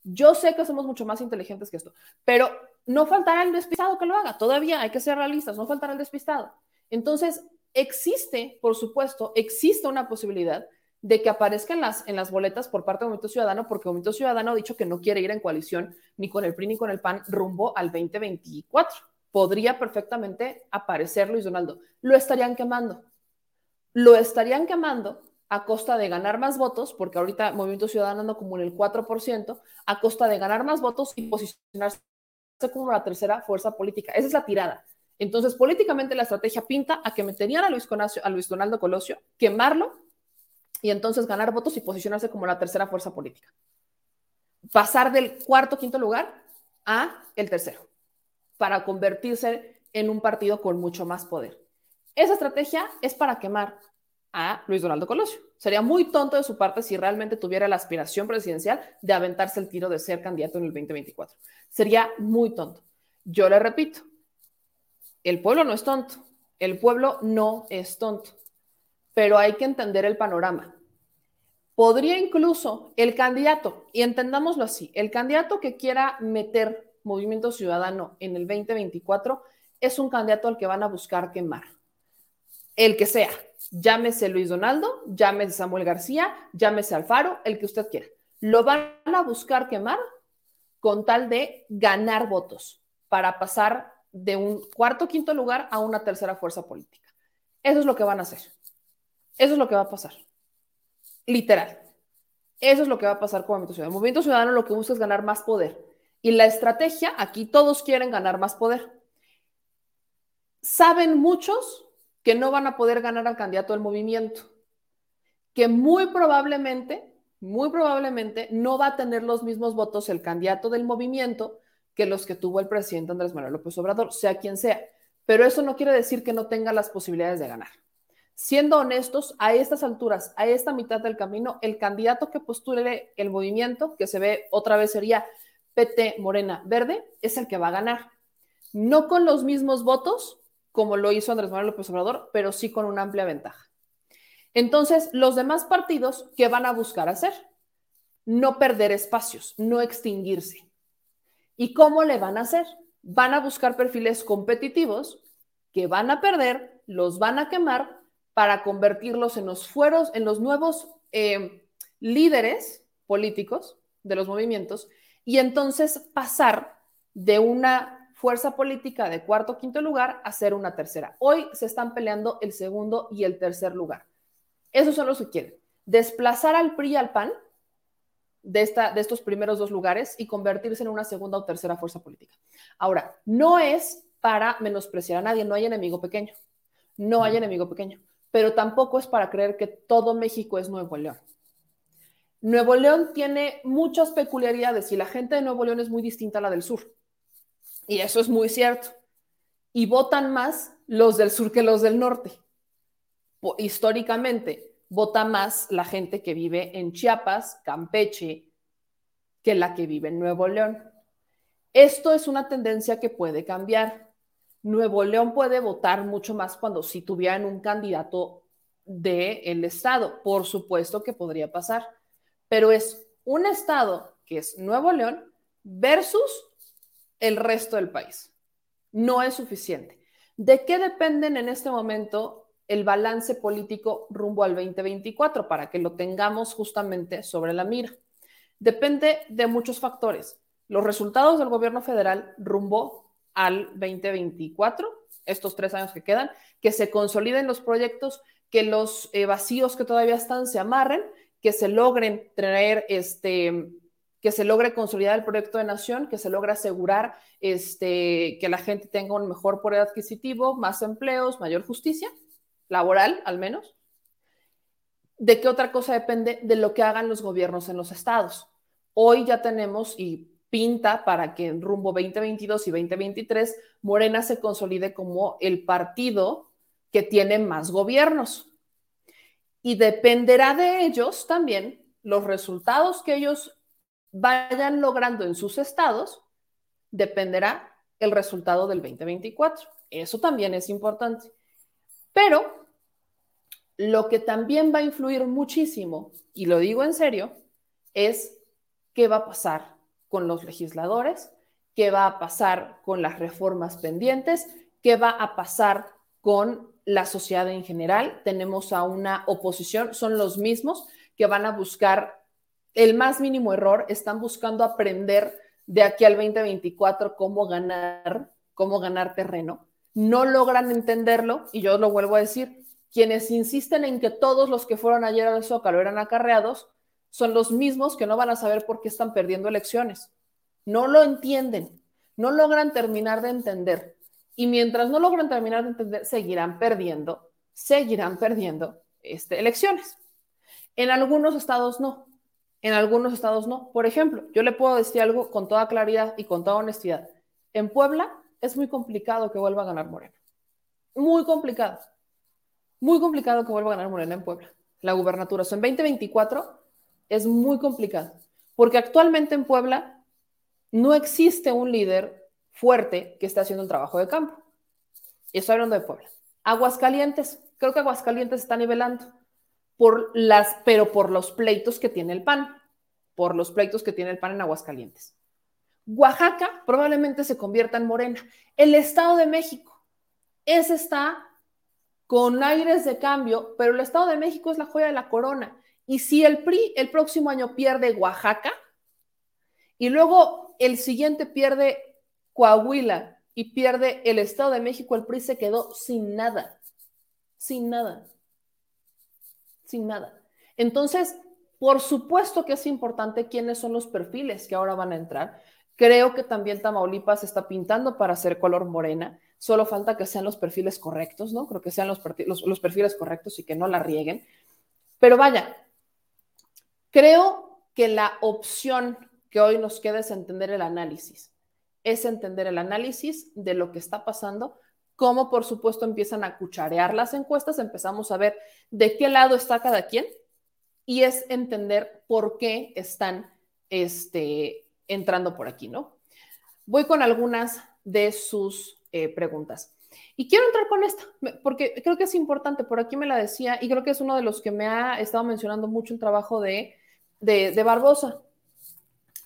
Speaker 1: Yo sé que somos mucho más inteligentes que esto, pero no faltará el despistado que lo haga, todavía hay que ser realistas, no faltará el despistado. Entonces, existe, por supuesto, existe una posibilidad de que aparezcan las, en las boletas por parte de Movimiento Ciudadano, porque Movimiento Ciudadano ha dicho que no quiere ir en coalición ni con el PRI ni con el PAN rumbo al 2024 podría perfectamente aparecer Luis Donaldo. Lo estarían quemando. Lo estarían quemando a costa de ganar más votos, porque ahorita Movimiento Ciudadano anda como en el 4%, a costa de ganar más votos y posicionarse como la tercera fuerza política. Esa es la tirada. Entonces, políticamente la estrategia pinta a que meterían a Luis, a Luis Donaldo Colosio, quemarlo y entonces ganar votos y posicionarse como la tercera fuerza política. Pasar del cuarto, quinto lugar a el tercero para convertirse en un partido con mucho más poder. Esa estrategia es para quemar a Luis Donaldo Colosio. Sería muy tonto de su parte si realmente tuviera la aspiración presidencial de aventarse el tiro de ser candidato en el 2024. Sería muy tonto. Yo le repito, el pueblo no es tonto, el pueblo no es tonto, pero hay que entender el panorama. Podría incluso el candidato, y entendámoslo así, el candidato que quiera meter Movimiento Ciudadano en el 2024 es un candidato al que van a buscar quemar. El que sea, llámese Luis Donaldo, llámese Samuel García, llámese Alfaro, el que usted quiera. Lo van a buscar quemar con tal de ganar votos para pasar de un cuarto quinto lugar a una tercera fuerza política. Eso es lo que van a hacer. Eso es lo que va a pasar. Literal. Eso es lo que va a pasar con Movimiento Ciudadano. El Movimiento Ciudadano lo que busca es ganar más poder y la estrategia, aquí todos quieren ganar más poder. Saben muchos que no van a poder ganar al candidato del movimiento, que muy probablemente, muy probablemente no va a tener los mismos votos el candidato del movimiento que los que tuvo el presidente Andrés Manuel López Obrador, sea quien sea. Pero eso no quiere decir que no tenga las posibilidades de ganar. Siendo honestos, a estas alturas, a esta mitad del camino, el candidato que postule el movimiento, que se ve otra vez sería PT Morena Verde es el que va a ganar. No con los mismos votos como lo hizo Andrés Manuel López Obrador, pero sí con una amplia ventaja. Entonces, los demás partidos, ¿qué van a buscar hacer? No perder espacios, no extinguirse. ¿Y cómo le van a hacer? Van a buscar perfiles competitivos que van a perder, los van a quemar para convertirlos en los fueros, en los nuevos eh, líderes políticos de los movimientos y entonces pasar de una fuerza política de cuarto o quinto lugar a ser una tercera. Hoy se están peleando el segundo y el tercer lugar. Esos son los que quieren. Desplazar al PRI y al PAN de, esta, de estos primeros dos lugares y convertirse en una segunda o tercera fuerza política. Ahora, no es para menospreciar a nadie, no hay enemigo pequeño. No hay enemigo pequeño. Pero tampoco es para creer que todo México es Nuevo León. Nuevo León tiene muchas peculiaridades y la gente de Nuevo León es muy distinta a la del sur. Y eso es muy cierto. Y votan más los del sur que los del norte. Históricamente, vota más la gente que vive en Chiapas, Campeche, que la que vive en Nuevo León. Esto es una tendencia que puede cambiar. Nuevo León puede votar mucho más cuando si tuvieran un candidato del Estado. Por supuesto que podría pasar pero es un estado que es Nuevo León versus el resto del país. No es suficiente. ¿De qué dependen en este momento el balance político rumbo al 2024 para que lo tengamos justamente sobre la mira? Depende de muchos factores. Los resultados del gobierno federal rumbo al 2024, estos tres años que quedan, que se consoliden los proyectos, que los eh, vacíos que todavía están se amarren, que se logren traer este que se logre consolidar el proyecto de nación, que se logre asegurar este, que la gente tenga un mejor poder adquisitivo, más empleos, mayor justicia, laboral al menos. ¿De qué otra cosa depende? De lo que hagan los gobiernos en los estados. Hoy ya tenemos y pinta para que en rumbo 2022 y 2023 Morena se consolide como el partido que tiene más gobiernos. Y dependerá de ellos también los resultados que ellos vayan logrando en sus estados, dependerá el resultado del 2024. Eso también es importante. Pero lo que también va a influir muchísimo, y lo digo en serio, es qué va a pasar con los legisladores, qué va a pasar con las reformas pendientes, qué va a pasar con la sociedad en general. Tenemos a una oposición, son los mismos que van a buscar el más mínimo error, están buscando aprender de aquí al 2024 cómo ganar, cómo ganar terreno. No logran entenderlo y yo lo vuelvo a decir, quienes insisten en que todos los que fueron ayer al Zócalo eran acarreados, son los mismos que no van a saber por qué están perdiendo elecciones. No lo entienden, no logran terminar de entender. Y mientras no logran terminar de entender, seguirán perdiendo, seguirán perdiendo este, elecciones. En algunos estados no. En algunos estados no. Por ejemplo, yo le puedo decir algo con toda claridad y con toda honestidad. En Puebla es muy complicado que vuelva a ganar Morena. Muy complicado. Muy complicado que vuelva a ganar Morena en Puebla. La gubernatura. O en 2024 es muy complicado. Porque actualmente en Puebla no existe un líder fuerte que esté haciendo el trabajo de campo. Y estoy hablando de Puebla. Aguascalientes. Creo que Aguascalientes está nivelando pero por los pleitos que tiene el PAN, por los pleitos que tiene el PAN en Aguascalientes. Oaxaca probablemente se convierta en Morena. El Estado de México, ese está con aires de cambio, pero el Estado de México es la joya de la corona. Y si el PRI el próximo año pierde Oaxaca y luego el siguiente pierde Coahuila y pierde el Estado de México, el PRI se quedó sin nada, sin nada sin nada. Entonces, por supuesto que es importante quiénes son los perfiles que ahora van a entrar. Creo que también Tamaulipas está pintando para ser color morena. Solo falta que sean los perfiles correctos, ¿no? Creo que sean los, los perfiles correctos y que no la rieguen. Pero vaya, creo que la opción que hoy nos queda es entender el análisis. Es entender el análisis de lo que está pasando cómo por supuesto empiezan a cucharear las encuestas, empezamos a ver de qué lado está cada quien y es entender por qué están este, entrando por aquí, ¿no? Voy con algunas de sus eh, preguntas. Y quiero entrar con esta, porque creo que es importante, por aquí me la decía, y creo que es uno de los que me ha estado mencionando mucho el trabajo de, de, Barbosa.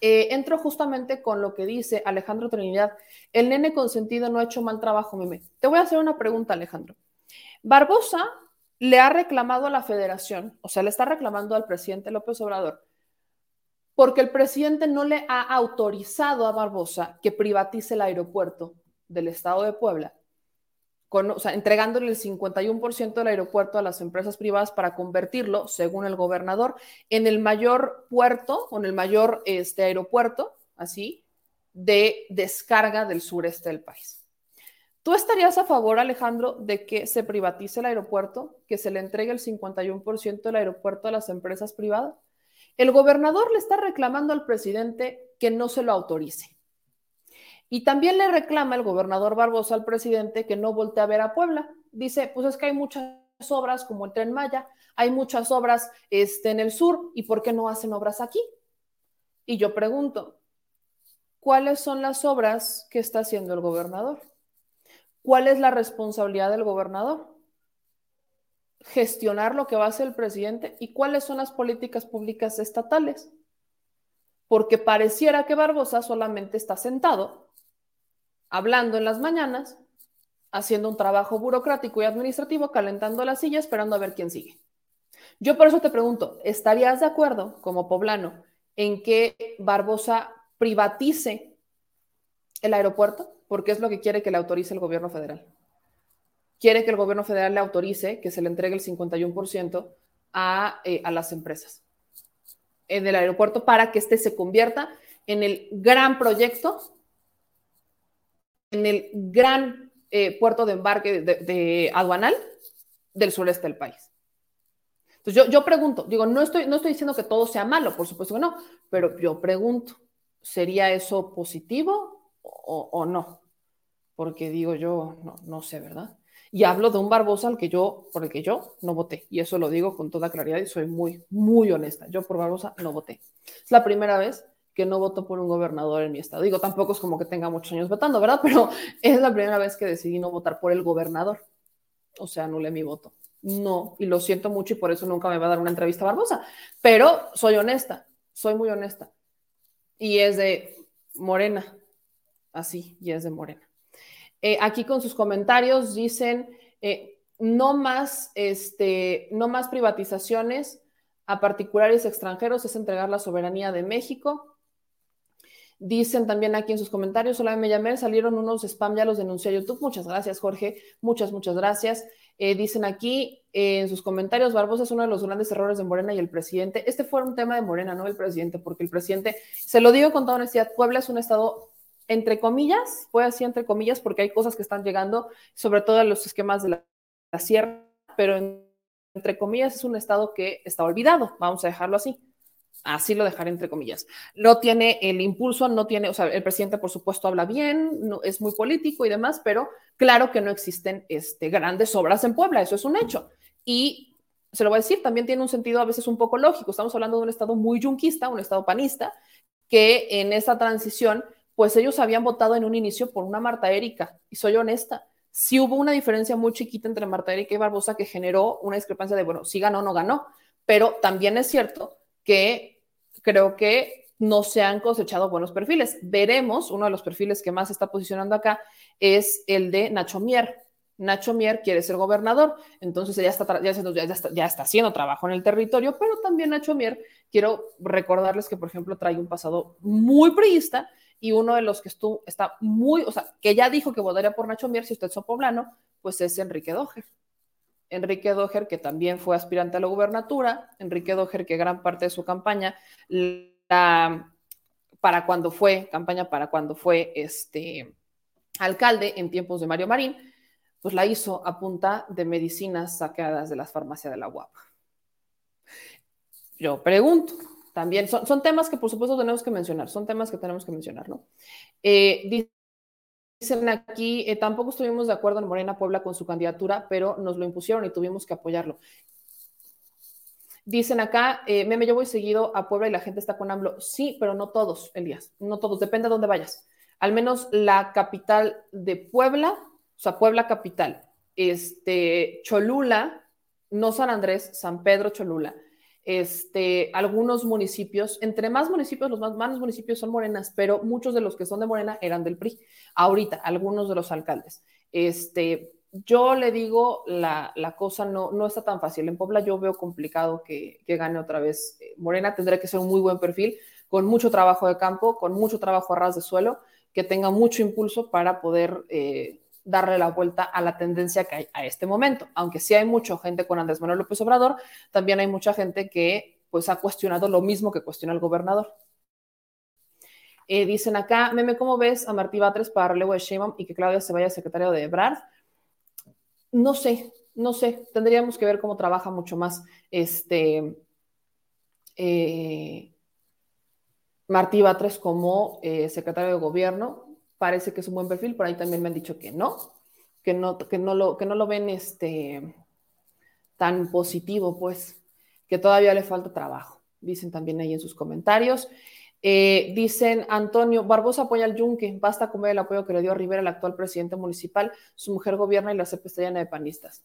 Speaker 1: Eh, entro justamente con lo que dice Alejandro Trinidad. El nene consentido no ha hecho mal trabajo, meme. Te voy a hacer una pregunta, Alejandro. Barbosa le ha reclamado a la federación, o sea, le está reclamando al presidente López Obrador, porque el presidente no le ha autorizado a Barbosa que privatice el aeropuerto del estado de Puebla o sea, entregándole el 51% del aeropuerto a las empresas privadas para convertirlo, según el gobernador, en el mayor puerto o en el mayor este, aeropuerto, así, de descarga del sureste del país. ¿Tú estarías a favor, Alejandro, de que se privatice el aeropuerto, que se le entregue el 51% del aeropuerto a las empresas privadas? El gobernador le está reclamando al presidente que no se lo autorice. Y también le reclama el gobernador Barbosa al presidente que no voltee a ver a Puebla. Dice, pues es que hay muchas obras como el tren Maya, hay muchas obras este, en el sur, ¿y por qué no hacen obras aquí? Y yo pregunto, ¿cuáles son las obras que está haciendo el gobernador? ¿Cuál es la responsabilidad del gobernador? Gestionar lo que va a hacer el presidente y cuáles son las políticas públicas estatales. Porque pareciera que Barbosa solamente está sentado hablando en las mañanas haciendo un trabajo burocrático y administrativo, calentando la silla, esperando a ver quién sigue. Yo por eso te pregunto, ¿estarías de acuerdo como poblano en que Barbosa privatice el aeropuerto? Porque es lo que quiere que le autorice el gobierno federal. Quiere que el gobierno federal le autorice que se le entregue el 51% a, eh, a las empresas en el aeropuerto para que este se convierta en el gran proyecto, en el gran eh, puerto de embarque de, aduanal del sureste del país. Entonces yo, yo pregunto, digo, no estoy, no estoy diciendo que todo sea malo, por supuesto que no, pero yo pregunto, ¿sería eso positivo o, o no? Porque digo yo, no, no sé, ¿verdad? Y hablo de un Barbosa al que yo, por el que yo no voté. Y eso lo digo con toda claridad y soy muy, muy honesta. Yo por Barbosa no voté. Es la primera vez que no voto por un gobernador en mi estado. Digo, tampoco es como que tenga muchos años votando, ¿verdad? Pero es la primera vez que decidí no votar por el gobernador. O sea, anulé mi voto. No, y lo siento mucho y por eso nunca me va a dar una entrevista Barbosa. Pero soy honesta, soy muy honesta. Y es de Morena, así, y es de Morena. Eh, aquí con sus comentarios dicen, eh, no, más, este, no más privatizaciones a particulares extranjeros, es entregar la soberanía de México. Dicen también aquí en sus comentarios, solo me llamé, salieron unos spam, ya los denuncié a YouTube. Muchas gracias, Jorge. Muchas, muchas gracias. Eh, dicen aquí en sus comentarios, Barbosa es uno de los grandes errores de Morena y el presidente. Este fue un tema de Morena, no el presidente, porque el presidente, se lo digo con toda honestidad, Puebla es un estado entre comillas, voy así entre comillas porque hay cosas que están llegando, sobre todo en los esquemas de la, sierra, pero entre comillas es un estado que está olvidado, vamos a dejarlo así. Así lo dejaré entre comillas. No tiene el impulso, no tiene, o sea, el presidente por supuesto habla bien, no, es muy político y demás, pero claro que no existen este, grandes obras en Puebla, eso es un hecho. Y se lo voy a decir, también tiene un sentido a veces un poco lógico. Estamos hablando de un estado muy yunquista, un estado panista, que en esa transición pues ellos habían votado en un inicio por una Marta Erika, y soy honesta, sí hubo una diferencia muy chiquita entre Marta Erika y Barbosa que generó una discrepancia de, bueno, si ganó o no ganó, pero también es cierto que creo que no se han cosechado buenos perfiles. Veremos, uno de los perfiles que más se está posicionando acá es el de Nacho Mier. Nacho Mier quiere ser gobernador, entonces ya está, está, ya está haciendo trabajo en el territorio, pero también Nacho Mier, quiero recordarles que, por ejemplo, trae un pasado muy priista y uno de los que está muy, o sea, que ya dijo que votaría por Nacho Mier si usted es poblano, pues es Enrique Doher. Enrique Doher, que también fue aspirante a la gubernatura, Enrique Doher, que gran parte de su campaña, para cuando fue, campaña para cuando fue este alcalde en tiempos de Mario Marín, pues la hizo a punta de medicinas saqueadas de las farmacias de la UAP. Yo pregunto, también son, temas que por supuesto tenemos que mencionar, son temas que tenemos que mencionar, ¿no? Eh, dicen aquí, eh, tampoco estuvimos de acuerdo en Morena Puebla con su candidatura, pero nos lo impusieron y tuvimos que apoyarlo. Dicen acá, eh, meme, yo voy seguido a Puebla y la gente está con AMLO. Sí, pero no todos, Elías, no todos, depende de dónde vayas. Al menos la capital de Puebla, o sea, Puebla capital, este, Cholula, no San Andrés, San Pedro, Cholula, este, algunos municipios, entre más municipios, los más, más municipios son morenas, pero muchos de los que son de Morena eran del PRI. Ahorita, algunos de los alcaldes. Este, yo le digo, la, la cosa no, no está tan fácil. En Puebla yo veo complicado que, que gane otra vez eh, Morena. Tendrá que ser un muy buen perfil, con mucho trabajo de campo, con mucho trabajo a ras de suelo, que tenga mucho impulso para poder eh, darle la vuelta a la tendencia que hay a este momento. Aunque sí hay mucha gente con Andrés Manuel López Obrador, también hay mucha gente que pues ha cuestionado lo mismo que cuestiona el gobernador. Eh, dicen acá, meme, ¿cómo ves a Martí Batres para relevo de y que Claudia se vaya secretario de Ebrard? No sé, no sé. Tendríamos que ver cómo trabaja mucho más este eh, Martí Batres como eh, secretario de gobierno parece que es un buen perfil, por ahí también me han dicho que no, que no, que no, lo, que no lo ven este, tan positivo, pues, que todavía le falta trabajo. Dicen también ahí en sus comentarios. Eh, dicen Antonio, Barbosa apoya al Yunque, basta con ver el apoyo que le dio Rivera, el actual presidente municipal, su mujer gobierna y la CEP está llena de panistas.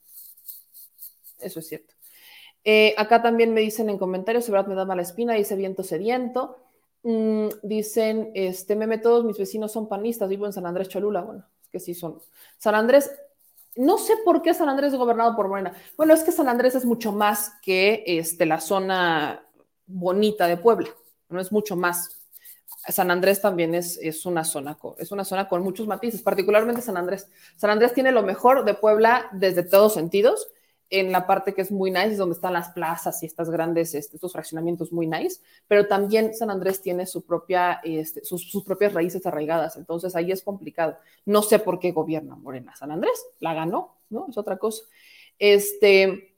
Speaker 1: Eso es cierto. Eh, acá también me dicen en comentarios, verdad me da mala espina, dice viento sediento. Mm, dicen, este meme, todos mis vecinos son panistas, vivo en San Andrés Cholula. Bueno, es que sí son. San Andrés, no sé por qué San Andrés es gobernado por Morena. Bueno, es que San Andrés es mucho más que este, la zona bonita de Puebla, no es mucho más. San Andrés también es, es, una zona, es una zona con muchos matices, particularmente San Andrés. San Andrés tiene lo mejor de Puebla desde todos sentidos en la parte que es muy nice, es donde están las plazas y estas grandes, este, estos fraccionamientos muy nice, pero también San Andrés tiene su propia, este, sus, sus, propias raíces arraigadas, entonces ahí es complicado. No sé por qué gobierna Morena San Andrés, la ganó, ¿no? Es otra cosa. Este,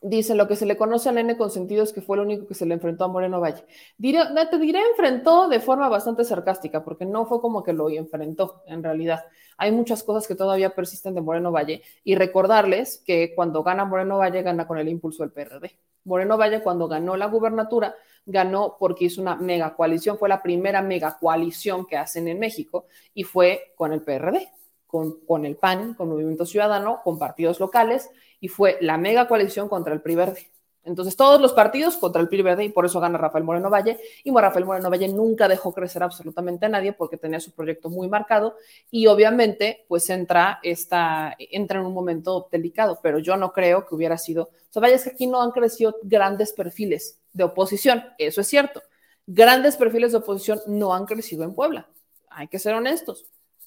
Speaker 1: Dice, lo que se le conoce al N consentido es que fue el único que se le enfrentó a Moreno Valle. Diré, te diré enfrentó de forma bastante sarcástica, porque no fue como que lo enfrentó, en realidad. Hay muchas cosas que todavía persisten de Moreno Valle y recordarles que cuando gana Moreno Valle, gana con el impulso del PRD. Moreno Valle cuando ganó la gubernatura, ganó porque hizo una mega coalición, fue la primera mega coalición que hacen en México y fue con el PRD, con, con el PAN, con Movimiento Ciudadano, con partidos locales y fue la mega coalición contra el PRI Verde. Entonces, todos los partidos contra el PRI Verde y por eso gana Rafael Moreno Valle. Y Rafael Moreno Valle nunca dejó crecer absolutamente a nadie porque tenía su proyecto muy marcado y obviamente, pues entra, esta, entra en un momento delicado, pero yo no creo que hubiera sido. O sea, vaya, es que aquí no han crecido grandes perfiles de oposición, eso es cierto. Grandes perfiles de oposición no han crecido en Puebla. Hay que ser honestos.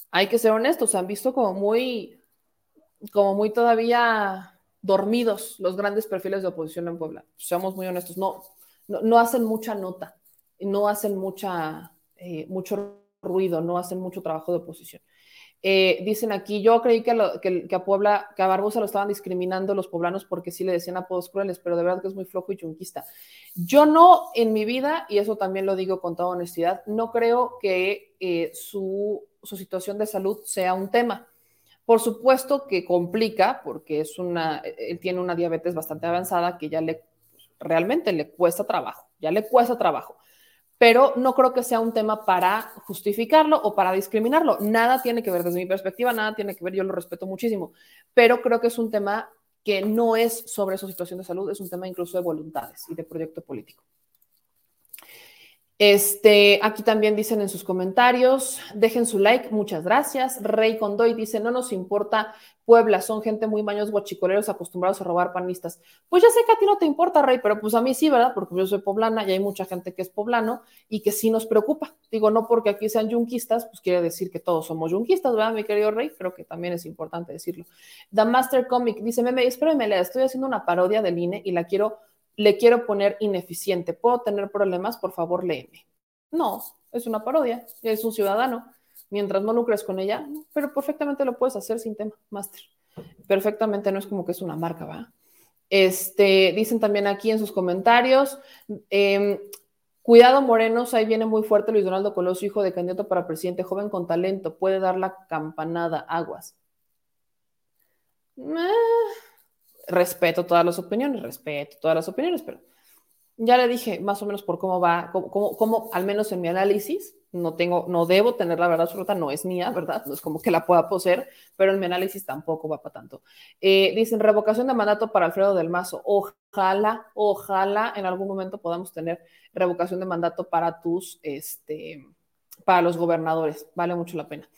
Speaker 1: Hay que ser honestos. Se han visto como muy, como muy todavía dormidos los grandes perfiles de oposición en Puebla. Seamos muy honestos, no, no, hacen mucha nota, no hacen mucha, eh, mucho ruido, no hacen mucho trabajo de oposición. Eh, dicen aquí, yo creí que, que, a Puebla, que a Barbosa lo estaban discriminando los poblanos porque sí le decían apodos crueles, pero de verdad que es muy flojo y chunquista. Yo no, en mi vida, y eso también lo digo con toda honestidad, no creo que eh, su, su situación de salud sea un tema. Por supuesto que complica, porque es una, él tiene una diabetes bastante avanzada que ya le realmente le cuesta trabajo, ya le cuesta trabajo. Pero no creo que sea un tema para justificarlo o para discriminarlo. Nada tiene que ver, desde mi perspectiva, nada tiene que ver, yo lo respeto muchísimo, pero creo que es un tema que no es sobre su situación de salud, es un tema incluso de voluntades y de proyecto político. Este, aquí también dicen en sus comentarios, dejen su like, muchas gracias. Rey Condoy dice, no nos importa Puebla, son gente muy maños guachicoleros acostumbrados a robar panistas. Pues ya sé que a ti no te importa, Rey, pero pues a mí sí, ¿verdad? Porque yo soy poblana y hay mucha gente que es poblano y que sí nos preocupa. Digo, no porque aquí sean yunquistas, pues quiere decir que todos somos yunquistas, ¿verdad, mi querido Rey? Creo que también es importante decirlo. The Master Comic dice, meme, espérame, le estoy haciendo una parodia del INE y la quiero le quiero poner ineficiente. ¿Puedo tener problemas? Por favor, léeme. No, es una parodia, es un ciudadano. Mientras no lucres con ella, pero perfectamente lo puedes hacer sin tema, máster. Perfectamente, no es como que es una marca, ¿va? Este, dicen también aquí en sus comentarios, em, cuidado Morenos, ahí viene muy fuerte Luis Donaldo Colosio, hijo de candidato para presidente, joven con talento, puede dar la campanada, aguas. Eh, respeto todas las opiniones, respeto todas las opiniones, pero ya le dije más o menos por cómo va, cómo, al menos en mi análisis, no tengo, no debo tener la verdad absoluta, no es mía, ¿verdad? No es como que la pueda poseer, pero en mi análisis tampoco va para tanto. Eh, dicen revocación de mandato para Alfredo del Mazo. Ojalá, ojalá en algún momento podamos tener revocación de mandato para tus, este, para los gobernadores. Vale mucho la pena.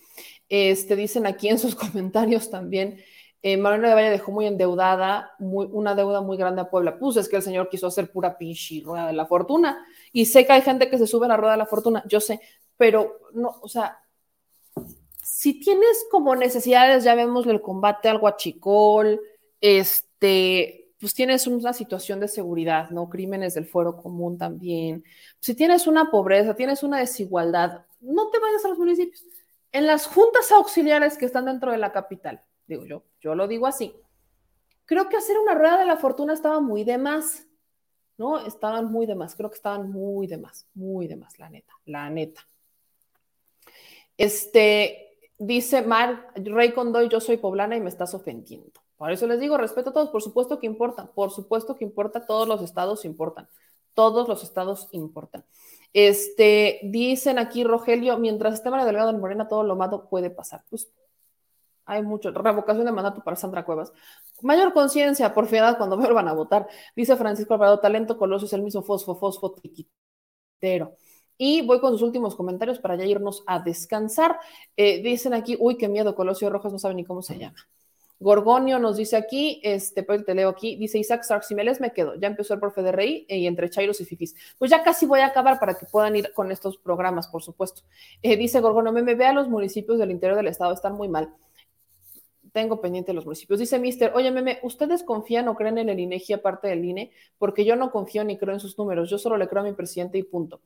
Speaker 1: Este, dicen aquí en sus comentarios también eh, de Valle dejó muy endeudada, muy, una deuda muy grande a Puebla. Pues es que el señor quiso hacer pura pinche rueda de la fortuna. Y sé que hay gente que se sube a la rueda de la fortuna, yo sé, pero no, o sea, si tienes como necesidades, ya vemos el combate al guachicol, este, pues tienes una situación de seguridad, ¿no? Crímenes del fuero común también. Si tienes una pobreza, tienes una desigualdad, no te vayas a los municipios. En las juntas auxiliares que están dentro de la capital, digo yo, yo lo digo así. Creo que hacer una rueda de la fortuna estaba muy de más, ¿no? Estaban muy de más, creo que estaban muy de más, muy de más, la neta, la neta. Este, dice Mar, Rey Condoy, yo soy poblana y me estás ofendiendo. Por eso les digo, respeto a todos, por supuesto que importa, por supuesto que importa, todos los estados importan, todos los estados importan. Este, dicen aquí Rogelio, mientras esté María Delgado en Morena, todo lo malo puede pasar. Pues hay mucho. Revocación de mandato para Sandra Cuevas. Mayor conciencia, por fiedad, cuando vuelvan a votar. Dice Francisco Alvarado, talento coloso es el mismo fosfo, fosfo, tiquitero. Y voy con sus últimos comentarios para ya irnos a descansar. Eh, dicen aquí, uy, qué miedo, Colosio Rojas no sabe ni cómo se llama. Gorgonio nos dice aquí, este, pues te leo aquí, dice Isaac Sarximeles, me quedo, ya empezó el profe de Rey y entre Chairos y Fifis. Pues ya casi voy a acabar para que puedan ir con estos programas, por supuesto. Eh, dice Gorgonio, me, me vea los municipios del interior del estado, están muy mal tengo pendiente los municipios. Dice Mister, oye, meme, ¿ustedes confían o creen en el INEGI aparte del INE? Porque yo no confío ni creo en sus números, yo solo le creo a mi presidente y punto.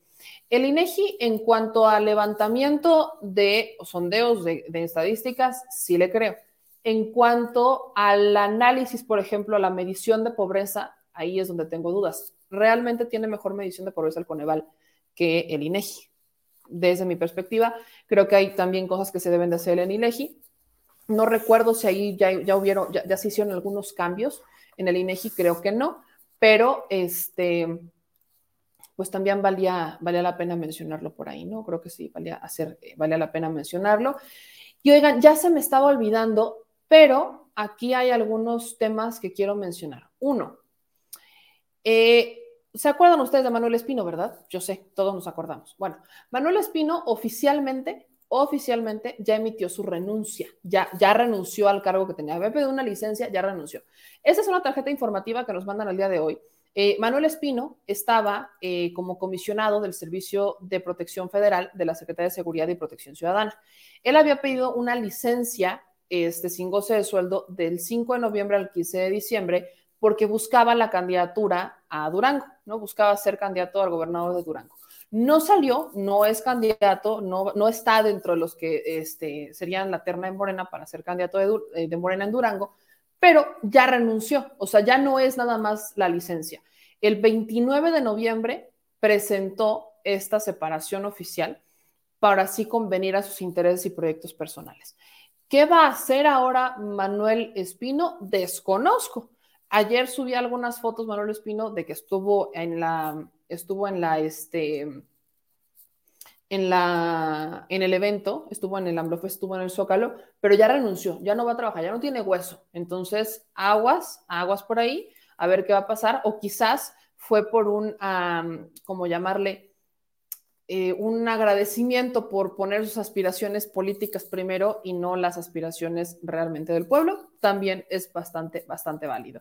Speaker 1: El INEGI, en cuanto al levantamiento de sondeos de, de estadísticas, sí le creo. En cuanto al análisis, por ejemplo, a la medición de pobreza, ahí es donde tengo dudas. Realmente tiene mejor medición de pobreza el Coneval que el INEGI. Desde mi perspectiva, creo que hay también cosas que se deben de hacer en INEGI no recuerdo si ahí ya, ya hubieron, ya, se hicieron algunos cambios en el INEGI, creo que no, pero este, pues también valía, valía la pena mencionarlo por ahí, ¿no? Creo que sí, valía, hacer, eh, valía la pena mencionarlo. Y oigan, ya se me estaba olvidando, pero aquí hay algunos temas que quiero mencionar. Uno, eh, ¿se acuerdan ustedes de Manuel Espino, verdad? Yo sé, todos nos acordamos. Bueno, Manuel Espino oficialmente oficialmente ya emitió su renuncia, ya, ya renunció al cargo que tenía. Había pedido una licencia, ya renunció. Esa es una tarjeta informativa que nos mandan al día de hoy. Eh, Manuel Espino estaba eh, como comisionado del Servicio de Protección Federal de la Secretaría de Seguridad y Protección Ciudadana. Él había pedido una licencia este, sin goce de sueldo del 5 de noviembre al 15 de diciembre porque buscaba la candidatura a Durango, ¿no? Buscaba ser candidato al gobernador de Durango. No salió, no es candidato, no, no está dentro de los que este, serían la terna de Morena para ser candidato de, eh, de Morena en Durango, pero ya renunció, o sea, ya no es nada más la licencia. El 29 de noviembre presentó esta separación oficial para así convenir a sus intereses y proyectos personales. ¿Qué va a hacer ahora Manuel Espino? Desconozco. Ayer subí algunas fotos, Manuel Espino, de que estuvo en la, estuvo en la, este, en la, en el evento, estuvo en el AMLOF, estuvo en el Zócalo, pero ya renunció, ya no va a trabajar, ya no tiene hueso. Entonces, aguas, aguas por ahí, a ver qué va a pasar, o quizás fue por un, como llamarle, eh, un agradecimiento por poner sus aspiraciones políticas primero y no las aspiraciones realmente del pueblo, también es bastante, bastante válido.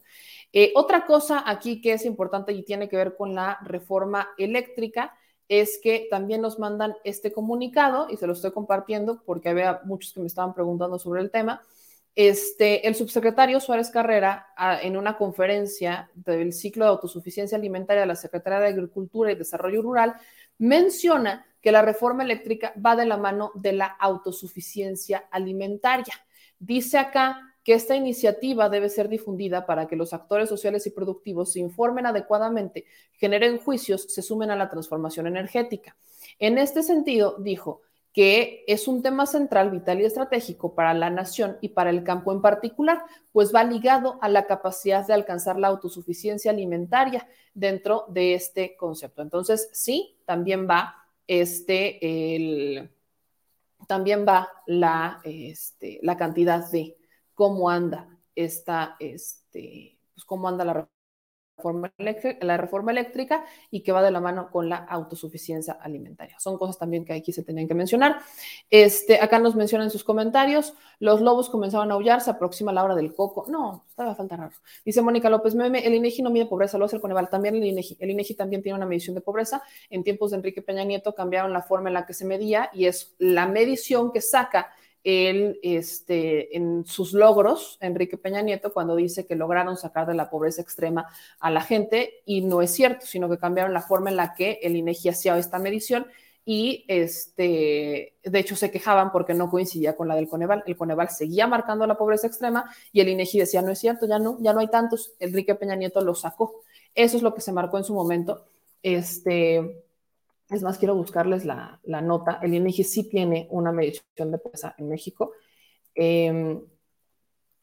Speaker 1: Eh, otra cosa aquí que es importante y tiene que ver con la reforma eléctrica es que también nos mandan este comunicado y se lo estoy compartiendo porque había muchos que me estaban preguntando sobre el tema. Este, el subsecretario Suárez Carrera, en una conferencia del ciclo de autosuficiencia alimentaria de la Secretaría de Agricultura y Desarrollo Rural, menciona que la reforma eléctrica va de la mano de la autosuficiencia alimentaria. Dice acá que esta iniciativa debe ser difundida para que los actores sociales y productivos se informen adecuadamente, generen juicios, se sumen a la transformación energética. En este sentido, dijo que es un tema central, vital y estratégico para la nación y para el campo en particular, pues va ligado a la capacidad de alcanzar la autosuficiencia alimentaria dentro de este concepto. Entonces, sí, también va este, el, también va la, este, la cantidad de cómo anda esta, este, pues cómo anda la la reforma eléctrica y que va de la mano con la autosuficiencia alimentaria. Son cosas también que aquí se tenían que mencionar. Este, acá nos mencionan en sus comentarios, los lobos comenzaban a aullar, se aproxima la hora del coco. No, estaba falta raro. Dice Mónica López Meme, el INEGI no mide pobreza, lo hace el Coneval, también el INEGI. El INEGI también tiene una medición de pobreza. En tiempos de Enrique Peña Nieto cambiaron la forma en la que se medía y es la medición que saca él, este, en sus logros, Enrique Peña Nieto, cuando dice que lograron sacar de la pobreza extrema a la gente, y no es cierto, sino que cambiaron la forma en la que el INEGI hacía esta medición y este, de hecho se quejaban porque no coincidía con la del Coneval. El Coneval seguía marcando la pobreza extrema y el INEGI decía, no es cierto, ya no, ya no hay tantos. Enrique Peña Nieto lo sacó. Eso es lo que se marcó en su momento. Este, es más, quiero buscarles la, nota. El INEGI sí tiene una medición de pobreza en México. Em,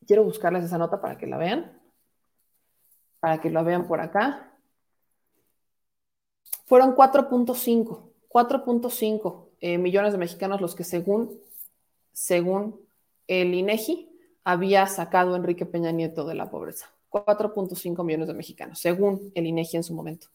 Speaker 1: quiero buscarles esa nota para que la vean, para que la vean por acá. Fueron 4.5, 4.5 eh, millones de mexicanos los que según, según el INEGI había sacado Enrique Peña Nieto de la pobreza. 4.5 millones de mexicanos, según el INEGI en su momento.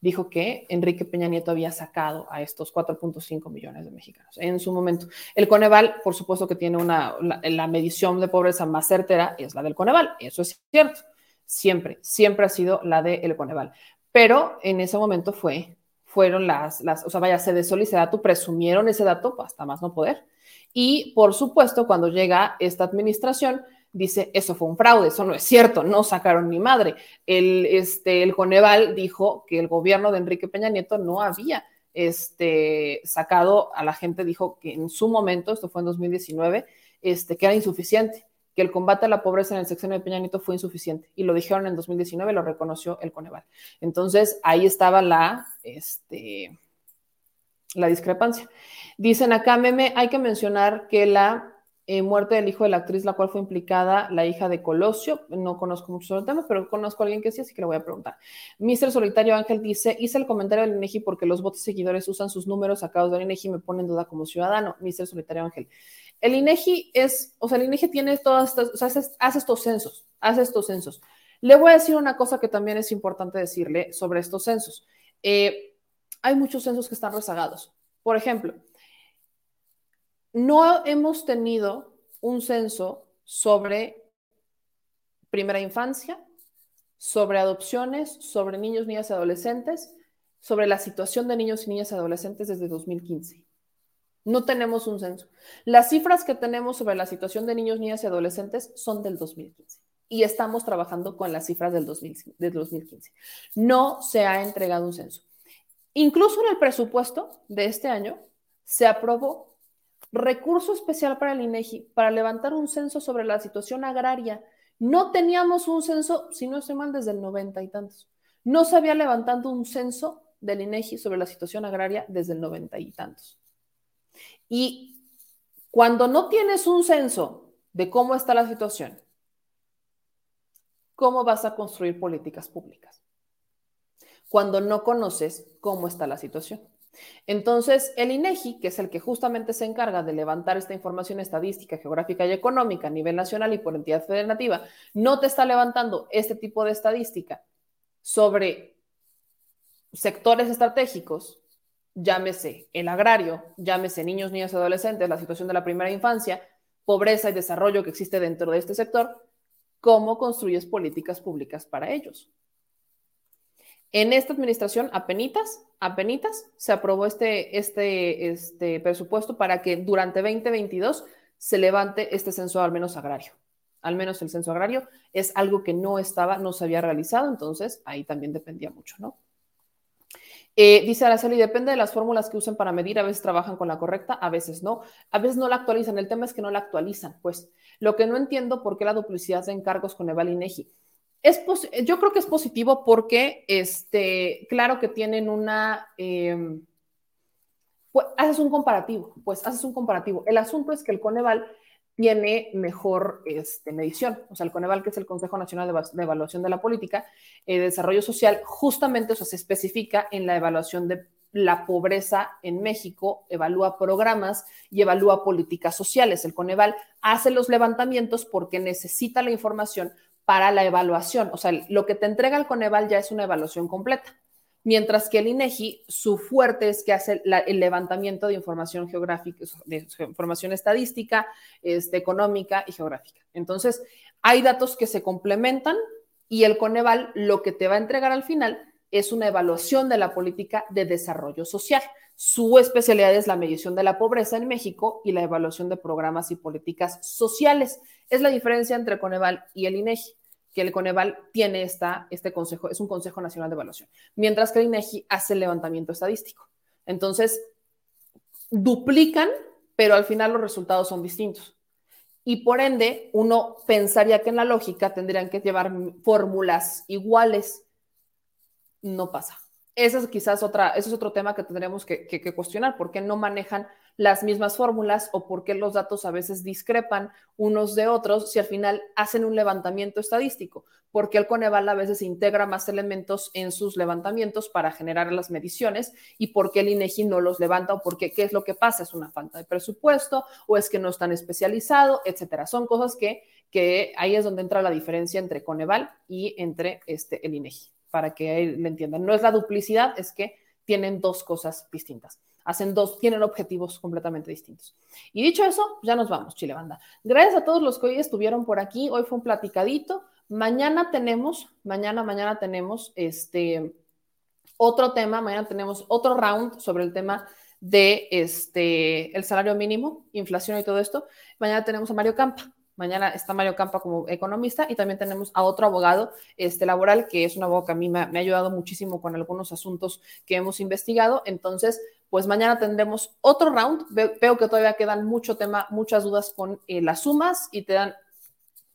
Speaker 1: Dijo que Enrique Peña Nieto había sacado a estos 4.5 millones de mexicanos en su momento. El Coneval, por supuesto que tiene una, la, medición de pobreza más certera es la del Coneval, eso es cierto, siempre, siempre ha sido la del Coneval, pero en ese momento fue, fueron las, las, o sea, vaya, se desoló ese dato, presumieron ese dato hasta más no poder, y por supuesto, cuando llega esta administración, dice, eso fue un fraude, eso no es cierto, no sacaron ni madre. El, este, el Coneval dijo que el gobierno de Enrique Peña Nieto no había este, sacado a la gente, dijo que en su momento, esto fue en 2019, este, que era insuficiente, que el combate a la pobreza en el sexenio de Peña Nieto fue insuficiente. Y lo dijeron en 2019, lo reconoció el Coneval. Entonces, ahí estaba la, este, la discrepancia. Dicen acá, meme, hay que mencionar que la eh, muerte del hijo de la actriz, la cual fue implicada la hija de Colosio. No conozco mucho sobre el tema, pero conozco a alguien que sí, así que le voy a preguntar. Mister Solitario Ángel dice: Hice el comentario del INEGI porque los votos seguidores usan sus números sacados del INEGI y me pone en duda como ciudadano. Mister Solitario Ángel. El INEGI es, o sea, el INEGI tiene todas estas, hace, estos censos, hace estos censos. Le voy a decir una cosa que también es importante decirle sobre estos censos. Eh, hay muchos censos que están rezagados. Por ejemplo, no hemos tenido un censo sobre primera infancia, sobre adopciones, sobre niños, niñas y adolescentes, sobre la situación de niños y niñas y adolescentes desde 2015. No tenemos un censo. Las cifras que tenemos sobre la situación de niños, niñas y adolescentes son del 2015 y estamos trabajando con las cifras del, 2015. No se ha entregado un censo. Incluso en el presupuesto de este año se aprobó recurso especial para el INEGI para levantar un censo sobre la situación agraria. No teníamos un censo, si no estoy mal, desde el noventa y tantos. No se había levantado un censo del INEGI sobre la situación agraria desde el noventa y tantos. Y cuando no tienes un censo de cómo está la situación, ¿cómo vas a construir políticas públicas? Cuando no conoces cómo está la situación. Entonces, el INEGI, que es el que justamente se encarga de levantar esta información estadística, geográfica y económica a nivel nacional y por entidad federativa, no te está levantando este tipo de estadística sobre sectores estratégicos, llámese el agrario, llámese niños, niñas y adolescentes, la situación de la primera infancia, pobreza y desarrollo que existe dentro de este sector, ¿cómo construyes políticas públicas para ellos? En esta administración, apenitas, apenitas, se aprobó este, este, este presupuesto para que durante 2022 se levante este censo al menos agrario. Al menos el censo agrario es algo que no estaba, no se había realizado, entonces ahí también dependía mucho, ¿no? Eh, dice Araceli, depende de las fórmulas que usen para medir, a veces trabajan con la correcta, a veces no, a veces no la actualizan, el tema es que no la actualizan, pues lo que no entiendo por qué la duplicidad de encargos con Eval Yo creo que es positivo porque, este, claro que tienen una, em, pues, haces un comparativo, pues haces un comparativo. El asunto es que el Coneval tiene mejor este, medición, o sea, el Coneval, que es el Consejo Nacional de, Evaluación de la Política eh, de Desarrollo Social, justamente eso se especifica en la evaluación de la pobreza en México, evalúa programas y evalúa políticas sociales. El Coneval hace los levantamientos porque necesita la información para la evaluación. O sea, lo que te entrega el Coneval ya es una evaluación completa. Mientras que el INEGI, su fuerte es que hace el levantamiento de información geográfica, de información estadística, este, económica y geográfica. Entonces, hay datos que se complementan y el Coneval lo que te va a entregar al final es una evaluación de la política de desarrollo social. Su especialidad es la medición de la pobreza en México y la evaluación de programas y políticas sociales. Es la diferencia entre Coneval y el INEGI, que el Coneval tiene esta, este consejo, es un Consejo Nacional de Evaluación, mientras que el INEGI hace el levantamiento estadístico. Entonces, duplican, pero al final los resultados son distintos. Y por ende, uno pensaría que en la lógica tendrían que llevar fórmulas iguales. No pasa. Ese es quizás otra, ese es otro tema que tendremos que, que, que cuestionar, ¿por qué no manejan las mismas fórmulas o por qué los datos a veces discrepan unos de otros si al final hacen un levantamiento estadístico, porque el Coneval a veces integra más elementos en sus levantamientos para generar las mediciones y por qué el INEGI no los levanta o por qué, qué es lo que pasa, es una falta de presupuesto o es que no están especializados, etcétera. Son cosas que, que ahí es donde entra la diferencia entre Coneval y entre este, el INEGI. para que le entiendan. No es la duplicidad, es que tienen dos cosas distintas. Hacen dos, tienen objetivos completamente distintos. Y dicho eso, ya nos vamos, Chile Banda. Gracias a todos los que hoy estuvieron por aquí. Hoy fue un platicadito. Mañana tenemos, mañana, mañana tenemos este otro tema, mañana tenemos otro round sobre el tema de este el salario mínimo, inflación y todo esto. Mañana tenemos a Mario Campa. Mañana está Mario Campa como economista y también tenemos a otro abogado este, laboral, que es un abogado que a mí me, ha ayudado muchísimo con algunos asuntos que hemos investigado. Entonces, pues mañana tendremos otro round. Veo, que todavía quedan mucho tema, muchas dudas con eh, las sumas y te dan,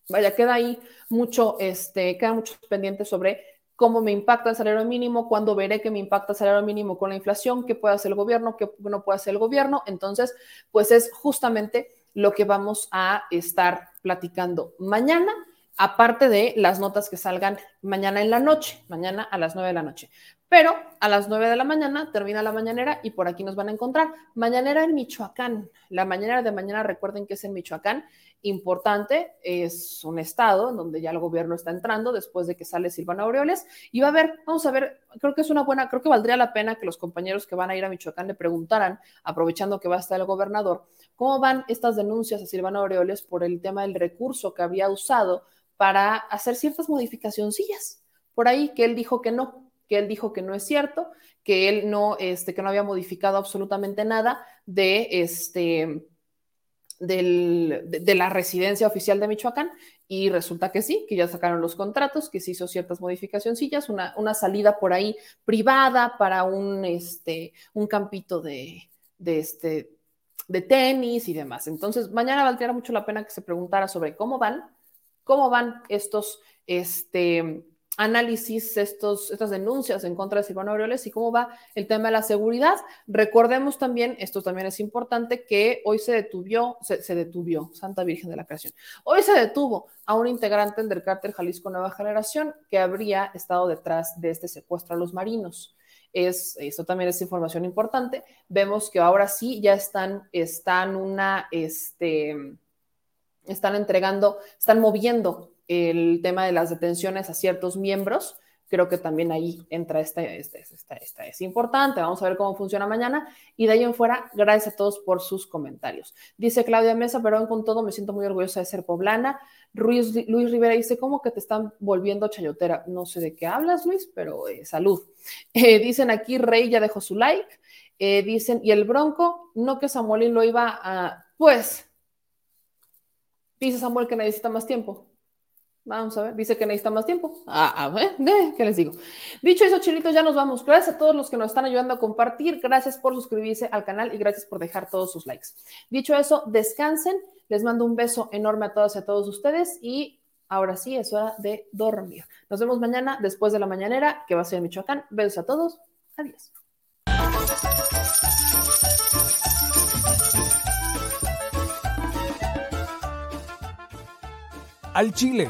Speaker 1: vaya, queda ahí mucho, este, quedan muchos pendientes sobre cómo me impacta el salario mínimo, cuándo veré que me impacta el salario mínimo con la inflación, qué puede hacer el gobierno, qué no puede hacer el gobierno. Entonces, pues es justamente lo que vamos a estar platicando mañana, aparte de las notas que salgan mañana en la noche, mañana a las 9 de la noche. Pero a las 9 de la mañana termina la mañanera y por aquí nos van a encontrar. Mañanera en Michoacán. La mañanera de mañana, recuerden que es en Michoacán importante, es un estado en donde ya el gobierno está entrando después de que sale Silvana Aureoles y va a ver, vamos a ver, creo que es una buena, creo que valdría la pena que los compañeros que van a ir a Michoacán le preguntaran, aprovechando que va a estar el gobernador, cómo van estas denuncias a Silvana Aureoles por el tema del recurso que había usado para hacer ciertas modificacioncillas. Por ahí que él dijo que no, que él dijo que no es cierto, que él no, este, que no había modificado absolutamente nada de este de, la residencia oficial de Michoacán y resulta que sí, que ya sacaron los contratos, que se hizo ciertas modificaciones, una, una salida por ahí privada para un, este, un campito de, de, este, de tenis y demás. Entonces, mañana valdría mucho la pena que se preguntara sobre cómo van, cómo van estos, este, análisis, estos, estas denuncias en contra de Silvano Aureoles y cómo va el tema de la seguridad. Recordemos también, esto también es importante, que hoy se detuvió, se, se detuvió, Santa Virgen de la Creación, hoy se detuvo a un integrante del cártel Jalisco Nueva Generación que habría estado detrás de este secuestro a los marinos. Es, esto también es información importante. Vemos que ahora sí ya están, están una, este, están entregando, están moviendo el tema de las detenciones a ciertos miembros, creo que también ahí entra este, este, este, este, es importante. Vamos a ver cómo funciona mañana. Y de ahí en fuera, gracias a todos por sus comentarios. Dice Claudia Mesa, pero con todo me siento muy orgullosa de ser poblana. Luis, Luis Rivera dice, ¿cómo que te están volviendo chayotera? No sé de qué hablas, Luis, pero eh, salud. Eh, dicen aquí, Rey ya dejó su like. Eh, dicen, y el Bronco, no que Samuel lo iba a... Pues, dice Samuel que necesita más tiempo. Vamos a ver, dice que necesita más tiempo. Ah, a ver, ¿qué les digo? Dicho eso, chilitos, ya nos vamos. Gracias a todos los que nos están ayudando a compartir. Gracias por suscribirse al canal y gracias por dejar todos sus likes. Dicho eso, descansen. Les mando un beso enorme a todos y a todos ustedes y ahora sí es hora de dormir. Nos vemos mañana después de la mañanera que va a ser en Michoacán. Besos a todos. Adiós.
Speaker 6: Al Chile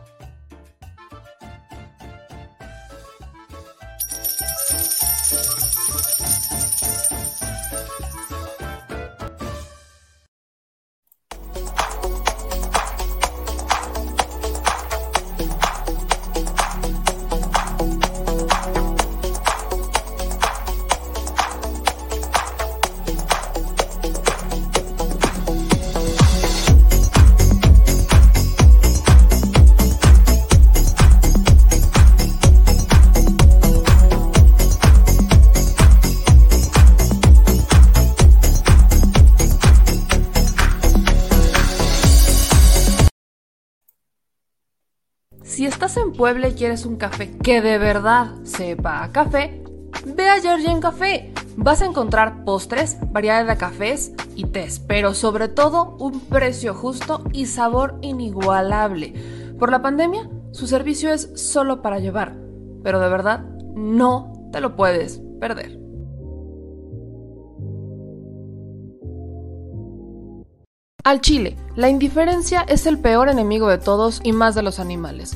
Speaker 1: Y quieres un café que de verdad sepa a café, ve a Georgian Café. Vas a encontrar postres, variedad de cafés y tés, pero sobre todo un precio justo y sabor inigualable. Por la pandemia, su servicio es solo para llevar, pero de verdad no te lo puedes perder. Al chile, la indiferencia es el peor enemigo de todos y más de los animales.